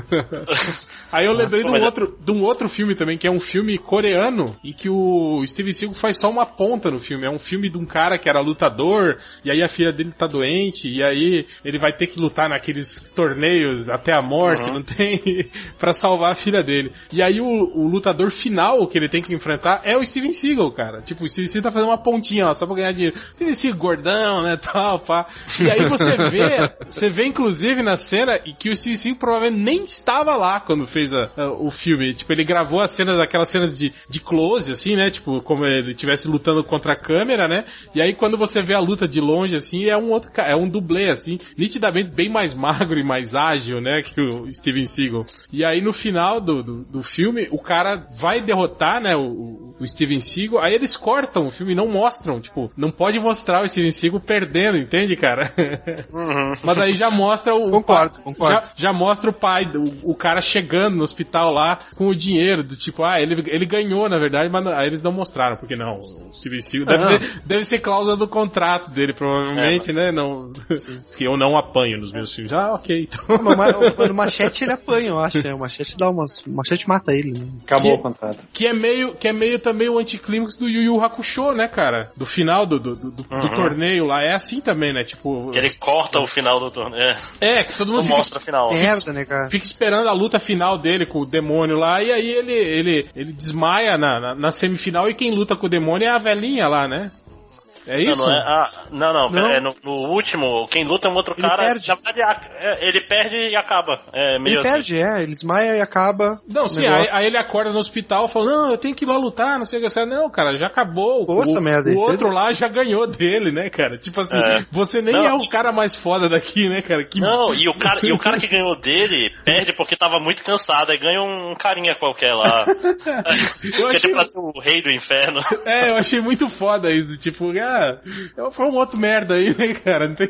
[SPEAKER 4] Aí eu lembrei de um,
[SPEAKER 2] Mas-
[SPEAKER 4] outro, de um outro filme também, que é um filme coreano, em que o Steven Seagal faz só uma ponta no filme. É um filme de um cara que era lutador, e aí a filha dele tá doente, e aí ele vai ter que lutar naqueles torneios até a morte,
[SPEAKER 2] Uhum.
[SPEAKER 4] não tem, pra salvar a filha dele. E aí o, o lutador final que ele tem que enfrentar é o Steven Seagal, cara. Tipo, o Steven Seagal tá fazendo uma pontinha lá, só pra ganhar dinheiro. Steven Seagal gordão, né, tal, pá. E aí você vê, você vê inclusive na cena e que o Steven Seagal provavelmente nem estava lá quando fez a- a- o filme. Tipo, ele gravou as cenas, aquelas cenas de, de close, assim, né? Tipo, como ele estivesse lutando contra a câmera, né? E aí quando você vê a luta de longe, assim, é um outro, é um dublê, assim, nitidamente bem mais magro e mais ágil, né? Que o Steven Seagal. E aí no final do, do, do filme, o cara vai derrotar, né? O, o- Steven Seagal. Aí eles cortam o filme e não mostram, tipo, não pode mostrar o Steven Seagal perdendo, entende, cara?
[SPEAKER 2] Uhum.
[SPEAKER 4] Mas aí já mostra o.
[SPEAKER 5] Concordo,
[SPEAKER 4] pa-
[SPEAKER 5] concordo.
[SPEAKER 4] Já, já mostra o pai, o, o cara chegando no hospital lá com o dinheiro, do tipo, ah, ele, ele ganhou, na verdade, mas não- aí eles não mostraram, porque não, o Steven Seagal deve,
[SPEAKER 5] Ah.
[SPEAKER 4] ter, deve ser cláusula do contrato dele, provavelmente, né? Não, que eu não apanho nos meus filmes. Ah, ok, então.
[SPEAKER 5] Mas, mas, no machete ele apanha, eu acho, né? O machete dá uma. O machete mata ele, né?
[SPEAKER 3] Acabou
[SPEAKER 4] Que-
[SPEAKER 3] o contrato.
[SPEAKER 4] Que é meio, que é meio também o anticlímax do Yu Yu Hakusho, né, cara? Do final do, do, do, do
[SPEAKER 2] Uhum.
[SPEAKER 4] torneio lá. É assim também, né? Tipo.
[SPEAKER 2] Que ele corta o final do torneio. É,
[SPEAKER 4] É, que todo
[SPEAKER 2] não
[SPEAKER 4] mundo fica,
[SPEAKER 2] mostra o final.
[SPEAKER 5] Merda, né, cara?
[SPEAKER 4] fica esperando a luta final dele com o demônio lá, e aí ele, ele, ele desmaia na, na, na semifinal e quem luta com o demônio é a velhinha lá, né? É
[SPEAKER 2] Não,
[SPEAKER 4] isso?
[SPEAKER 2] não, é, ah, não, não,
[SPEAKER 5] Não.
[SPEAKER 2] é no, no último, quem luta é um outro
[SPEAKER 5] Ele
[SPEAKER 2] cara.
[SPEAKER 5] perde.
[SPEAKER 2] Na verdade, a- é, ele perde e acaba. É
[SPEAKER 5] Ele perde, é, ele desmaia e acaba.
[SPEAKER 4] Não, sim, aí, aí ele acorda no hospital e fala, não, eu tenho que ir lá lutar, não sei o que. Você, não, cara, já acabou.
[SPEAKER 5] Poxa,
[SPEAKER 4] o,
[SPEAKER 5] merda,
[SPEAKER 4] o outro
[SPEAKER 5] teve-
[SPEAKER 4] lá já ganhou dele, né, cara? Tipo assim,
[SPEAKER 2] É.
[SPEAKER 4] você nem
[SPEAKER 2] Não.
[SPEAKER 4] é o cara mais foda daqui, né, cara? Que...
[SPEAKER 2] Não, e o, cara, e o cara que ganhou dele perde porque tava muito cansado. Aí ganha um carinha qualquer lá.
[SPEAKER 4] Eu
[SPEAKER 2] que é
[SPEAKER 4] achei,
[SPEAKER 2] tipo assim, o rei do inferno.
[SPEAKER 4] é, eu achei muito foda isso. Tipo, ah, foi um outro merda aí, né, cara? Não tem...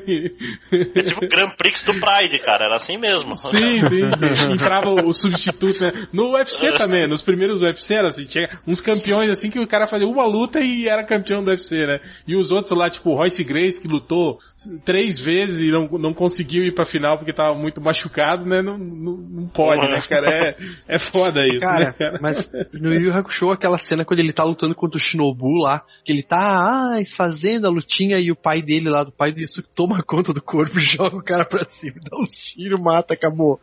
[SPEAKER 2] É tipo o Grand Prix do Pride, cara. Era assim mesmo.
[SPEAKER 4] Sim, sim, entrava o, o substituto, né? No UFC também, nos primeiros UFC era assim, tinha uns campeões assim que o cara fazia uma luta e era campeão do UFC, né? E os outros lá, tipo Royce Grace, que lutou três vezes e não, não conseguiu ir pra final porque tava muito machucado, né? Não, não, não pode, né, cara? É, é foda isso,
[SPEAKER 5] Cara,
[SPEAKER 4] né, cara?
[SPEAKER 5] mas no Yu Yu Hakusho, aquela cena quando ele tá lutando contra o Shinobu lá, que ele tá, ah, fazendo a lutinha e o pai dele lá, do pai do Yusuke, toma conta do corpo, joga o cara pra cima, dá uns tiros, mata, acabou.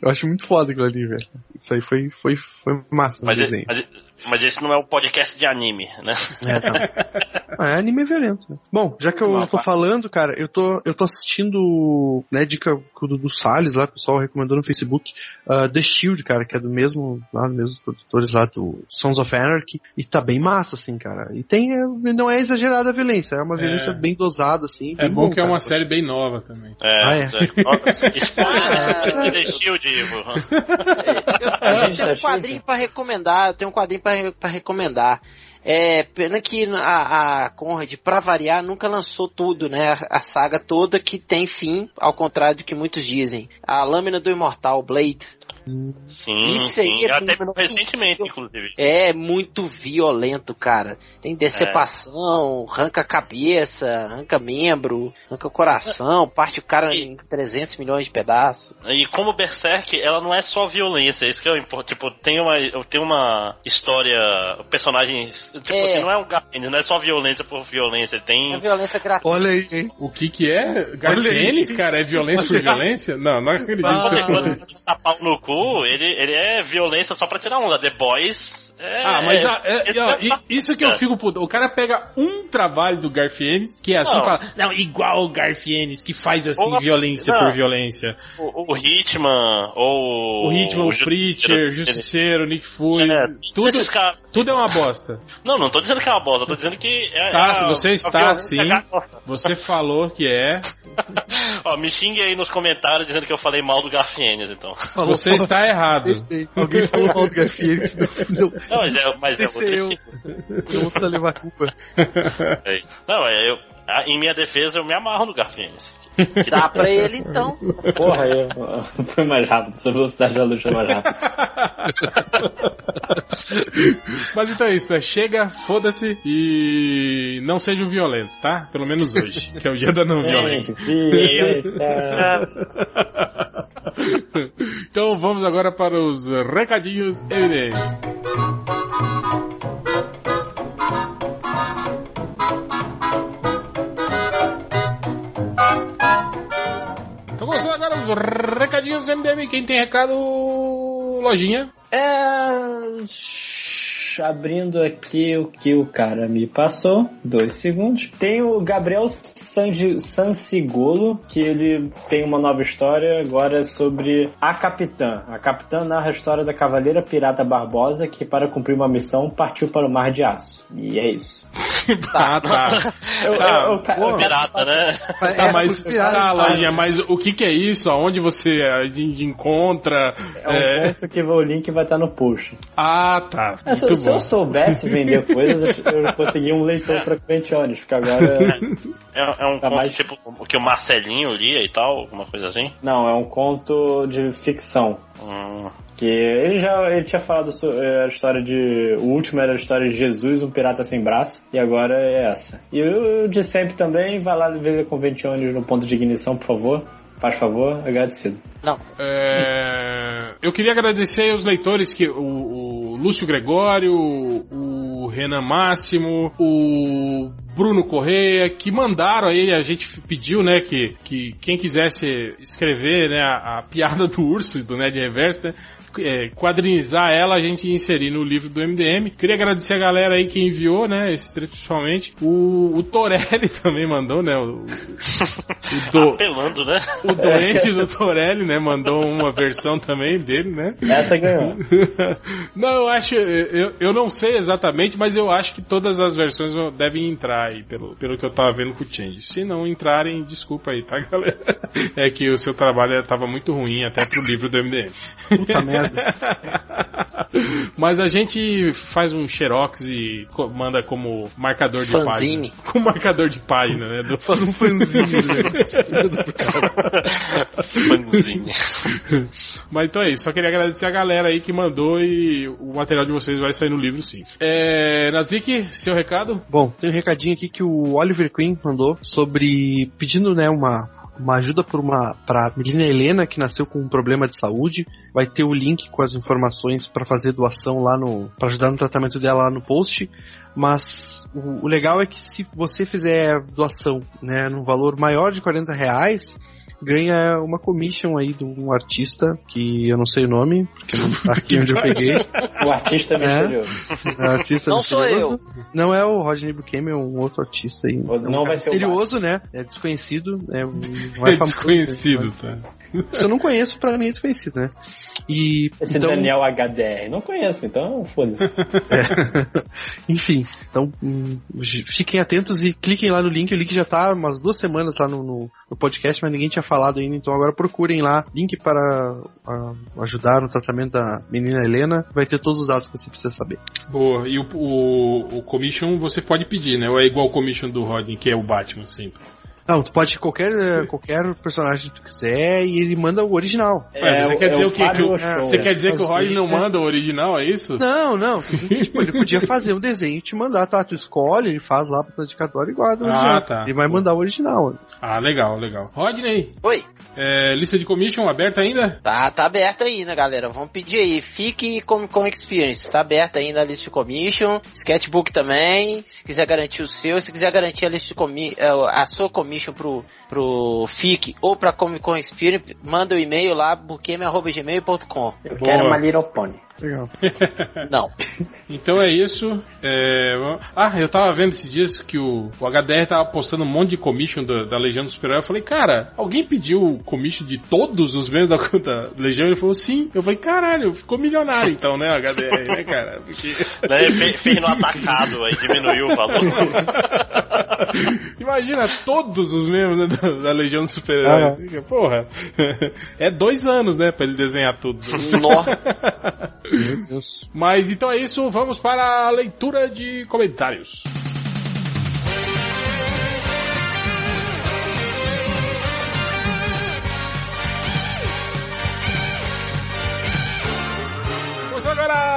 [SPEAKER 5] Eu acho muito foda aquilo ali, velho. Isso aí foi, foi, foi massa
[SPEAKER 2] Mas,
[SPEAKER 5] desenho.
[SPEAKER 2] e- mas, e- mas esse não é o podcast de anime, né?
[SPEAKER 5] É, não. Ah, é anime violento. né? Bom, já que eu
[SPEAKER 2] Não,
[SPEAKER 5] tô
[SPEAKER 2] pá.
[SPEAKER 5] falando, cara, eu tô, eu tô assistindo, né, dica que o Dudu Salles lá, o pessoal recomendou no Facebook, uh, The Shield, cara, que é do mesmo, lá, dos mesmos produtores lá do Sons of Anarchy, e tá bem massa, assim, cara. E tem, é, não é exagerada a violência, é uma
[SPEAKER 4] É.
[SPEAKER 5] violência bem dosada, assim.
[SPEAKER 4] É
[SPEAKER 5] bem
[SPEAKER 4] bom que é
[SPEAKER 5] cara.
[SPEAKER 4] uma série bem nova também.
[SPEAKER 2] É,
[SPEAKER 5] Ah, é.
[SPEAKER 2] é. Spoiler
[SPEAKER 1] Ah.
[SPEAKER 2] The Shield, Ivo.
[SPEAKER 1] Eu tenho um
[SPEAKER 3] tá
[SPEAKER 1] quadrinho pra recomendar, eu tenho um quadrinho pra recomendar. É, pena que a, a Conrad, pra variar, nunca lançou tudo, né? A saga toda que tem fim, ao contrário do que muitos dizem. A Lâmina do Imortal, Blade.
[SPEAKER 2] Sim,
[SPEAKER 1] Isso aí
[SPEAKER 2] sim.
[SPEAKER 1] é
[SPEAKER 2] terminou recentemente, inclusive.
[SPEAKER 1] É muito violento, cara. Tem decepação, arranca a cabeça, arranca membro, arranca o coração, parte o cara em 300 milhões de pedaços.
[SPEAKER 2] E como Berserk, ela não é só violência, isso que é importante. Tipo, tem uma, tem uma história, o personagem, tipo
[SPEAKER 1] É.
[SPEAKER 2] assim, não é um não é só violência por violência, tem...
[SPEAKER 1] É violência gratuita.
[SPEAKER 5] Olha aí, hein?
[SPEAKER 4] O que que é?
[SPEAKER 5] Aí.
[SPEAKER 4] cara? É violência por violência? Não, não acredito.
[SPEAKER 5] Ah,
[SPEAKER 2] Quando ele tá pau no cu, ele, ele é violência só pra tirar onda. The Boys é...
[SPEAKER 4] Ah, mas ah, é- ó,
[SPEAKER 2] é-
[SPEAKER 4] i- isso que eu fico puto. O cara pega um trabalho do Garfienes, que é assim,
[SPEAKER 2] Não.
[SPEAKER 4] e fala, não, igual o Garfienes, que faz assim,
[SPEAKER 2] Ou-
[SPEAKER 4] violência
[SPEAKER 2] não.
[SPEAKER 4] por violência.
[SPEAKER 2] O, o Hitman, ou...
[SPEAKER 4] O Hitman, o Preacher, o
[SPEAKER 2] Justiceiro.
[SPEAKER 4] Justiceiro, o Nick Fury,
[SPEAKER 2] É,
[SPEAKER 4] tudo, tudo é uma bosta.
[SPEAKER 2] Não, não tô dizendo que é uma bosta, eu tô dizendo que é.
[SPEAKER 4] Tá,
[SPEAKER 2] é
[SPEAKER 4] se
[SPEAKER 2] a-
[SPEAKER 4] você
[SPEAKER 2] a
[SPEAKER 4] está assim-. Você falou que é,
[SPEAKER 2] Ó, me xingue aí nos comentários dizendo que eu falei mal do Garfienes, então.
[SPEAKER 4] Você está errado.
[SPEAKER 5] Alguém falou mal do Garfield. Não,
[SPEAKER 2] Não, mas é, mas é outro
[SPEAKER 5] eu.
[SPEAKER 2] tipo.
[SPEAKER 5] não precisa levar a culpa.
[SPEAKER 2] É. Não, é, eu, em minha defesa eu me amarro no Garfienes.
[SPEAKER 1] Dá pra ele então.
[SPEAKER 3] Porra, eu, foi mais rápido. Essa velocidade da luz foi mais rápida.
[SPEAKER 4] Mas então é isso, né? Chega, foda-se e não sejam violentos, tá? Pelo menos hoje, que é o dia da não violência.
[SPEAKER 3] Violência.
[SPEAKER 4] então vamos agora para os recadinhos MDM. Então começando agora os recadinhos MDM. Quem tem recado, lojinha.
[SPEAKER 3] É. Abrindo aqui o que o cara me passou, dois segundos. Tem o Gabriel Sanji- Sansigolo, que ele tem uma nova história agora sobre a Capitã. A Capitã narra a história da Cavaleira Pirata Barbosa, que para cumprir uma missão partiu para o Mar de Aço. E é isso.
[SPEAKER 4] Ah, tá.
[SPEAKER 3] Eu,
[SPEAKER 4] Tá,
[SPEAKER 3] eu- eu-
[SPEAKER 4] pô.
[SPEAKER 3] eu-
[SPEAKER 2] Pirata, né?
[SPEAKER 4] Tá, mas,
[SPEAKER 5] pirata,
[SPEAKER 4] tá,
[SPEAKER 5] tá.
[SPEAKER 4] lojinha, mas o que que é isso? Aonde você encontra?
[SPEAKER 3] é um
[SPEAKER 4] É,
[SPEAKER 3] ponto que o link vai estar no post.
[SPEAKER 4] Ah, tá.
[SPEAKER 3] É, se, eu soubesse vender coisas, eu, eu consegui um leitor para Quentiones, porque agora.
[SPEAKER 2] É, é um
[SPEAKER 3] Tá
[SPEAKER 2] conto
[SPEAKER 3] mais-
[SPEAKER 2] tipo o que o Marcelinho lia e tal, alguma coisa assim.
[SPEAKER 3] Não, é um conto de ficção.
[SPEAKER 2] Hum,
[SPEAKER 3] Que ele já ele tinha falado sobre a história de. O último era a história de Jesus, um pirata sem braço, e agora é essa. E o de sempre também, vai lá ver Conventiones no ponto de ignição, por favor. Faz favor, agradecido.
[SPEAKER 1] Não.
[SPEAKER 4] É, eu queria agradecer aos leitores que o, Lúcio Gregório, o Renan Máximo, o Bruno Correia, que mandaram aí, a gente pediu, né, que, que quem quisesse escrever, né, a, a piada do urso do Ned Reverso, né, é, quadrinizar ela, a gente ia inserir no livro do MDM. Queria agradecer a galera aí que enviou, né, esse trecho principalmente. O, o Torelli também mandou, né, o, o, do,
[SPEAKER 2] apelando, né?
[SPEAKER 4] o doente do Torelli, né, mandou uma versão também dele, né.
[SPEAKER 3] Essa ganhou.
[SPEAKER 4] não, eu acho, eu, eu não sei exatamente, mas eu acho que todas as versões devem entrar aí, pelo, pelo que eu tava vendo com o Change. Se não entrarem, desculpa aí, tá, galera? É que o seu trabalho tava muito ruim até pro livro do MDM.
[SPEAKER 5] Puta merda.
[SPEAKER 4] Mas a gente faz um xerox e co- manda como marcador de
[SPEAKER 1] Fanzine.
[SPEAKER 4] página. Com marcador de página, né? Do...
[SPEAKER 5] Faz um fanzinho, né?
[SPEAKER 2] Fanzinho.
[SPEAKER 4] Mas então é isso, só queria agradecer a galera aí que mandou e o material de vocês vai sair no livro sim. É, Nazik, seu recado?
[SPEAKER 5] Bom, tem um recadinho aqui que o Oliver Queen mandou sobre pedindo, né, uma uma ajuda por uma para menina Helena que nasceu com um problema de saúde. Vai ter o link com as informações para fazer doação lá no para ajudar no tratamento dela lá no post. Mas o, o legal é que se você fizer doação, né, num valor maior de 40 reais, ganha uma commission aí de um artista que eu não sei o nome, porque não tá aqui onde eu peguei.
[SPEAKER 3] O artista misterioso.
[SPEAKER 5] É, artista
[SPEAKER 1] Não sou
[SPEAKER 5] misterioso. Não é o Rodney Buchanan, é um outro artista aí.
[SPEAKER 3] Não
[SPEAKER 5] é um
[SPEAKER 3] vai ser o
[SPEAKER 5] misterioso, né? É desconhecido, é, não é,
[SPEAKER 4] É
[SPEAKER 5] famoso.
[SPEAKER 4] desconhecido, tá?
[SPEAKER 5] Se eu não conheço, pra mim é desconhecido, né? E
[SPEAKER 3] Esse
[SPEAKER 5] então,
[SPEAKER 3] Daniel HDR. Não conheço, então foda-se.
[SPEAKER 5] enfim, então hum, fiquem atentos e cliquem lá no link. O link já tá umas duas semanas lá no, no- no podcast, mas ninguém tinha falado ainda. Então agora procurem lá link para ajudar no tratamento da menina Helena. Vai ter todos os dados que você precisa saber.
[SPEAKER 4] Boa, e o, o, o commission você pode pedir, né? Ou é igual o commission do Rodney, que é o Batman sempre?
[SPEAKER 5] Não, tu pode qualquer, eh, qualquer personagem que tu quiser e ele manda o original.
[SPEAKER 4] Ué, você quer dizer o quê? Que o- você quer dizer que o Rod não manda o original, é isso?
[SPEAKER 5] Não, não. Tipo, ele podia fazer um desenho e te mandar, tá? Tu escolhe, ele faz lá pro dedicatório e guarda o
[SPEAKER 4] Ah,
[SPEAKER 5] original.
[SPEAKER 4] tá.
[SPEAKER 5] Ele vai mandar o original.
[SPEAKER 4] Ah, legal, legal. Rodney,
[SPEAKER 1] Oi.
[SPEAKER 4] é, lista de commission aberta ainda?
[SPEAKER 1] Tá, tá aberto aí, né, galera? Vamos pedir aí. Fique com, com Experience. Tá aberto ainda a lista de commission. Sketchbook também. Se quiser garantir o seu. Se quiser garantir a lista de comi eh, a sua commission pro, pro FIC ou pra Comic Con Experience, manda o e-mail lá, buqueme.gmail.com.
[SPEAKER 3] Eu
[SPEAKER 4] Boa.
[SPEAKER 3] quero uma Little Pony.
[SPEAKER 5] Legal.
[SPEAKER 1] Não.
[SPEAKER 4] Então é isso. É, Ah, eu tava vendo esses dias que o, o HDR tava postando um monte de commission da, da Legião do Super-Herói. Eu falei, cara, alguém pediu o commission de todos os membros da, da Legião? Ele falou, sim. Eu falei, caralho, ficou milionário então, né, HDR, né, cara? Porque...
[SPEAKER 2] Né, fe- fez no atacado, aí diminuiu o valor.
[SPEAKER 4] Imagina todos os membros né, da, da Legião do Super-Herói. Porra, é dois anos, né, pra ele desenhar tudo.
[SPEAKER 1] Nó.
[SPEAKER 4] Mas então é isso, vamos para a leitura de comentários.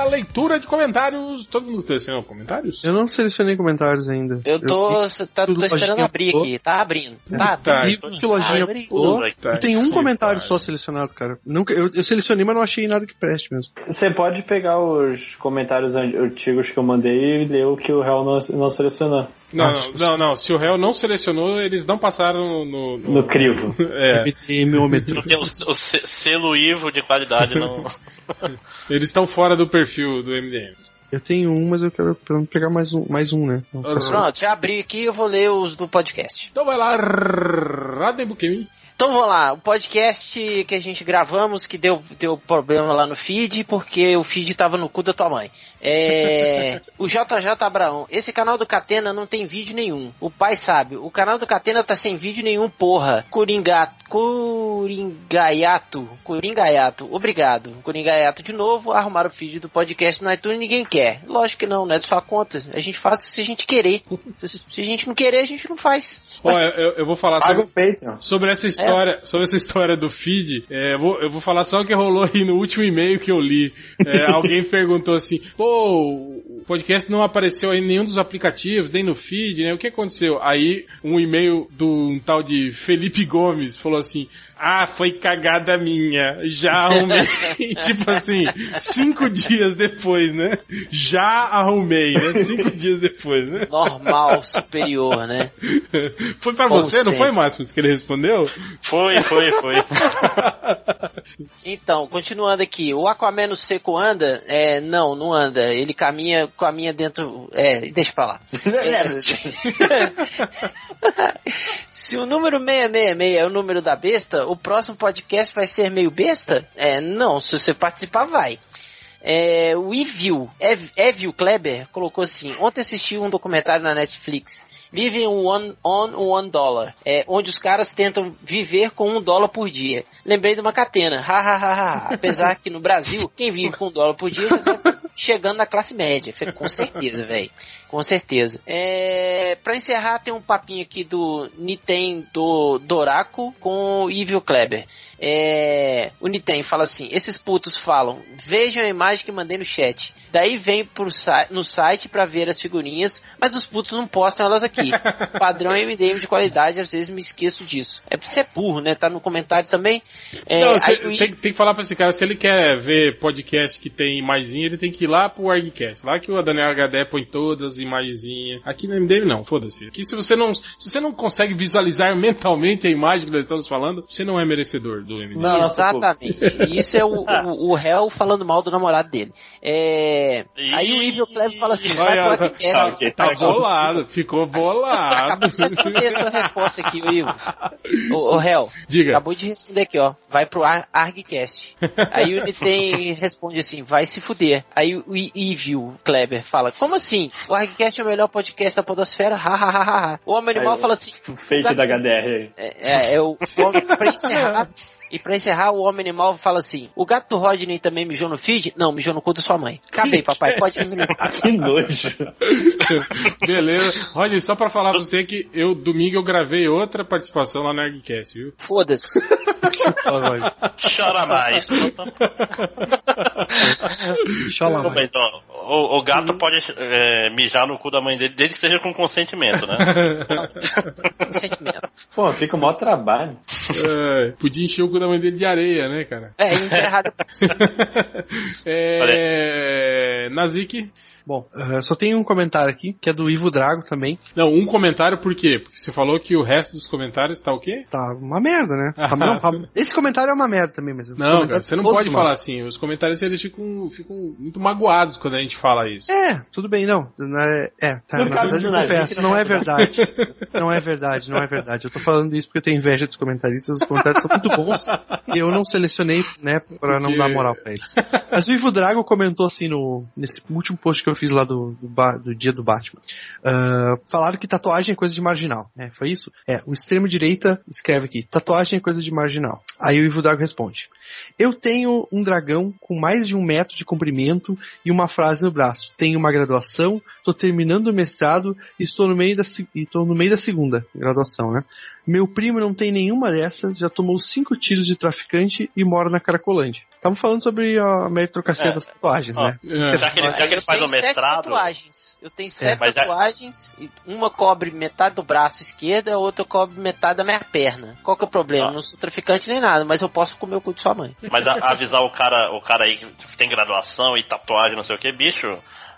[SPEAKER 4] Leitura de comentários. Todo mundo selecionou comentários?
[SPEAKER 5] Eu não selecionei comentários ainda.
[SPEAKER 1] Eu tô,
[SPEAKER 5] vi
[SPEAKER 1] tá, tô esperando abrir
[SPEAKER 5] botou.
[SPEAKER 1] aqui. Tá abrindo. Tá abrindo.
[SPEAKER 4] Tá,
[SPEAKER 5] que lojinha
[SPEAKER 1] Ah,
[SPEAKER 5] botou.
[SPEAKER 4] Tá,
[SPEAKER 5] E tem um comentário
[SPEAKER 4] pariu.
[SPEAKER 5] só selecionado, cara. Nunca, eu, eu selecionei, mas não achei nada que preste mesmo.
[SPEAKER 3] Você pode pegar os comentários an- antigos que eu mandei e ler o que o réu não, não selecionou.
[SPEAKER 4] Não,
[SPEAKER 5] Ah,
[SPEAKER 4] não, não, não, se o réu não selecionou, eles não passaram no. no-
[SPEAKER 3] No crivo.
[SPEAKER 4] É.
[SPEAKER 2] Não tem o, o se- selo Ivo de qualidade, não.
[SPEAKER 4] eles estão fora do perfil do MDM.
[SPEAKER 5] Eu tenho um, mas eu quero pegar mais um, mais um né?
[SPEAKER 1] Pronto, já abri aqui eu vou ler os do podcast.
[SPEAKER 4] Então vai lá, Radem Bukemi.
[SPEAKER 1] Então vamos lá, o podcast que a gente gravamos que deu, deu problema lá no feed porque o feed tava no cu da tua mãe. É, o JJ Abraão, esse canal do Catena não tem vídeo nenhum. O pai sabe, o canal do Catena tá sem vídeo nenhum, porra. Coringato, Coringaiato, Coringaiato, obrigado. Coringaiato de novo, arrumaram o feed do podcast no iTunes ninguém quer. Lógico que não, não é de sua conta. A gente faz se a gente querer. Se, a gente não querer, a gente não faz.
[SPEAKER 4] Ó, eu, eu vou falar sobre, sobre essa história, sobre essa história do feed. É, eu, vou, eu vou falar só o que rolou aí no último e-mail que eu li. É, alguém perguntou assim: pô, o podcast não apareceu aí em nenhum dos aplicativos, nem no feed, né? O que aconteceu? Aí um e-mail do um tal de Felipe Gomes falou assim: ah, foi cagada minha, já arrumei. tipo assim, cinco dias depois, né? Já arrumei, né? Cinco dias depois, né?
[SPEAKER 1] Normal, superior, né?
[SPEAKER 4] Foi pra
[SPEAKER 1] Como
[SPEAKER 4] você, não
[SPEAKER 1] sempre.
[SPEAKER 4] foi, Máximo, que ele respondeu?
[SPEAKER 2] Foi, foi, foi.
[SPEAKER 1] Então, continuando aqui, o Aquaman no seco anda? É, não, não anda. Ele caminha, caminha dentro. É, deixa pra lá. É, se... se o número 666 é o número da besta, o próximo podcast vai ser meio besta? É, não, se você participar, vai. É, o Evil, Ev, Evil Kleber, colocou assim: Ontem assisti um documentário na Netflix. Living one, on one dollar. É, onde os caras tentam viver com um dólar por dia. Lembrei de uma catena. Ha, ha, ha, ha. Apesar que no Brasil, quem vive com um dólar por dia tá chegando na classe média. Com certeza, velho. Com certeza. É, pra encerrar, tem um papinho aqui do Niten do Doraco com o Evil Kleber. É, o Niten fala assim: esses putos falam, vejam a imagem que mandei no chat. Daí vem pro no site pra ver as figurinhas, mas os putos não postam elas aqui. Padrão MDM de qualidade, às vezes me esqueço disso. É porque você é burro, né? Tá no comentário também. É,
[SPEAKER 4] não,
[SPEAKER 1] aí
[SPEAKER 4] cê-
[SPEAKER 1] I-
[SPEAKER 4] tem, tem que falar pra esse cara, se ele quer ver podcast que tem imagenzinha, ele tem que ir lá pro ArgCast. Lá que o Daniel HD põe todas as imagenzinhas. Aqui no MDM não, foda-se. Aqui se você não, se você não consegue visualizar mentalmente a imagem que nós estamos falando, você não é merecedor do MDM.
[SPEAKER 3] Não,
[SPEAKER 1] Exatamente. Isso é o, o, o réu falando mal do namorado dele. É, aí o Evil Kleber fala assim, vai pro Arquicast.
[SPEAKER 3] tá, ok.
[SPEAKER 4] Tá bolado, ficou bolado.
[SPEAKER 1] Acabou de responder a sua resposta aqui, o Ivo. O, o réu.
[SPEAKER 4] Diga.
[SPEAKER 1] Acabou de responder aqui, ó. Vai pro Ar Argcast. Aí o Niten responde assim, vai se fuder. Aí o Evil Kleber fala, como assim? O Argcast é o melhor podcast da podosfera? Ha, ha, ha, ha. O Homem Animal
[SPEAKER 3] Aí,
[SPEAKER 1] fala assim,
[SPEAKER 3] O fake da HDR
[SPEAKER 1] é, é, é o, o pra encerrar, E pra encerrar, o homem animal fala assim: O gato do Rodney também mijou no feed? Não, mijou no cu da sua mãe. Acabei, papai, pode me limpar.
[SPEAKER 3] Que nojo.
[SPEAKER 4] Beleza. Rodney, só pra falar pra você que eu, domingo, eu gravei outra participação lá no Nerdcast, viu?
[SPEAKER 1] Foda-se.
[SPEAKER 2] Chora mais. Tudo
[SPEAKER 5] mais.
[SPEAKER 2] bem, então, o, o gato pode é, mijar no cu da mãe dele, desde que seja com consentimento, né?
[SPEAKER 1] Um sentimento.
[SPEAKER 3] Pô, fica o maior trabalho.
[SPEAKER 4] É, podia encher o cu da mãe dele de areia, né, cara?
[SPEAKER 1] É, enterrado.
[SPEAKER 4] é... Nazik.
[SPEAKER 5] Bom, eh, só tem um comentário aqui, que é do Ivo Drago também.
[SPEAKER 4] Não, um comentário por quê? Porque você falou que o resto dos comentários tá o quê?
[SPEAKER 5] Tá uma merda, né?
[SPEAKER 4] Ah.
[SPEAKER 5] Não, tá- esse comentário é uma merda também, mas...
[SPEAKER 4] Não, cara, você não pode falar assim. Os comentários eles ficam, ficam muito magoados quando a gente fala isso.
[SPEAKER 5] É, tudo bem, não. não é, é, tá, na verdade eu confesso,
[SPEAKER 3] não
[SPEAKER 5] não
[SPEAKER 3] é
[SPEAKER 5] é verdade. Não é verdade, não é verdade. Eu tô falando isso porque eu tenho inveja dos comentaristas, os comentários são muito bons e eu não selecionei, né, pra não dar moral pra eles. Mas o Ivo Drago comentou assim no, nesse último post que eu fiz lá do, do, do dia do Batman. Ah, falaram que tatuagem é coisa de marginal, né? Foi isso? É, o extremo direita escreve aqui, tatuagem é coisa de marginal. Aí o Ivo Drago responde. Eu tenho um dragão com mais de um metro de comprimento e uma frase no braço. Tenho uma graduação, tô terminando o mestrado e estou no meio da, e tô no meio da segunda graduação, né? Meu primo não tem nenhuma dessas, já tomou cinco tiros de traficante e mora na Caracolândia. Estavam falando sobre a meritocracia
[SPEAKER 2] É.
[SPEAKER 5] das tatuagens,
[SPEAKER 2] Ó,
[SPEAKER 5] né?
[SPEAKER 4] É.
[SPEAKER 2] Já que ele, já que ele
[SPEAKER 1] Eu
[SPEAKER 2] faz
[SPEAKER 1] tenho
[SPEAKER 2] o
[SPEAKER 1] sete
[SPEAKER 2] mestrado.
[SPEAKER 1] tatuagens. Eu tenho sete
[SPEAKER 2] mas já-
[SPEAKER 1] tatuagens, uma cobre metade do braço esquerdo, a outra cobre metade da minha perna. Qual que é o problema?
[SPEAKER 2] Ah.
[SPEAKER 1] Eu não sou traficante nem nada, mas eu posso comer o cu de sua mãe.
[SPEAKER 2] Mas a- avisar o cara, o cara aí que tem graduação e tatuagem, não sei o que, bicho,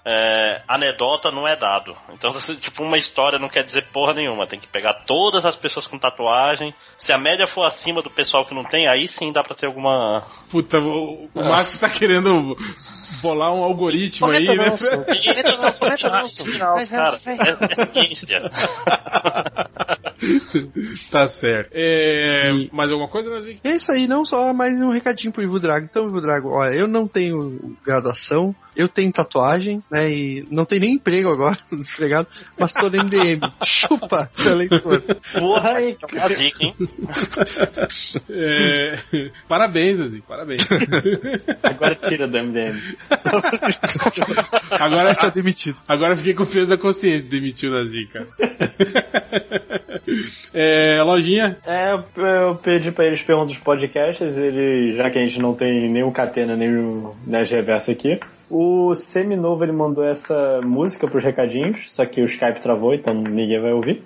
[SPEAKER 2] é, anedota não é dado. Então, tipo, uma história não quer dizer porra nenhuma. Tem que pegar todas as pessoas com tatuagem. Se a média for acima do pessoal que não tem, aí sim dá pra ter alguma.
[SPEAKER 4] Puta, o, o Márcio tá querendo bolar um algoritmo aí, né?
[SPEAKER 1] não, não,
[SPEAKER 2] Cara, é, é ciência.
[SPEAKER 4] tá certo. É,
[SPEAKER 5] E-
[SPEAKER 4] Mais alguma coisa, Nazik?
[SPEAKER 5] É isso aí, não só mais um recadinho pro Ivo Drago. Então, Ivo Drago, olha, eu não tenho graduação, eu tenho tatuagem, né, e não tenho nem emprego agora, tô desempregado, mas tô no MDM. Chupa, leitor.
[SPEAKER 3] Porra, hein?
[SPEAKER 2] É a zica, hein?
[SPEAKER 4] É, Parabéns, Nazik, parabéns.
[SPEAKER 3] Agora tira do MDM.
[SPEAKER 4] Agora,
[SPEAKER 5] Está demitido.
[SPEAKER 4] agora fiquei com peso da consciência de demitir o cara. É, lojinha?
[SPEAKER 3] É, eu, pedi pra eles perguntas dos podcasts, ele, já que a gente não tem nem o Catena nem o Nerd Reverso aqui. O Seminovo ele mandou essa música pros recadinhos, só que o Skype travou, então ninguém vai ouvir.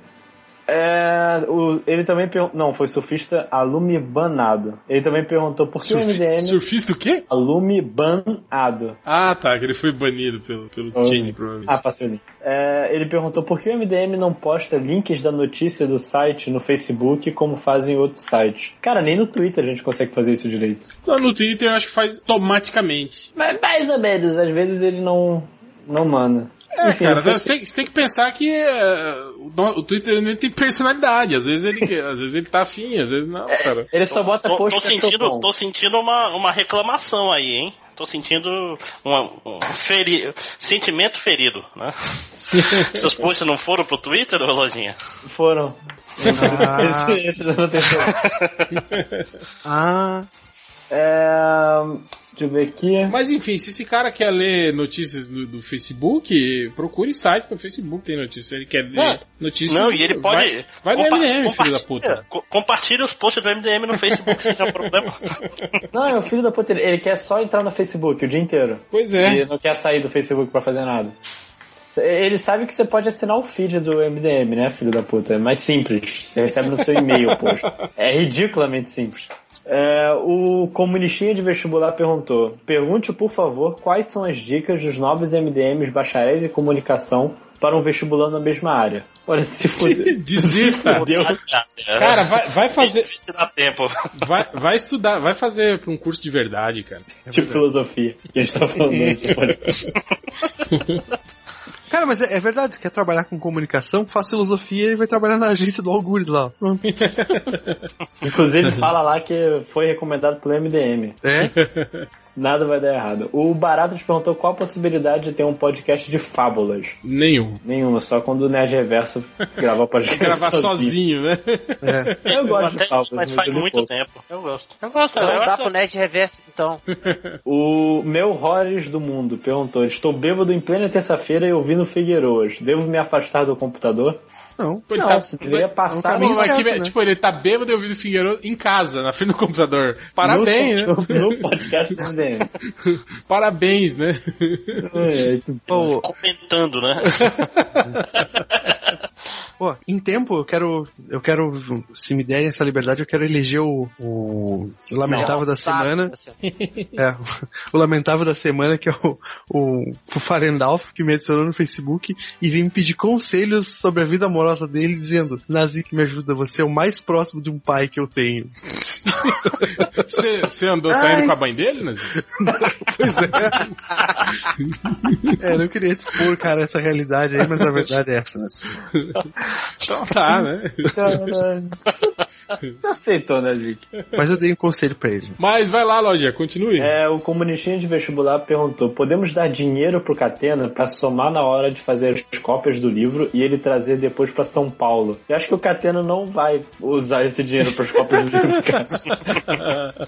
[SPEAKER 3] É, o- ele também perguntou. Não, foi surfista Alume Banado. Ele também perguntou por que o
[SPEAKER 4] Surfi-
[SPEAKER 3] MDM.
[SPEAKER 4] Surfista o quê?
[SPEAKER 3] Alume Banado.
[SPEAKER 4] Ah, tá, que ele foi banido pelo, pelo
[SPEAKER 3] Oh.
[SPEAKER 4] Chain, provavelmente.
[SPEAKER 3] Ah, passei o link. É, ele perguntou por que o MDM não posta links da notícia do site no Facebook como fazem outros sites. Cara, nem no Twitter a gente consegue fazer isso direito.
[SPEAKER 4] Não, no Twitter eu acho que faz automaticamente.
[SPEAKER 3] Mas mais ou menos, às vezes ele não, não manda.
[SPEAKER 4] É,
[SPEAKER 3] Enfim,
[SPEAKER 4] cara, você tem, você tem que pensar que é, o, Twitter ele tem personalidade. Às vezes ele, às vezes ele tá afim, às vezes não, cara.
[SPEAKER 3] ele só bota
[SPEAKER 2] Tô,
[SPEAKER 3] post
[SPEAKER 2] tô sentindo, tô sentindo uma, uma reclamação aí, hein? Tô sentindo uma- um feri sentimento ferido, né? Seus posts não foram pro Twitter, ô Lojinha?
[SPEAKER 3] Foram.
[SPEAKER 5] Ah.
[SPEAKER 3] esse, esse eu não tenho certeza.
[SPEAKER 5] Ah,
[SPEAKER 3] É, deixa eu ver aqui.
[SPEAKER 4] Mas enfim, se esse cara quer ler notícias do, do Facebook, procure site no Facebook tem notícias. Ele quer ler
[SPEAKER 2] Não.
[SPEAKER 4] notícias.
[SPEAKER 2] Não, e ele pode.
[SPEAKER 4] Vai, vai no MDM, filho da puta.
[SPEAKER 2] compartilha- co- Compartilha os posts do MDM no Facebook, sem ter problema.
[SPEAKER 3] Não, é o filho da puta, ele- ele quer só entrar no Facebook o dia inteiro.
[SPEAKER 4] Pois
[SPEAKER 3] E
[SPEAKER 4] é.
[SPEAKER 3] não quer sair do Facebook pra fazer nada. Ele sabe que você pode assinar o feed do MDM, né, filho da puta? É mais simples. Você recebe no seu e-mail, poxa. É ridiculamente simples. É, o comunistinha de vestibular perguntou: Pergunte, por favor, quais são as dicas dos novos MDMs bacharéis em comunicação para um vestibulando na mesma área? Olha, se fuder.
[SPEAKER 4] Desista.
[SPEAKER 3] Fudeu.
[SPEAKER 4] Cara, vai, vai fazer.
[SPEAKER 2] Se dá tempo.
[SPEAKER 4] Vai, vai estudar, vai fazer pra um curso de verdade, cara.
[SPEAKER 3] Tipo filosofia, que a gente tá falando.
[SPEAKER 5] cara, mas é, é verdade, quer trabalhar com comunicação, faz filosofia e vai trabalhar na agência do Algures lá.
[SPEAKER 3] Inclusive, fala lá que foi recomendado pelo MDM.
[SPEAKER 5] É?
[SPEAKER 3] Nada vai dar errado. O Barato te perguntou qual a possibilidade de ter um podcast de fábulas.
[SPEAKER 4] Nenhum.
[SPEAKER 3] Nenhuma, só quando o Nerd Reverso gravar o podcast
[SPEAKER 4] Gravar sozinho, né?
[SPEAKER 5] É.
[SPEAKER 3] Eu gosto
[SPEAKER 2] Até
[SPEAKER 3] de fábulas,
[SPEAKER 2] mas faz
[SPEAKER 3] eu
[SPEAKER 2] muito
[SPEAKER 3] pouco.
[SPEAKER 2] tempo. Eu gosto. Eu gosto.
[SPEAKER 1] Então
[SPEAKER 2] eu
[SPEAKER 1] dá
[SPEAKER 2] acho-
[SPEAKER 1] pro Ned Reverso, então.
[SPEAKER 3] O meu Horrors do Mundo perguntou: Estou bêbado em plena terça-feira e ouvindo Figueiroas. Devo me afastar do computador?
[SPEAKER 5] Não.
[SPEAKER 4] Ele
[SPEAKER 3] Não,
[SPEAKER 4] tá-
[SPEAKER 3] você deveria passar
[SPEAKER 5] caminho
[SPEAKER 4] Pô, mas que-
[SPEAKER 5] certo, né?
[SPEAKER 4] Tipo, ele tá bêbado e ouvindo Figueiredo em casa, na frente do computador. Parabéns,
[SPEAKER 3] no,
[SPEAKER 4] né?
[SPEAKER 3] no, no podcast.
[SPEAKER 4] Parabéns, né?
[SPEAKER 3] É,
[SPEAKER 5] Pô,
[SPEAKER 2] Comentando, né?
[SPEAKER 5] pô, em tempo eu quero, eu quero, se me derem essa liberdade, eu quero eleger o, o lamentável da
[SPEAKER 1] Sabe,
[SPEAKER 5] semana.
[SPEAKER 1] assim.
[SPEAKER 5] É, o lamentável da semana, que é o, o, o Farendalf, que me adicionou no Facebook e vem me pedir conselhos sobre a vida amorosa dele, dizendo: Nazik, me ajuda, você é o mais próximo de um pai que eu tenho.
[SPEAKER 4] Você andou saindo com a mãe dele, né?
[SPEAKER 5] Pois é. é, não queria te expor, cara, essa realidade aí, mas a verdade é essa. Né?
[SPEAKER 4] Então tá, né?
[SPEAKER 3] Você aceitou, né, Zic?
[SPEAKER 5] Mas eu dei um conselho pra ele.
[SPEAKER 4] Mas vai lá, Lojinha, continue.
[SPEAKER 3] É, o comunistinha de vestibular perguntou: podemos dar dinheiro pro Catena pra somar na hora de fazer as cópias do livro e ele trazer depois pra São Paulo? Eu acho que o Catena não vai usar esse dinheiro pras cópias do livro, cara.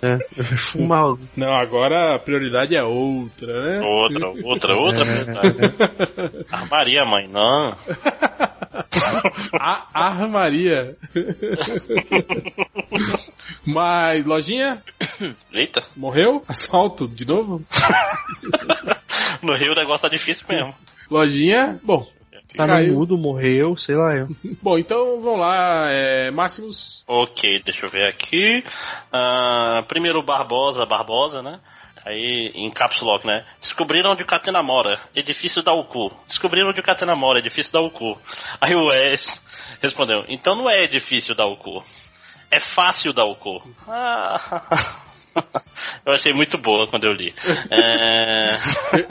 [SPEAKER 5] É, fumar.
[SPEAKER 4] Não, agora a prioridade é outra, né?
[SPEAKER 2] Outra, outra, outra
[SPEAKER 5] É.
[SPEAKER 2] verdade. Armaria, mãe, não.
[SPEAKER 4] A armaria. Mas, Lojinha,
[SPEAKER 2] Eita,
[SPEAKER 4] morreu? Assalto de novo?
[SPEAKER 2] no Rio o negócio tá difícil mesmo.
[SPEAKER 4] Lojinha, bom.
[SPEAKER 5] Tá
[SPEAKER 4] caiu.
[SPEAKER 5] no mudo, morreu, sei lá eu.
[SPEAKER 4] Bom, então vamos lá, é, Máximos.
[SPEAKER 2] Ok, deixa eu ver aqui. Ah, primeiro Barbosa, Barbosa, né? Aí, em Caps Lock, né? Descobriram onde Catena mora. Edifício da UCU. Descobriram onde Catena mora. Edifício da UCU. Aí o Wes respondeu, então não é edifício da UCU. É fácil da UCU. Ah... Eu achei muito boa quando eu li. É...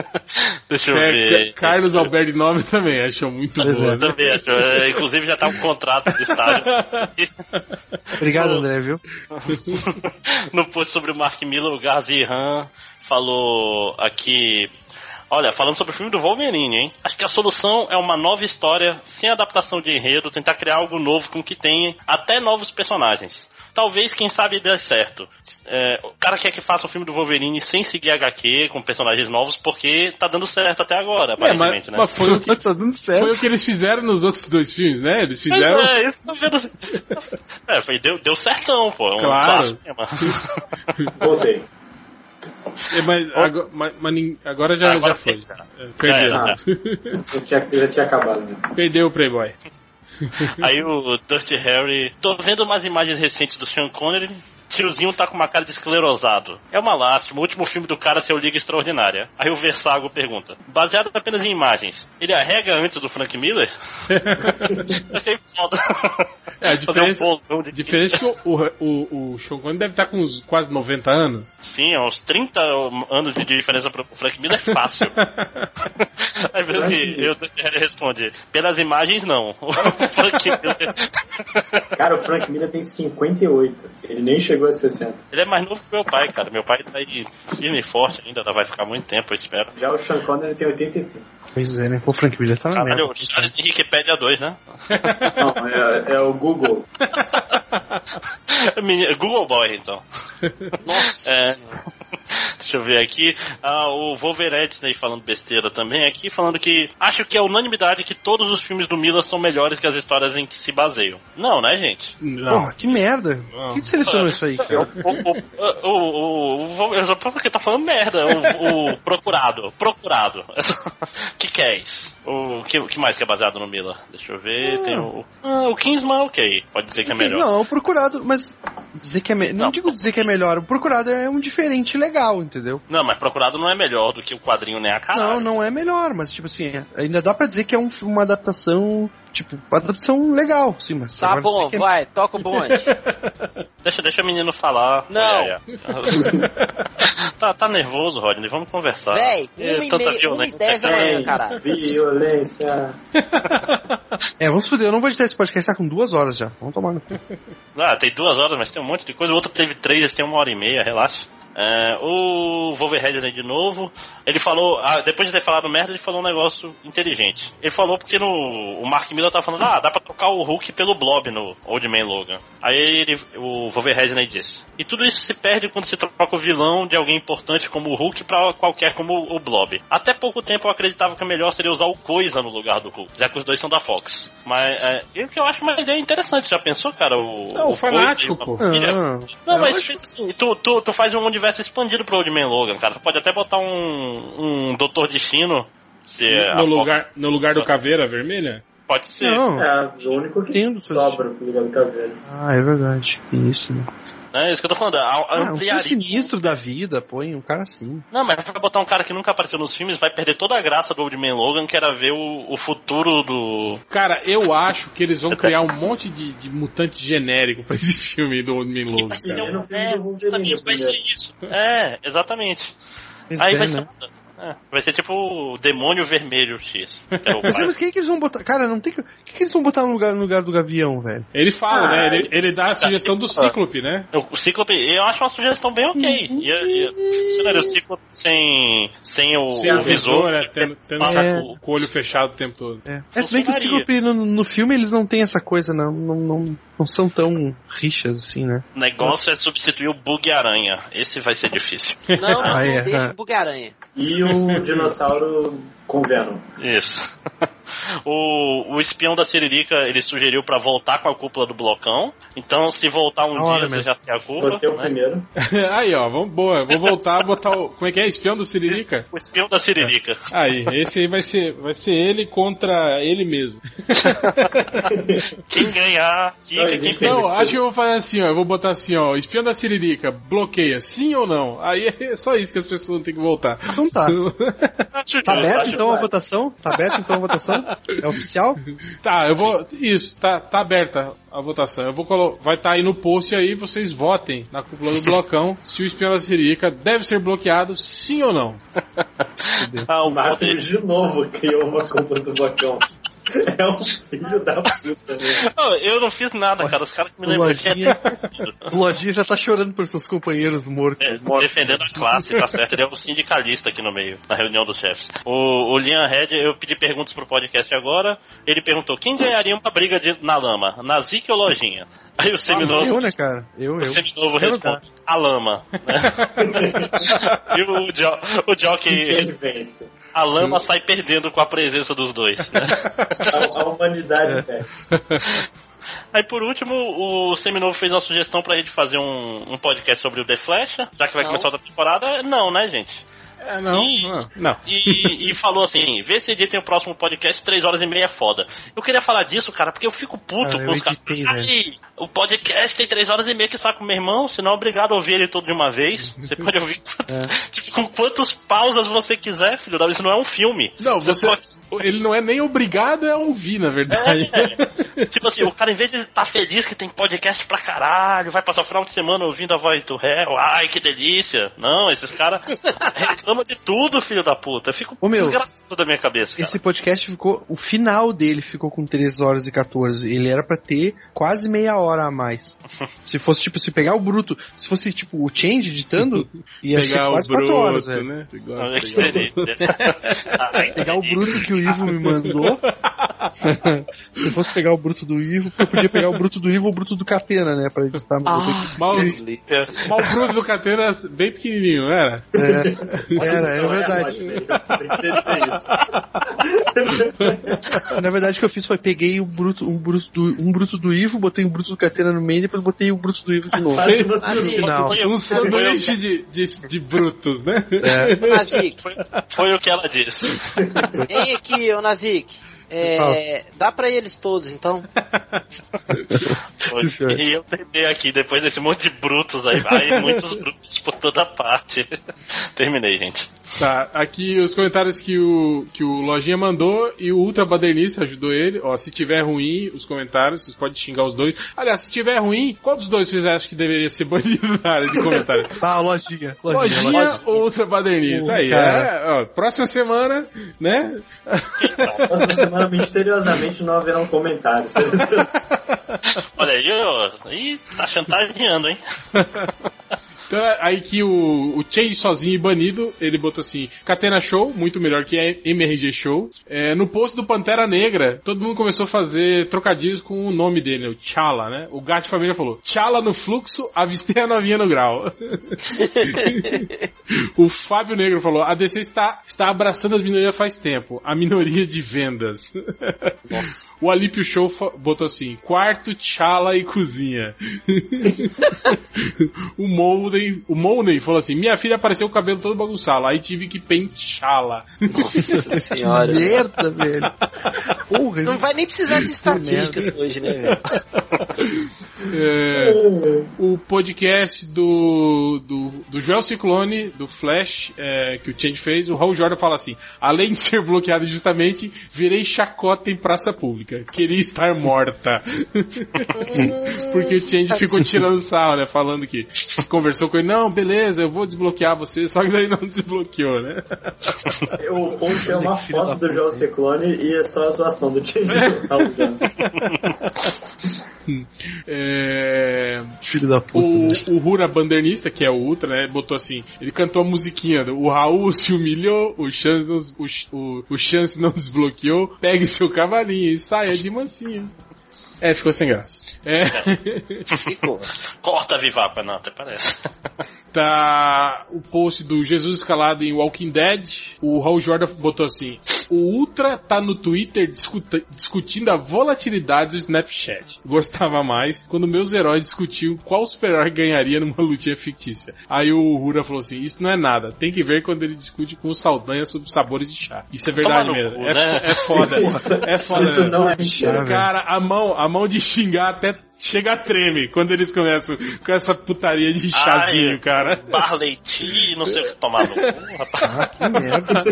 [SPEAKER 2] Deixa eu
[SPEAKER 4] É,
[SPEAKER 2] ver.
[SPEAKER 4] Ca- Carlos Alberto de Nome também achou muito
[SPEAKER 5] Pois
[SPEAKER 4] boa.
[SPEAKER 5] é.
[SPEAKER 2] Também acho. É, Inclusive já tá um contrato do estádio.
[SPEAKER 5] Obrigado, André, viu?
[SPEAKER 2] no post sobre o Mark Miller, o Gazi Han falou aqui. Olha, falando sobre o filme do Wolverine, hein? Acho que a solução é uma nova história, sem adaptação de enredo, tentar criar algo novo com que tenha até novos personagens. Talvez, quem sabe, dê certo. É, o cara quer que faça o filme do Wolverine sem seguir HQ, com personagens novos, porque tá dando certo até agora,
[SPEAKER 4] É, mas,
[SPEAKER 2] aparentemente, né?
[SPEAKER 4] mas foi, o que,
[SPEAKER 5] tá dando certo.
[SPEAKER 4] foi o que eles fizeram nos outros dois filmes, né? Eles
[SPEAKER 2] Mas
[SPEAKER 4] fizeram.
[SPEAKER 2] é, isso tá vendo. É, foi, deu, deu certão, pô. É um
[SPEAKER 4] Claro.
[SPEAKER 3] Voltei.
[SPEAKER 4] É, mas, agora, mas- mas agora já,
[SPEAKER 2] Agora
[SPEAKER 4] já foi. É, Perdeu.
[SPEAKER 2] Já era,
[SPEAKER 3] Eu, tinha, já tinha acabado, né?
[SPEAKER 4] Perdeu o Playboy.
[SPEAKER 2] Aí o Dirty Harry. Tô vendo umas imagens recentes do Sean Connery. Tiozinho tá com uma cara de esclerosado. É uma lástima, o último filme do cara ser o Liga Extraordinária. Aí o Versago pergunta: baseado apenas em imagens, ele arrega antes do Frank Miller? Achei foda.
[SPEAKER 4] É, a
[SPEAKER 2] Fazer
[SPEAKER 4] diferença,
[SPEAKER 2] um de...
[SPEAKER 4] diferença que o, o, o, Sean Connery deve estar com uns quase 90 anos.
[SPEAKER 2] Sim, é uns 30 anos de diferença pro Frank Miller é fácil. Aí mesmo que eu, Harry responde: pelas imagens não. O Frank Miller.
[SPEAKER 3] Cara, o Frank Miller tem 58. Ele nem chegou a 60.
[SPEAKER 2] Ele é mais novo que meu pai, cara. Meu pai tá aí firme e forte ainda, vai ficar muito tempo, eu espero.
[SPEAKER 3] Já o Sean Connery tem 85.
[SPEAKER 5] Pois é, né? O Frank Miller tá na
[SPEAKER 2] Caralho,
[SPEAKER 5] merda.
[SPEAKER 2] o Charles Wikipedia 2, né?
[SPEAKER 3] Não, é, é o Google.
[SPEAKER 2] Google Boy, então.
[SPEAKER 1] Nossa.
[SPEAKER 2] É. Deixa eu ver aqui. Ah, o Wolverine né, falando besteira também aqui, falando que acho que é unanimidade que todos os filmes do Mila são melhores que as histórias em que se baseiam. Não, né, gente?
[SPEAKER 4] Não.
[SPEAKER 5] Porra, que merda.
[SPEAKER 4] Não.
[SPEAKER 5] Quem que selecionou isso aí, cara?
[SPEAKER 2] O, o, o, o, o, o, só porque tá falando merda. O, o procurado. Procurado. que que é isso? O que, que mais que é baseado no Mila? Deixa eu ver. Tem o. Ah, o Kingsman, ok. Pode dizer que é melhor.
[SPEAKER 5] Não, o procurado, mas dizer que é me... não
[SPEAKER 2] Não.
[SPEAKER 5] digo dizer que é melhor, o procurado é um diferente legal, entendeu?
[SPEAKER 2] Não, mas procurado não é melhor do que o quadrinho nem a cara.
[SPEAKER 5] Não, não é melhor, mas tipo assim, ainda dá pra dizer que é um- uma adaptação, tipo, uma adaptação legal, sim, mas
[SPEAKER 1] Tá bom,
[SPEAKER 5] dizer que é-
[SPEAKER 1] vai, toca o bonde.
[SPEAKER 2] Deixa, deixa o menino falar.
[SPEAKER 1] Não.
[SPEAKER 2] Tá, tá nervoso, Rodney? Vamos conversar.
[SPEAKER 1] Véi,
[SPEAKER 2] É,
[SPEAKER 1] uma e
[SPEAKER 2] tanta
[SPEAKER 1] meia, uma e
[SPEAKER 2] violência.
[SPEAKER 1] dez da manhã, caralho.
[SPEAKER 3] Violência.
[SPEAKER 5] É, vamos foder, eu não vou editar esse podcast, tá com duas horas já. Vamos tomar no cu.
[SPEAKER 2] Ah, tem duas horas, mas tem um monte de coisa. O outro teve três, esse tem uma hora e meia, relaxa. É, o Wolverine de novo, ele falou, ah, depois de ter falado merda, ele falou um negócio inteligente. Ele falou porque no, o Mark Miller tava falando, ah, dá pra trocar o Hulk pelo Blob no Old Man Logan. Aí ele, o Wolverine disse, e tudo isso se perde quando se troca o vilão de alguém importante como o Hulk pra qualquer como o Blob. Até pouco tempo eu acreditava que o melhor seria usar o Coisa no lugar do Hulk, já que os dois são da Fox. Mas é, o que eu acho uma ideia interessante, já pensou, cara? O,
[SPEAKER 4] Não, o fanático, pô.
[SPEAKER 5] Ah,
[SPEAKER 2] Não, mas
[SPEAKER 5] acho-
[SPEAKER 2] assim, tu, tu, tu faz um universo expandido pro Old Man Logan, cara. Tu pode até botar um, um Doutor Destino. Se é
[SPEAKER 4] No
[SPEAKER 2] Fox-
[SPEAKER 4] lugar, no lugar do Caveira Vermelha?
[SPEAKER 2] Pode ser.
[SPEAKER 5] Não.
[SPEAKER 3] É, o único que
[SPEAKER 5] Entendo,
[SPEAKER 3] sobra pro lugar do caveiro.
[SPEAKER 5] Ah, é verdade. Isso, né?
[SPEAKER 2] É isso que eu tô falando. a-
[SPEAKER 5] Ah, um ser sinistro da vida, põe um cara assim.
[SPEAKER 2] Não, mas vai botar um cara que nunca apareceu nos filmes, vai perder toda a graça do Old Man Logan, que era ver o, o futuro do.
[SPEAKER 4] Cara, eu acho que eles vão criar um monte de, de mutante genérico pra esse filme do Old Man Logan.
[SPEAKER 2] Vai ser,
[SPEAKER 3] É,
[SPEAKER 2] um- é, exatamente, ser
[SPEAKER 3] primeiro.
[SPEAKER 2] isso. É, exatamente.
[SPEAKER 5] Pois
[SPEAKER 2] Aí
[SPEAKER 5] é,
[SPEAKER 2] vai
[SPEAKER 5] né?
[SPEAKER 2] É, vai ser tipo o Demônio Vermelho X. que é o
[SPEAKER 5] Mas, mas quem é que eles vão botar? Cara, não tem que. Quem que eles vão botar no lugar, no lugar do Gavião, velho?
[SPEAKER 4] Ele fala,
[SPEAKER 3] Ah,
[SPEAKER 4] né? Ele, ele dá a sugestão do Cíclope, né?
[SPEAKER 2] O Cíclope, eu acho uma sugestão bem ok. Ia, ia, funcionaria o Cíclope sem, sem o,
[SPEAKER 4] Sem
[SPEAKER 2] o visor.
[SPEAKER 4] né? Tendo, tendo
[SPEAKER 5] É.
[SPEAKER 4] o, com o olho fechado o tempo todo.
[SPEAKER 5] É. É, se bem que o. Cíclope no, no filme eles não têm essa coisa, não. Não, não, não são tão rixas assim, né?
[SPEAKER 2] O negócio é substituir o Bug Aranha. Esse vai ser difícil.
[SPEAKER 1] Não, não,
[SPEAKER 5] Ah,
[SPEAKER 1] não
[SPEAKER 5] é,
[SPEAKER 1] deixa
[SPEAKER 5] é.
[SPEAKER 1] o Bugaranha.
[SPEAKER 3] E o dinossauro com Venom.
[SPEAKER 2] Isso. O, o espião da Siririca, ele sugeriu pra voltar com a cúpula do blocão. Então, se voltar um
[SPEAKER 5] hora
[SPEAKER 2] dia, você
[SPEAKER 5] mesmo.
[SPEAKER 2] já tem a cúpula.
[SPEAKER 3] Você é o
[SPEAKER 2] né?
[SPEAKER 3] primeiro.
[SPEAKER 4] Aí, ó, vamos, boa. Vou voltar a botar o. Como é que é? Espião do Siririca?
[SPEAKER 2] O espião da Siririca.
[SPEAKER 4] Aí, esse aí vai ser, vai ser ele contra ele mesmo.
[SPEAKER 2] Quem ganhar, fica.
[SPEAKER 3] Não,
[SPEAKER 2] Quem.
[SPEAKER 4] Não, acho que eu vou fazer assim, ó. Eu vou botar assim, ó. Espião da Siririca, bloqueia, sim ou não? Aí é só isso que as pessoas têm que voltar.
[SPEAKER 5] Então tá. Tá aberto então a votação? Tá aberto então a votação? É oficial?
[SPEAKER 4] Tá, eu vou. Isso, tá, tá aberta a votação. Eu vou colocar. Vai estar aí no post aí, vocês votem na cúpula do blocão se o espião da Siririca deve ser bloqueado, sim ou não.
[SPEAKER 2] Ah,
[SPEAKER 3] O
[SPEAKER 2] o
[SPEAKER 3] Márcio
[SPEAKER 2] poder-
[SPEAKER 3] de novo criou uma culpa do bocão. É um filho da puta, né?
[SPEAKER 2] Não, eu não fiz nada, cara. Os caras que me
[SPEAKER 5] O
[SPEAKER 2] lembram
[SPEAKER 5] Lojinha, o Lojinha já tá chorando por seus companheiros mortos.
[SPEAKER 2] É, defendendo a classe, tá certo? Ele é o sindicalista aqui no meio, na reunião dos chefes. O, o Liam Red, eu pedi perguntas pro podcast agora. Ele perguntou: quem ganharia uma briga de- na lama? Nazik ou Lojinha? Aí o seminovo,
[SPEAKER 5] Eu, né, cara? Eu,
[SPEAKER 2] o
[SPEAKER 5] eu.
[SPEAKER 2] seminovo
[SPEAKER 5] Quero
[SPEAKER 2] responde: a lama. né? e o, jo, o Jockey, a lama sai perdendo com a presença dos dois. Né?
[SPEAKER 3] A, a humanidade,
[SPEAKER 5] É.
[SPEAKER 3] velho.
[SPEAKER 2] Aí por último, o Seminovo fez uma sugestão pra gente fazer um, um podcast sobre o The Flash, já que vai
[SPEAKER 1] Não.
[SPEAKER 2] começar outra temporada. Não, né, gente?
[SPEAKER 4] É, não,
[SPEAKER 2] Ih.
[SPEAKER 4] não. não.
[SPEAKER 2] E, e falou assim: vê se editem o próximo podcast, 3 horas e meia é foda. Eu queria falar disso, cara, porque eu fico puto
[SPEAKER 5] Ah,
[SPEAKER 2] com os caras. O podcast tem 3 horas e meia que saco meu irmão, senão é obrigado a ouvir ele todo de uma vez. Você pode ouvir
[SPEAKER 5] É.
[SPEAKER 2] tipo, com quantas pausas você quiser, filho da Isso não é um filme.
[SPEAKER 4] Não, você.
[SPEAKER 2] pode-
[SPEAKER 4] Ele não é nem obrigado a ouvir, na verdade.
[SPEAKER 2] É, tipo assim, o cara, em vez de estar feliz que tem podcast pra caralho, vai passar o final de semana ouvindo a voz do réu, ai que delícia. Não, esses caras reclamam de tudo, filho da puta. Eu fico
[SPEAKER 5] Ô, meu,
[SPEAKER 2] desgraçado da minha cabeça. Cara.
[SPEAKER 5] Esse podcast ficou. O final dele ficou com 3 horas e 14. Ele era pra ter quase meia hora a mais. Se fosse, tipo, se pegar o bruto. Se fosse, tipo, o Change editando, ia ser
[SPEAKER 4] Pegar o
[SPEAKER 5] quase 4
[SPEAKER 4] bruto,
[SPEAKER 5] horas, velho.
[SPEAKER 4] né? Pegar
[SPEAKER 5] Pegar o bruto que o Ivo me mandou. Se fosse pegar o bruto do Ivo, eu podia pegar o bruto do Ivo ou o bruto do Catena, né? Pra editar.
[SPEAKER 4] Mal,
[SPEAKER 1] delícia.
[SPEAKER 4] mal bruto do Catena bem pequenininho, não era?
[SPEAKER 5] É, era, é
[SPEAKER 3] Não,
[SPEAKER 5] verdade. Na verdade, o que eu fiz foi peguei o bruto, um, bruto do, um bruto do Ivo, botei um bruto do Catena no meio e depois botei o bruto do Ivo de novo.
[SPEAKER 1] Assim,
[SPEAKER 3] no
[SPEAKER 5] Final.
[SPEAKER 2] Foi,
[SPEAKER 4] Um
[SPEAKER 2] foi,
[SPEAKER 4] sanduíche de, de, de brutos, né?
[SPEAKER 5] É.
[SPEAKER 1] Nazik,
[SPEAKER 2] foi o que ela disse.
[SPEAKER 1] vem aqui, ô Nazik. É, dá pra eles todos, então.
[SPEAKER 5] É.
[SPEAKER 2] E eu terminei aqui, depois desse monte de brutos aí, vai muitos brutos por toda parte. Terminei, gente.
[SPEAKER 4] Tá, aqui os comentários que o, que o Lojinha mandou e o Ultra Badernista ajudou ele. Ó, se tiver ruim os comentários, vocês podem xingar os dois. Aliás, se tiver ruim, qual dos dois vocês acham que deveria ser banido na área de comentário?
[SPEAKER 5] Ah, lojinha. Lojinha,
[SPEAKER 4] Lojinha
[SPEAKER 5] lojinha.
[SPEAKER 4] ou Ultra Badernista?
[SPEAKER 5] Pô,
[SPEAKER 4] Aí, é, ó, próxima semana, né?
[SPEAKER 3] Próxima semana, misteriosamente, não haverão comentários.
[SPEAKER 2] Olha aí, ó. Tá chantageando, hein?
[SPEAKER 4] Então aí que o, o Change sozinho e banido, ele botou assim, Catena Show, muito melhor que a MRG Show. É, no post do Pantera Negra, todo mundo começou a fazer trocadilhos com o nome dele, o Chala, né? O Gato Família falou, Chala no fluxo, avistei a novinha no grau. o Fábio Negro falou, a DC está, está abraçando as minorias faz tempo, a minoria de vendas. o Alípio Show botou assim, quarto, Chala e cozinha. o Molden, o Molden falou assim, minha filha apareceu com o cabelo todo bagunçado, aí tive que penteá-la.
[SPEAKER 1] Nossa senhora.
[SPEAKER 5] Merda, velho. Porra,
[SPEAKER 1] Não vai nem precisar de estatísticas hoje, né, velho?
[SPEAKER 4] É, o podcast do, do, do Joel Ciclone, do Flash, é, que o Change fez, o Raul Jordan fala assim: além de ser bloqueado justamente, virei chacota em praça pública. Queria estar morta. Porque o Change ficou tirando sarro, né? Falando que conversou com ele: não, beleza, eu vou desbloquear você, só que daí não desbloqueou, né?
[SPEAKER 3] O ponto é uma foto do João Ciclone e é só a zoação do time.
[SPEAKER 4] É,
[SPEAKER 5] Filho da puta.
[SPEAKER 4] O,
[SPEAKER 5] né?
[SPEAKER 4] o Rura Bandernista, que é o Ultra, né? Botou assim: ele cantou a musiquinha. do, O Raul se humilhou, o Chance não, o, o, o Chance não desbloqueou. Pegue seu cavalinho e saia de mansinho. É, ficou sem graça. É,
[SPEAKER 1] Ficou.
[SPEAKER 2] Corta a Vivapa, não, até parece.
[SPEAKER 4] tá o post do Jesus Escalado em Walking Dead. O Raul Jordan botou assim: O Ultra tá no Twitter discuta- discutindo a volatilidade do Snapchat. Gostava mais quando meus heróis discutiam qual super-herói ganharia numa lutinha fictícia. Aí o Rura falou assim: Isso não é nada. Tem que ver quando ele discute com o Saldanha sobre sabores de chá. Isso é verdade mesmo.
[SPEAKER 2] cu,
[SPEAKER 4] é,
[SPEAKER 2] né?
[SPEAKER 4] fo- é foda. é foda.
[SPEAKER 3] Isso não é
[SPEAKER 5] Chá.
[SPEAKER 4] Cara, a mão, a mão de xingar até chega a treme quando eles começam com essa putaria de chazinho,
[SPEAKER 2] Ai,
[SPEAKER 4] cara.
[SPEAKER 2] E não sei o que tomar no cu, rapaz.
[SPEAKER 5] Ah, que merda.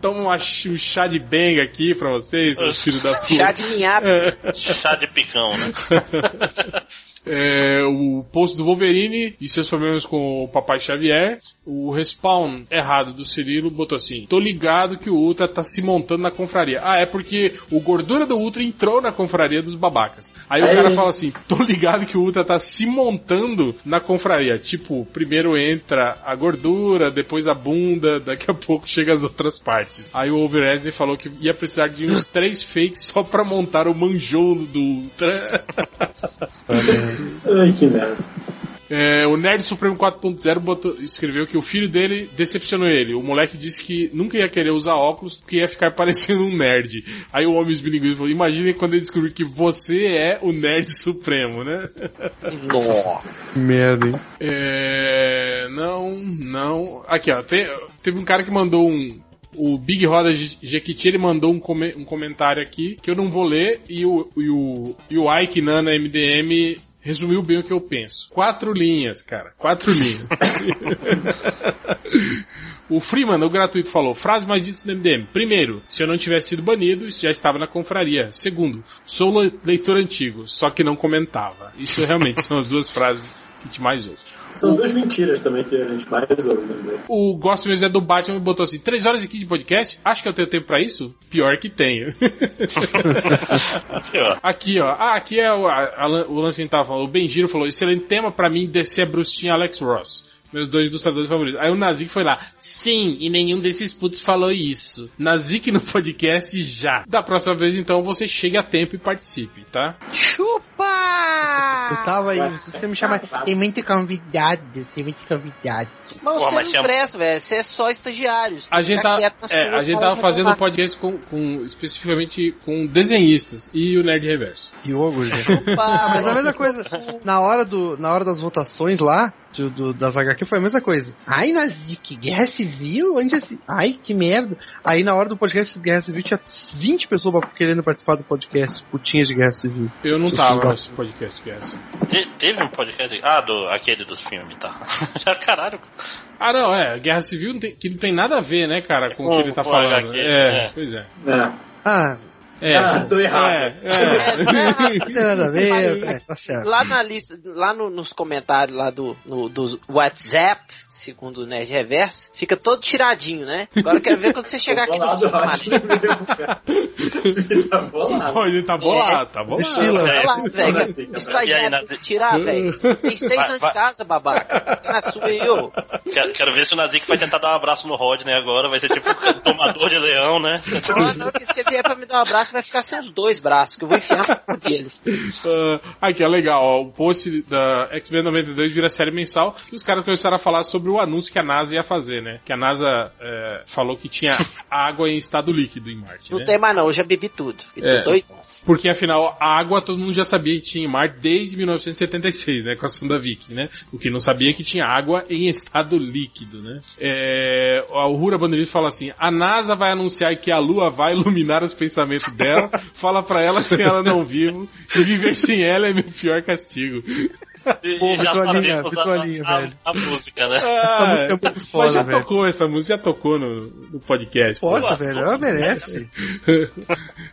[SPEAKER 4] Toma um chá de benga aqui pra vocês, seus filhos da puta.
[SPEAKER 1] Chá de minhapo.
[SPEAKER 2] Chá de picão, né?
[SPEAKER 4] É, o post do Wolverine e seus problemas com o Papai Xavier. O respawn errado do Cirilo botou assim: Tô ligado que o Ultra tá se montando na confraria. Ah, é porque o gordura do Ultra entrou na confraria dos babacas. Aí o
[SPEAKER 3] É.
[SPEAKER 4] cara fala assim: Tô ligado que o Ultra tá se montando na confraria. Tipo, primeiro entra a gordura, depois a bunda, daqui a pouco chega as outras partes. Aí o Overhead falou que ia precisar de uns três fakes só pra montar o manjolo do Ultra.
[SPEAKER 3] Ai, que merda.
[SPEAKER 4] É, o Nerd Supremo 4.0 botou- escreveu que o filho dele decepcionou ele. O moleque disse que nunca ia querer usar óculos porque ia ficar parecendo um nerd. Aí o homem esbilinguido falou: Imagine quando ele descobrir que você é o Nerd Supremo, né?
[SPEAKER 1] Nossa.
[SPEAKER 5] Merda, hein?
[SPEAKER 4] É, não, não. Aqui, ó. tem- teve um cara que mandou um. O Big Roda Je- Jequiti ele mandou um, come- um comentário aqui que eu não vou ler e o, e o, e o Ike Nana MDM resumiu bem o que eu penso. Quatro linhas, cara. Quatro linhas. o Freeman, o gratuito, falou: frase mais dita do MDM. Primeiro, se eu não tivesse sido banido, isso já estava na confraria. Segundo, sou le- leitor antigo, só que não comentava. Isso realmente são as duas frases que a gente mais ouve.
[SPEAKER 3] São duas mentiras também que a gente mais ouve, né?
[SPEAKER 4] O Gosto mesmo é do Batman e botou assim: três horas aqui de podcast? Acho que eu tenho tempo pra isso? Pior que tenho.
[SPEAKER 2] Pior.
[SPEAKER 4] aqui, ó. Ah, aqui é o, a- a- o lance que a gente tava falando. O Benjiro falou: excelente tema pra mim, descer a Brustinha Alex Ross. Meus dois ilustradores favoritos. Aí o Nazik foi lá. Sim, e nenhum desses putos falou isso. Nazik no podcast já. Da próxima vez, então, você chegue a tempo e participe, tá?
[SPEAKER 1] Chupa!
[SPEAKER 5] Eu tava aí, se você me chamar. Tem muito convidado, tem muito convidado.
[SPEAKER 1] Mas
[SPEAKER 2] Pô,
[SPEAKER 1] você
[SPEAKER 2] mas
[SPEAKER 1] não
[SPEAKER 2] chama-
[SPEAKER 1] presta, velho. Você é só estagiário. Você
[SPEAKER 4] A gente, tá, é, a gente tava fazendo um podcast com, com- especificamente com desenhistas e o Nerd Reverso.
[SPEAKER 5] E o né?
[SPEAKER 1] Chupa!
[SPEAKER 5] Mas a mesma coisa. Na hora, do, na hora das votações lá, do, do- das HQ, foi a mesma coisa. Ai, Nazik, Guerra Civil? Onde é esse... Ai, que merda. Aí na hora do podcast de Guerra Civil tinha 20 pessoas querendo participar do podcast, putinhas de Guerra Civil.
[SPEAKER 4] Eu não tava nesse podcast que é essa.
[SPEAKER 2] Te- teve um podcast. Ah, do, aquele dos filmes, tá? Já caralho.
[SPEAKER 4] Ah, não, é. Guerra Civil não tem- que não tem nada a ver, né, cara, com o
[SPEAKER 2] Com-
[SPEAKER 4] que ele tá falando.
[SPEAKER 2] HQ,
[SPEAKER 4] é,
[SPEAKER 2] é.
[SPEAKER 4] pois é.
[SPEAKER 3] É.
[SPEAKER 5] Ah,
[SPEAKER 4] É.
[SPEAKER 3] Ah, tô errado.
[SPEAKER 4] É, é.
[SPEAKER 5] Não tem nada a ver, é, tá certo.
[SPEAKER 1] Lá na lista, lá no- nos comentários lá do, no, do WhatsApp, segundo o Nerd Reverso, fica todo tiradinho, né? Agora eu quero ver quando você chegar aqui no
[SPEAKER 3] Bolado,
[SPEAKER 1] sítio,
[SPEAKER 3] acho.
[SPEAKER 1] Mané.
[SPEAKER 3] tá bolado.
[SPEAKER 4] Ele tá bolado, tá bolado.
[SPEAKER 5] Estila.
[SPEAKER 1] Olha lá,
[SPEAKER 2] É.
[SPEAKER 1] velho.
[SPEAKER 3] Assim,
[SPEAKER 1] O estagiário
[SPEAKER 2] E aí, Nazi?
[SPEAKER 1] tirar, velho. Tem seis
[SPEAKER 2] Vai-
[SPEAKER 1] anos
[SPEAKER 2] vai-
[SPEAKER 1] de casa, babaca. Fica na sua aí, ô.
[SPEAKER 2] Quero, quero ver se o Nazik vai tentar dar um abraço no Rodney agora. Vai ser tipo tomador de leão, né?
[SPEAKER 1] Na hora que você vier pra me dar um abraço, vai ficar sem os dois braços, que eu vou enfiar no dele.
[SPEAKER 4] Ah, aqui, ó, legal, ó, o post da X-Men 92 vira série mensal e os caras começaram a falar sobre o anúncio que a NASA ia fazer, né? Que a NASA é, falou que tinha água em estado líquido em Marte,
[SPEAKER 1] Não
[SPEAKER 4] né?
[SPEAKER 1] tem mais não, eu já bebi tudo. E
[SPEAKER 4] É.
[SPEAKER 1] tô doido.
[SPEAKER 4] Porque afinal, a água todo mundo já sabia que tinha em Marte desde 1976, né? Com a sonda Viking, né? O que não sabia é que tinha água em estado líquido, né? É, o Rura Bandeirista fala assim: a NASA vai anunciar que a Lua vai iluminar os pensamentos dela, fala pra ela que sem ela não vivo, e viver sem ela é meu pior castigo.
[SPEAKER 2] E,
[SPEAKER 5] Pô, Vitrolinha,
[SPEAKER 2] sabemos
[SPEAKER 5] Vitrolinha,
[SPEAKER 2] a, a-
[SPEAKER 5] velho.
[SPEAKER 2] a música, né?
[SPEAKER 5] Essa música é muito
[SPEAKER 4] Mas
[SPEAKER 5] foda,
[SPEAKER 4] já
[SPEAKER 5] velho.
[SPEAKER 4] tocou essa música, já tocou no, no podcast.
[SPEAKER 5] Porta, velho, ela merece.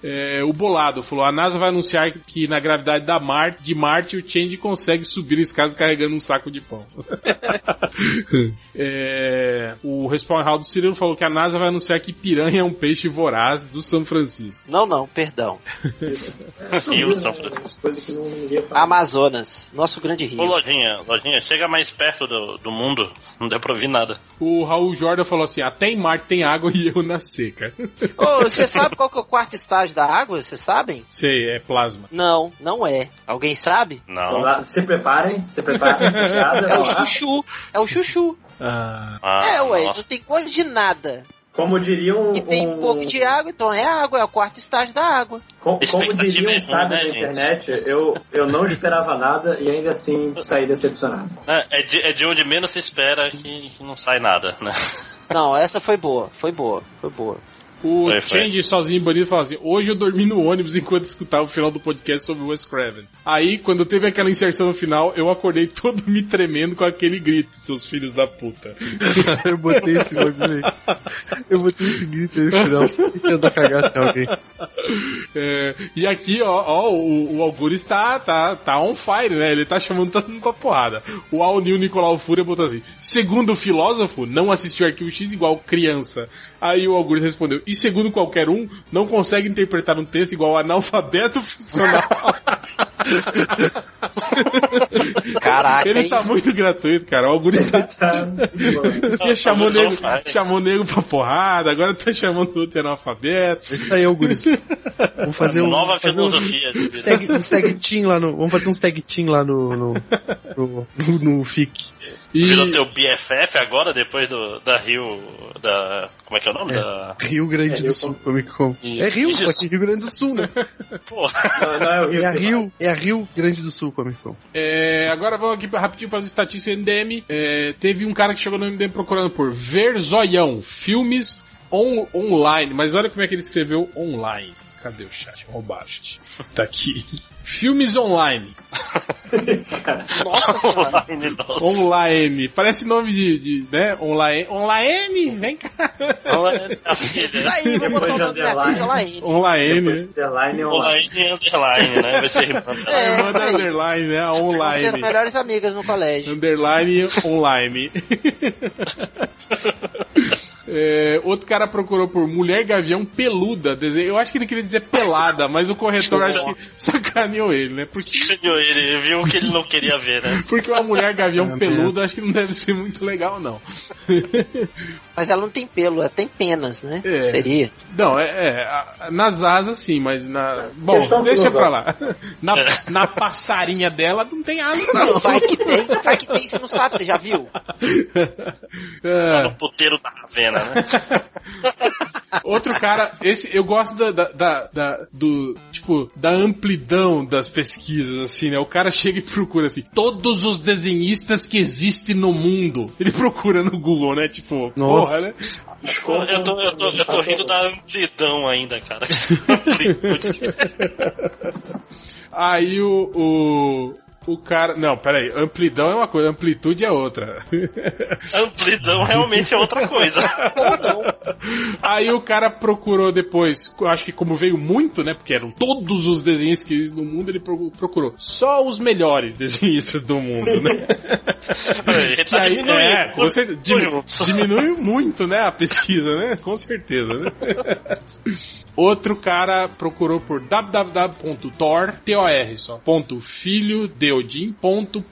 [SPEAKER 4] É, o Bolado falou: a NASA vai anunciar que na gravidade da Marte, de Marte o Change consegue subir escadas carregando um saco de pão. É, o Respawn Hall do Cirilo falou que a NASA vai anunciar que piranha é um peixe voraz do São Francisco.
[SPEAKER 1] Não, não, perdão.
[SPEAKER 2] E o São Francisco.
[SPEAKER 1] Amazonas, nosso grande rio.
[SPEAKER 2] Ô, Lojinha, Lojinha, chega mais perto do, do mundo. Não deu pra ouvir nada.
[SPEAKER 4] O Raul Jordan falou assim: até em Marte tem água e eu na seca.
[SPEAKER 1] Ô, você sabe qual que é o quarto estágio da água? Vocês sabem?
[SPEAKER 4] Sei, é plasma.
[SPEAKER 1] Não, não é. Alguém sabe?
[SPEAKER 2] Não.
[SPEAKER 3] lá, se preparem, se preparem.
[SPEAKER 1] É o chuchu. É o chuchu.
[SPEAKER 4] Ah,
[SPEAKER 2] Ah,
[SPEAKER 1] é, ué,
[SPEAKER 2] nossa.
[SPEAKER 1] não tem cor de nada.
[SPEAKER 3] Como diriam
[SPEAKER 1] E tem
[SPEAKER 3] um,
[SPEAKER 1] pouco de água, então é água, é o quarto estágio da água.
[SPEAKER 3] com- como
[SPEAKER 2] Expectativa
[SPEAKER 3] diria
[SPEAKER 2] é
[SPEAKER 3] um sábio
[SPEAKER 2] né,
[SPEAKER 3] da
[SPEAKER 2] gente?
[SPEAKER 3] internet, eu, eu não esperava nada e ainda assim saí decepcionado.
[SPEAKER 2] É, é de, é de onde menos se espera que, que não sai nada, né?
[SPEAKER 1] Não, essa foi boa, foi boa, foi boa.
[SPEAKER 4] O
[SPEAKER 2] Foi, foi.
[SPEAKER 4] Change sozinho banido fala assim: hoje eu dormi no ônibus enquanto escutava o final do podcast sobre o Wes Craven. Aí, quando teve aquela inserção no final, eu acordei todo me tremendo com aquele grito, seus filhos da puta.
[SPEAKER 5] eu botei esse bagulho aí. Eu botei esse grito aí no final. Só que ia dar cagaço em alguém.
[SPEAKER 4] É, e aqui, ó, ó o, o Algures tá, tá, tá on fire, né? Ele tá chamando todo mundo pra porrada. O Al Nil Nicolau Fúria botou assim: segundo o filósofo, não assistiu Arquivo X igual criança. Aí o Algures respondeu: e segundo qualquer um, não consegue interpretar um texto igual analfabeto funcional.
[SPEAKER 1] Caraca,
[SPEAKER 4] Ele
[SPEAKER 1] hein?
[SPEAKER 4] tá muito gratuito, cara. O Algures tá.
[SPEAKER 3] Tá,
[SPEAKER 4] chamou nego, chamou nego pra porrada, agora tá chamando o outro analfabeto.
[SPEAKER 5] Isso aí, Auguris. Vamos fazer um.
[SPEAKER 2] Nova
[SPEAKER 5] fazer um-
[SPEAKER 2] filosofia de vida.
[SPEAKER 5] Tag, uns tag team lá no. Vamos fazer uns tag team lá no. no, no, no, no FIC.
[SPEAKER 4] E,
[SPEAKER 2] Virou teu BFF agora, depois do, da Rio. Da. Como é que é o nome? Da.
[SPEAKER 5] Rio Grande
[SPEAKER 3] É,
[SPEAKER 5] do
[SPEAKER 3] Rio
[SPEAKER 5] Sul, Comic Con. É Rio,
[SPEAKER 2] Isso.
[SPEAKER 5] só que Rio Grande do Sul, né?
[SPEAKER 3] Não, não é Rio.
[SPEAKER 5] É a
[SPEAKER 3] que
[SPEAKER 5] Rio, é a Rio Grande do Sul Comic Con.
[SPEAKER 4] É, agora vamos aqui rapidinho para as estatísticas MDM. É, teve um cara que chegou no MDM procurando por Verzoião, filmes on- online. Mas olha como é que ele escreveu online. Cadê o chat? Roubaste. Tá aqui. Filmes online.
[SPEAKER 1] Nossa
[SPEAKER 2] online, nossa.
[SPEAKER 4] Online. Parece nome de, de né? Online. Online, vem cá.
[SPEAKER 2] Online, a filha.
[SPEAKER 1] Tá aí, vou botar o nome da
[SPEAKER 3] Underline.
[SPEAKER 1] filha lá aí.
[SPEAKER 4] Online, né?
[SPEAKER 3] Underline online.
[SPEAKER 2] Online e underline, né? Vai ser
[SPEAKER 1] É,
[SPEAKER 4] irmã da
[SPEAKER 1] aí.
[SPEAKER 4] underline, né?
[SPEAKER 1] Vão ser as
[SPEAKER 4] online.
[SPEAKER 1] melhores amigas no colégio.
[SPEAKER 4] Underline online. É, outro cara procurou por mulher gavião peluda. Eu acho que ele queria dizer pelada, mas o corretor acho que sacaneou ele, né? Porque,
[SPEAKER 2] Entendeu? Ele viu o que ele não queria ver, né?
[SPEAKER 4] porque uma mulher gavião
[SPEAKER 5] Ah,
[SPEAKER 4] peluda acho que não deve ser muito legal, não.
[SPEAKER 1] Mas ela não tem pelo, ela tem penas, né?
[SPEAKER 4] É.
[SPEAKER 1] Seria.
[SPEAKER 4] Não, é, é, nas asas sim, mas na. Bom,
[SPEAKER 3] Questão
[SPEAKER 4] deixa
[SPEAKER 3] filosófica.
[SPEAKER 4] pra lá. Na, na passarinha dela não tem asa, não.
[SPEAKER 1] Não, vai que tem, vai que tem, você não sabe, você já viu?
[SPEAKER 4] É.
[SPEAKER 2] No puteiro da Ravena, né?
[SPEAKER 4] Outro cara, esse eu gosto da, da, da- da- do tipo da amplidão das pesquisas assim, né? O cara chega e procura assim, todos os desenhistas que existem no mundo. Ele procura no Google, né? Tipo,
[SPEAKER 5] Nossa.
[SPEAKER 4] porra, né?
[SPEAKER 2] Eu tô, eu tô, eu tô rindo da amplidão ainda, cara.
[SPEAKER 4] Aí o, o O cara. Não, peraí. Amplidão é uma coisa, amplitude é outra.
[SPEAKER 2] Amplidão realmente é outra coisa.
[SPEAKER 4] Aí o cara procurou depois, acho que como veio muito, né? Porque eram todos os desenhistas que existem no mundo, ele pro- procurou só os melhores desenhistas do mundo, né?
[SPEAKER 2] Ele tá
[SPEAKER 4] aí,
[SPEAKER 2] diminuindo.
[SPEAKER 4] é, dimi- diminui muito, né, a pesquisa, né? Com certeza, né? Outro cara procurou por www.tor, T-O-R só, ponto filho ponto.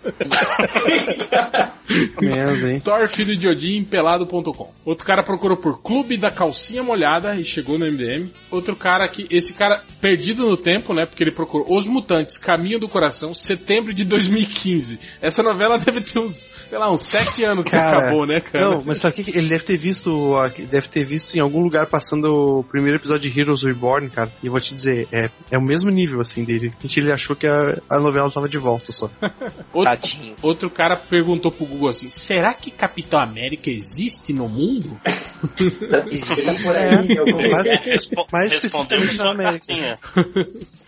[SPEAKER 5] Merda, hein?
[SPEAKER 4] Thor filho de Odin, pelado.com. Outro cara procurou por Clube da Calcinha Molhada e chegou no MDM. Outro cara que, esse cara perdido no tempo, né? Porque ele procurou Os Mutantes, Caminho do Coração, setembro de 2015. Essa novela deve ter uns, sei lá, uns sete anos que
[SPEAKER 5] Cara,
[SPEAKER 4] acabou, né, cara?
[SPEAKER 5] Não, mas sabe o que que ele deve ter visto? Deve ter visto em algum lugar passando o primeiro episódio de Heroes Reborn, cara. E eu vou te dizer, é, é o mesmo nível assim dele. A gente ele achou que a, a novela tava de volta só.
[SPEAKER 4] Outro,
[SPEAKER 1] Tadinho.
[SPEAKER 4] outro cara perguntou pro Google assim: será que Capitão América existe no mundo?
[SPEAKER 6] Fica por aí, algum
[SPEAKER 5] Mas-
[SPEAKER 6] lugar.
[SPEAKER 2] Respo
[SPEAKER 5] Mais
[SPEAKER 2] respondeu
[SPEAKER 5] especificamente
[SPEAKER 2] em
[SPEAKER 5] na América.
[SPEAKER 2] cartinha.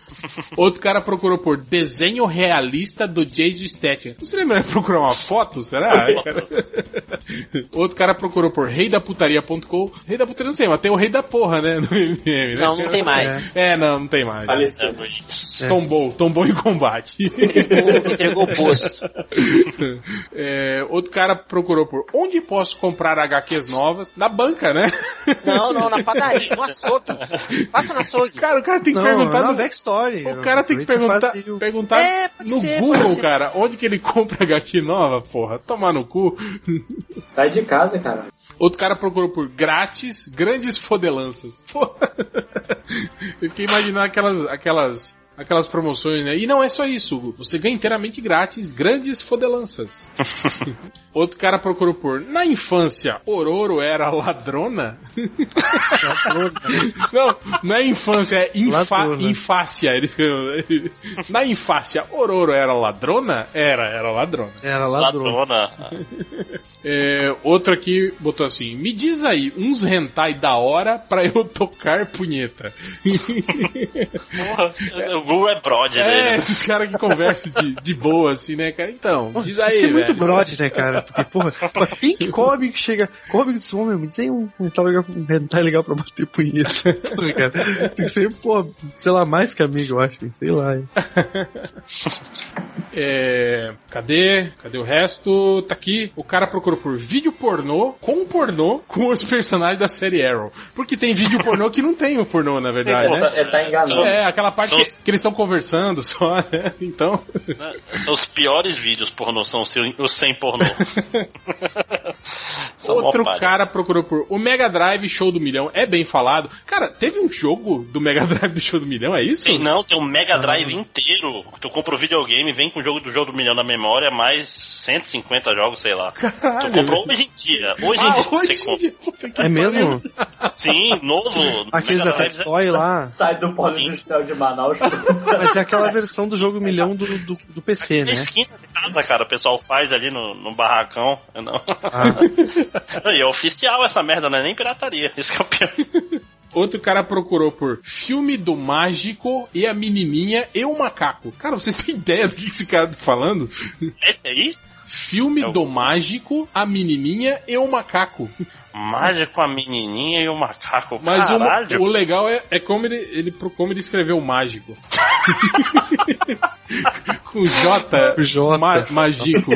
[SPEAKER 4] Outro cara procurou por desenho realista do Jason Statham. Você lembra de procurar uma foto, será? cara? Outro cara procurou por reidaputaria.com. Rei da putaria não sei, mas tem o rei da porra, né? No MM, né?
[SPEAKER 1] Não, não tem mais.
[SPEAKER 4] É, não, não tem mais.
[SPEAKER 6] Faleceu.
[SPEAKER 2] É.
[SPEAKER 4] Tombou, tombou em combate.
[SPEAKER 1] Entregou, entregou o posto.
[SPEAKER 4] É, outro cara procurou por onde posso comprar HQs novas? Na banca, né?
[SPEAKER 1] Não, não, na padaria, no açougue. Passa no açougue.
[SPEAKER 4] Cara, o cara tem que
[SPEAKER 5] Não,
[SPEAKER 4] perguntar
[SPEAKER 5] é
[SPEAKER 4] no,
[SPEAKER 5] backstory.
[SPEAKER 4] O cara tem que perguntar, perguntar
[SPEAKER 1] É,
[SPEAKER 4] no
[SPEAKER 1] ser,
[SPEAKER 4] Google, cara, onde que ele compra HQ nova, porra. Tomar no cu.
[SPEAKER 6] Sai de casa, cara.
[SPEAKER 4] Outro cara procurou por grátis, grandes fodelanças. Pô. Eu fiquei imaginando aquelas, aquelas, aquelas promoções, né? E não é só isso, Hugo. Você ganha inteiramente grátis grandes fodelanças. Outro cara procurou por na infância, Ororo era ladrona? não, é infância, é infa,
[SPEAKER 5] Ladrona.
[SPEAKER 4] infácia. Ele escreveu. Na infância, Ororo era ladrona? Era, era ladrona.
[SPEAKER 5] Era ladrão.
[SPEAKER 2] Ladrona.
[SPEAKER 4] É, outro aqui botou assim: Me diz aí, uns hentai da hora pra eu tocar punheta.
[SPEAKER 2] Porra, o Google é brod
[SPEAKER 4] É,
[SPEAKER 2] dele.
[SPEAKER 4] esses caras que conversam de, de boa, assim, né, cara? Então, diz aí.
[SPEAKER 5] Isso é muito
[SPEAKER 4] velho.
[SPEAKER 5] brode, né, cara? Porque, porra, pra quem que come que chega. Come que diz, "Ô, meu, me diz aí um tá legal, um hentai legal pra bater punheta. Porra, cara. Tem que ser, pô, sei lá, mais que amigo, eu acho. Sei lá. hein.
[SPEAKER 4] É, cadê? Cadê o resto? Tá aqui. O cara procurou por vídeo pornô com pornô com os personagens da série Arrow. Porque tem vídeo pornô que não tem o pornô, na verdade, né?
[SPEAKER 6] É, tá enganando.
[SPEAKER 4] É, aquela parte
[SPEAKER 2] São-
[SPEAKER 4] que, que eles estão conversando só, né? Então.
[SPEAKER 2] Né? São os piores vídeos pornô, são os sem pornô.
[SPEAKER 4] Outro cara procurou por o Mega Drive Show do Milhão. É bem falado. Cara, teve um jogo do Mega Drive do Show do Milhão, é isso?
[SPEAKER 2] Sim, não, tem um Mega Drive inteiro. Tu compra o videogame, vem com o jogo do jogo do milhão na memória, mais 150 jogos, sei lá.
[SPEAKER 4] Caralho.
[SPEAKER 2] Tu comprou hoje em dia. Hoje em
[SPEAKER 4] Ah,
[SPEAKER 2] dia
[SPEAKER 4] hoje
[SPEAKER 2] você
[SPEAKER 4] em
[SPEAKER 2] compra.
[SPEAKER 4] dia. Que
[SPEAKER 5] É mesmo?
[SPEAKER 2] Sim, novo.
[SPEAKER 5] Aqueles da
[SPEAKER 2] Drive,
[SPEAKER 5] Tectoy lá.
[SPEAKER 6] Sai do polo industrial de Manaus.
[SPEAKER 5] Mas é aquela versão do jogo milhão do, do, do PC,
[SPEAKER 2] Na
[SPEAKER 5] né?
[SPEAKER 2] esquina de casa, cara, o pessoal faz ali no, no barracão. Não.
[SPEAKER 5] Ah,
[SPEAKER 2] E é oficial essa merda, não é nem pirataria. Esse que é o pior.
[SPEAKER 4] Outro cara procurou por filme do mágico e a menininha e o macaco. Cara, vocês têm ideia do que esse cara tá falando?
[SPEAKER 2] Esse aí?
[SPEAKER 4] Filme
[SPEAKER 2] É o-
[SPEAKER 4] do mágico, a menininha e o macaco.
[SPEAKER 2] Mágico, a menininha e o macaco.
[SPEAKER 4] Mas o, o legal é, é como, ele, ele, como ele escreveu mágico. Com J.
[SPEAKER 5] O J.
[SPEAKER 4] Ma, magico.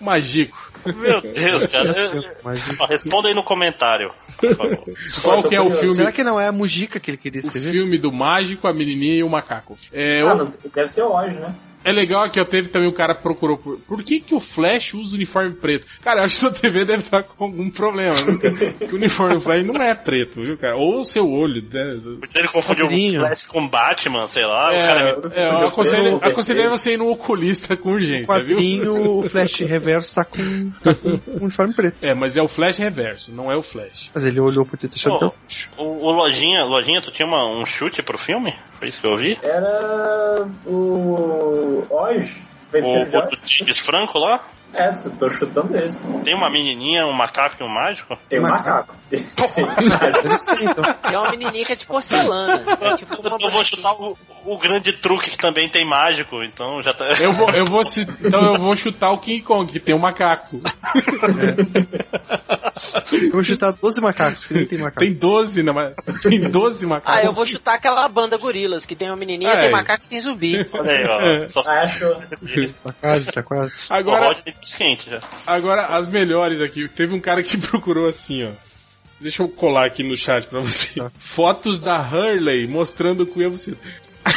[SPEAKER 4] Magico.
[SPEAKER 2] Meu Deus, cara. Ó, Responda aí no comentário, por favor.
[SPEAKER 4] Qual que é o filme?
[SPEAKER 5] Será que não é a Mujica que ele queria
[SPEAKER 4] O
[SPEAKER 5] escrever?
[SPEAKER 4] filme do mágico, a menininha e o macaco. É,
[SPEAKER 6] Ah,
[SPEAKER 4] o-
[SPEAKER 6] não, deve ser o Oz, né?
[SPEAKER 4] É legal que eu teve também o cara procurou por, por que que o Flash usa uniforme preto? Cara, eu acho que sua TV deve estar com algum problema? Porque o uniforme do Flash não é preto, viu, cara? Ou o seu olho, né?
[SPEAKER 2] Ele confundiu o Flash com Batman, sei lá. o
[SPEAKER 4] É,
[SPEAKER 2] cara
[SPEAKER 4] é, eu aconselho, você ir no oculista com
[SPEAKER 5] O
[SPEAKER 4] urgência, viu?
[SPEAKER 5] o Flash Reverso tá com, tá com um uniforme preto.
[SPEAKER 4] É, mas é o Flash reverso, não é o Flash.
[SPEAKER 5] Mas ele olhou por ter deixado oh.
[SPEAKER 2] o, o Lojinha, Lojinha, tu tinha uma- um chute pro filme? Foi isso que eu vi?
[SPEAKER 6] Era o Oz,
[SPEAKER 2] O,
[SPEAKER 6] de
[SPEAKER 2] o do
[SPEAKER 6] Oz.
[SPEAKER 2] James Franco lá?
[SPEAKER 6] É, eu tô chutando esse.
[SPEAKER 2] Tem uma menininha, um macaco e um mágico?
[SPEAKER 6] Tem um
[SPEAKER 5] Macaco. então.
[SPEAKER 1] É uma menininha que é de porcelana. É tipo uma
[SPEAKER 2] Eu vou chutar o, o grande truque que também tem mágico, então já tá.
[SPEAKER 4] Eu vou, eu vou, então eu vou chutar o King Kong, que tem um macaco.
[SPEAKER 5] Eu vou chutar 12 macacos, que nem tem macaco.
[SPEAKER 4] Tem 12, né? mas- Tem 12 macacos.
[SPEAKER 1] Ah, eu vou chutar aquela banda gorilas, que tem uma menininha,
[SPEAKER 4] É.
[SPEAKER 1] tem macaco e tem zumbi.
[SPEAKER 2] Olha aí, ó.
[SPEAKER 4] É.
[SPEAKER 2] Só
[SPEAKER 6] Ah, achou.
[SPEAKER 5] Tá quase, tá quase.
[SPEAKER 2] o
[SPEAKER 4] Agora,
[SPEAKER 2] Rod tem quente já.
[SPEAKER 4] agora, as melhores aqui. Teve um cara que procurou assim, ó. Deixa eu colar aqui no chat pra você.
[SPEAKER 5] Tá.
[SPEAKER 4] Fotos da Hurley mostrando o que você.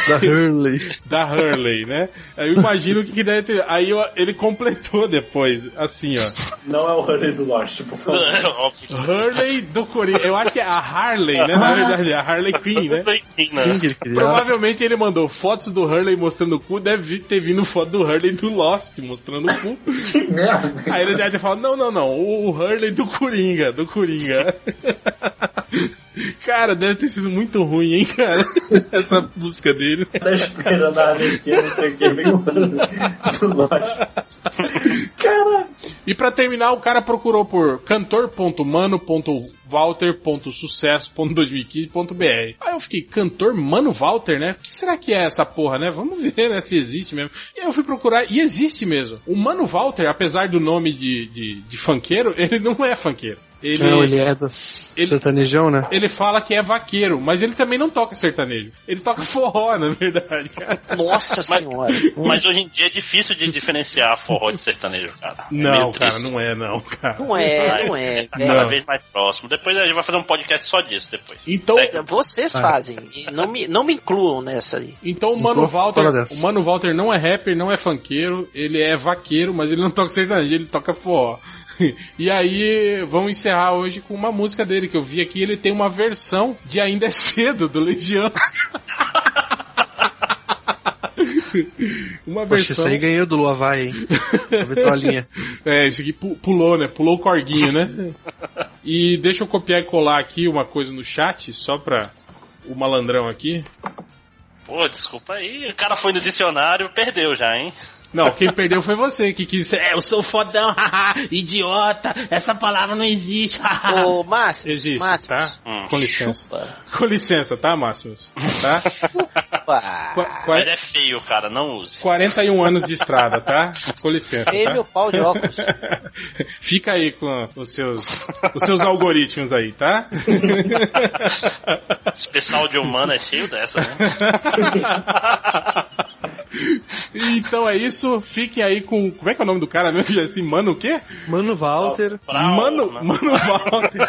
[SPEAKER 5] Da Hurley.
[SPEAKER 4] Da Hurley, né? Eu imagino o que, que deve ter. Aí eu- ele completou depois, assim, ó.
[SPEAKER 6] Não é o rolê do Lost, por favor.
[SPEAKER 2] Óbvio que
[SPEAKER 4] Hurley do Corinthians. Eu acho que é a Harley, né? Na verdade, é a Harley Quinn, né?
[SPEAKER 2] Sim, né?
[SPEAKER 4] Provavelmente ele mandou fotos do Hurley mostrando o cu, deve ter vindo foto do Hurley do Lost mostrando o cu.
[SPEAKER 6] Que merda.
[SPEAKER 4] Aí ele deve ter falado, não, não, não, o Hurley do Coringa, do Coringa. Cara, deve ter sido muito ruim, hein, cara? Essa música dele.
[SPEAKER 6] Tá esperando a Arlequina, não sei o que, vem do. Caralho.
[SPEAKER 4] E pra terminar, o cara procurou por cantor.mano.walter.sucesso.2015.br. Aí eu fiquei, cantor Mano Walter, né? O que será que é essa porra, né? Vamos ver, né, se existe mesmo. E aí eu fui procurar, e existe mesmo. O Mano Walter, apesar do nome de, de, de funkeiro, ele não é funkeiro. Ele,
[SPEAKER 5] Não, ele é das
[SPEAKER 4] Ele-
[SPEAKER 5] sertanejão, né?
[SPEAKER 4] ele fala que é vaqueiro, mas ele também não toca sertanejo. Ele toca forró, na verdade, cara.
[SPEAKER 1] Nossa senhora.
[SPEAKER 2] Mas hoje em dia é difícil de diferenciar forró de sertanejo, cara. É
[SPEAKER 4] Não, cara, não é não, cara.
[SPEAKER 1] Não é, não é.
[SPEAKER 2] Cada.
[SPEAKER 4] Não.
[SPEAKER 2] vez mais próximo. Depois a gente vai fazer um podcast só disso depois.
[SPEAKER 4] Então,
[SPEAKER 2] Segue.
[SPEAKER 1] Vocês
[SPEAKER 5] Ah.
[SPEAKER 1] fazem. Não me, não me incluam nessa aí.
[SPEAKER 4] Então o Mano Walter, o Mano Walter não é rapper, não é funkeiro, ele é vaqueiro, mas ele não toca sertanejo, ele toca forró. E aí, vamos encerrar hoje com uma música dele que eu vi aqui, ele tem uma versão de Ainda é Cedo, do Legião. uma
[SPEAKER 5] Poxa, isso
[SPEAKER 4] versão.
[SPEAKER 5] aí ganhou do Luavai, hein? A linha.
[SPEAKER 4] É, esse aqui pu- pulou, né? Pulou o corguinho, né? E deixa eu copiar e colar aqui uma coisa no chat, só pra o malandrão aqui.
[SPEAKER 2] Pô, desculpa aí. O cara foi no dicionário perdeu já, hein?
[SPEAKER 4] Não, quem perdeu foi você, que quis é, eu sou fodão, haha, idiota, essa palavra não existe, haha.
[SPEAKER 1] Ô, Márcio.
[SPEAKER 4] Existe,
[SPEAKER 1] Márcio.
[SPEAKER 4] tá?
[SPEAKER 2] Hum.
[SPEAKER 4] Com licença.
[SPEAKER 1] Chupa.
[SPEAKER 4] Com licença, tá, Máximos? Tá? Qua-
[SPEAKER 2] Mas é feio, cara, não use.
[SPEAKER 4] 41 anos de estrada, tá? Com licença,
[SPEAKER 1] Ei, meu
[SPEAKER 4] tá?
[SPEAKER 1] pau de óculos.
[SPEAKER 4] Fica aí com os seus, os seus algoritmos aí, tá?
[SPEAKER 2] Esse pessoal de humano é cheio dessa, né?
[SPEAKER 4] Então é isso, fiquem aí com. Como é que é o nome do cara mesmo? Assim, mano, o quê?
[SPEAKER 5] Mano Walter.
[SPEAKER 4] Mano,
[SPEAKER 2] né?
[SPEAKER 4] Mano Walter.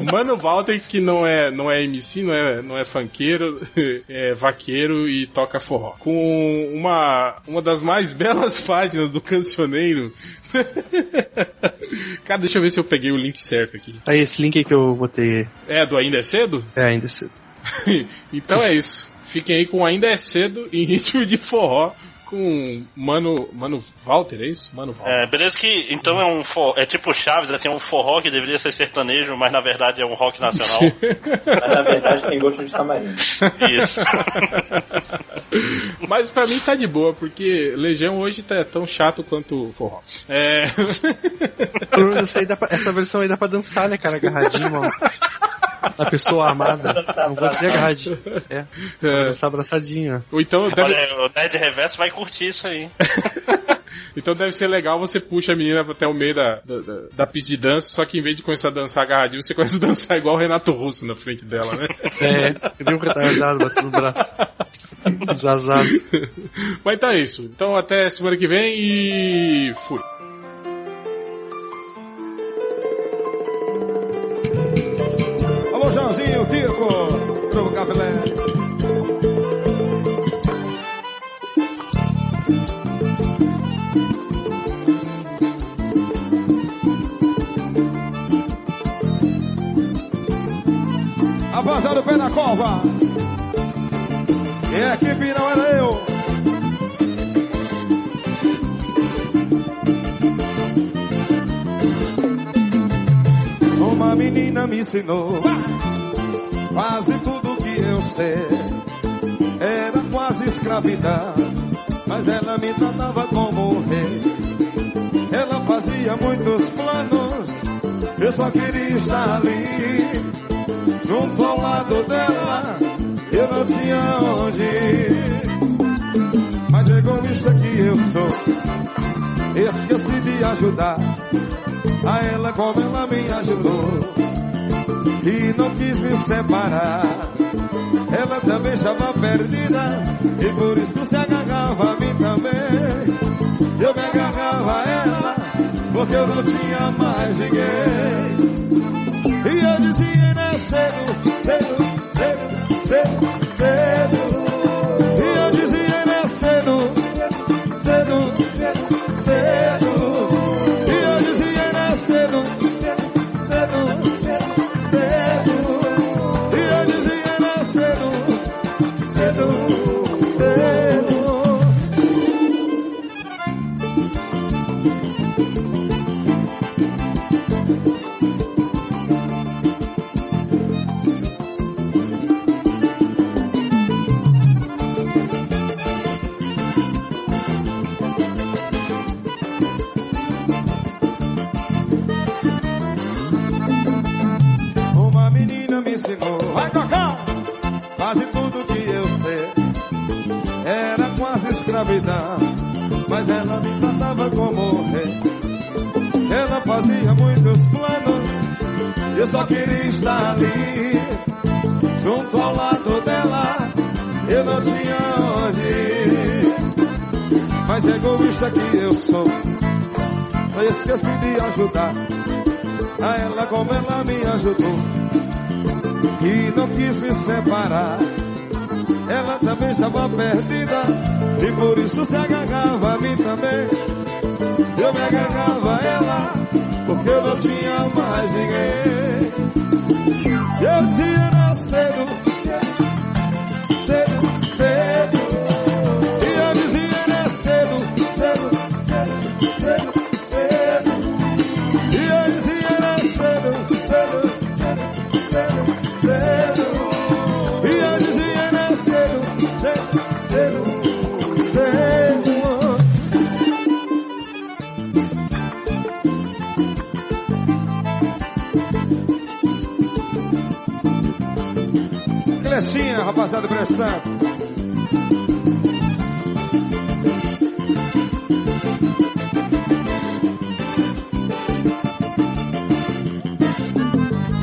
[SPEAKER 4] Mano Walter que não é, não é MC, não é, não é funkeiro, é vaqueiro e toca forró. Com uma, uma das mais belas páginas do cancioneiro. Cara, deixa eu ver se eu peguei o link certo aqui.
[SPEAKER 5] Aí, esse link aí que eu botei.
[SPEAKER 4] É, do Ainda é Cedo?
[SPEAKER 5] É, ainda é cedo.
[SPEAKER 4] então é isso. Fiquem aí com Ainda é Cedo em ritmo de forró com Mano, Mano Walter, é isso? Mano Walter.
[SPEAKER 2] É, beleza que então é um for, é tipo Chaves, assim, é um forró que deveria ser sertanejo, mas na verdade é um rock nacional.
[SPEAKER 6] Mas na verdade tem gosto de tamarindo.
[SPEAKER 2] Isso.
[SPEAKER 4] Mas pra mim tá de boa, porque Legião hoje tá tão chato quanto forró. É.
[SPEAKER 5] Menos essa, aí dá pra- essa versão aí dá pra dançar, né, cara? Agarradinho, mano. A pessoa amada. Não vou dizer agarradinho. É,
[SPEAKER 4] é,
[SPEAKER 5] dançar abraçadinho.
[SPEAKER 4] ou então deve,
[SPEAKER 2] Olha, o Ned Reverso vai curtir isso aí.
[SPEAKER 4] então deve ser legal você puxa a menina até o meio da, da, da- da pista de dança, só que em vez de começar a dançar agarradinho, você começa a dançar igual o Renato Russo na frente dela, né?
[SPEAKER 5] É, eu vi um retardado batendo no braço. Desazado.
[SPEAKER 4] Mas então é isso. Então até semana que vem e fui.
[SPEAKER 7] Me ensinou quase tudo que eu sei. Era quase escravidão, mas ela me tratava como rei. Ela fazia muitos planos, eu só queria estar ali, junto ao lado dela, eu não tinha onde ir. Mas egoísta que eu sou, esqueci de ajudar a ela como ela me ajudou e não quis me separar. Ela também estava perdida e por isso se agarrava a mim também. Eu me agarrava a ela porque eu não tinha mais ninguém. E eu dizia, né, cedo, cedo, cedo, cedo. Que eu sou, eu esqueci de ajudar a ela como ela me ajudou e não quis me separar. Ela também estava perdida e por isso se agarrava a mim também. Eu me agarrava a ela porque eu não tinha mais ninguém. Eu dizia Santos.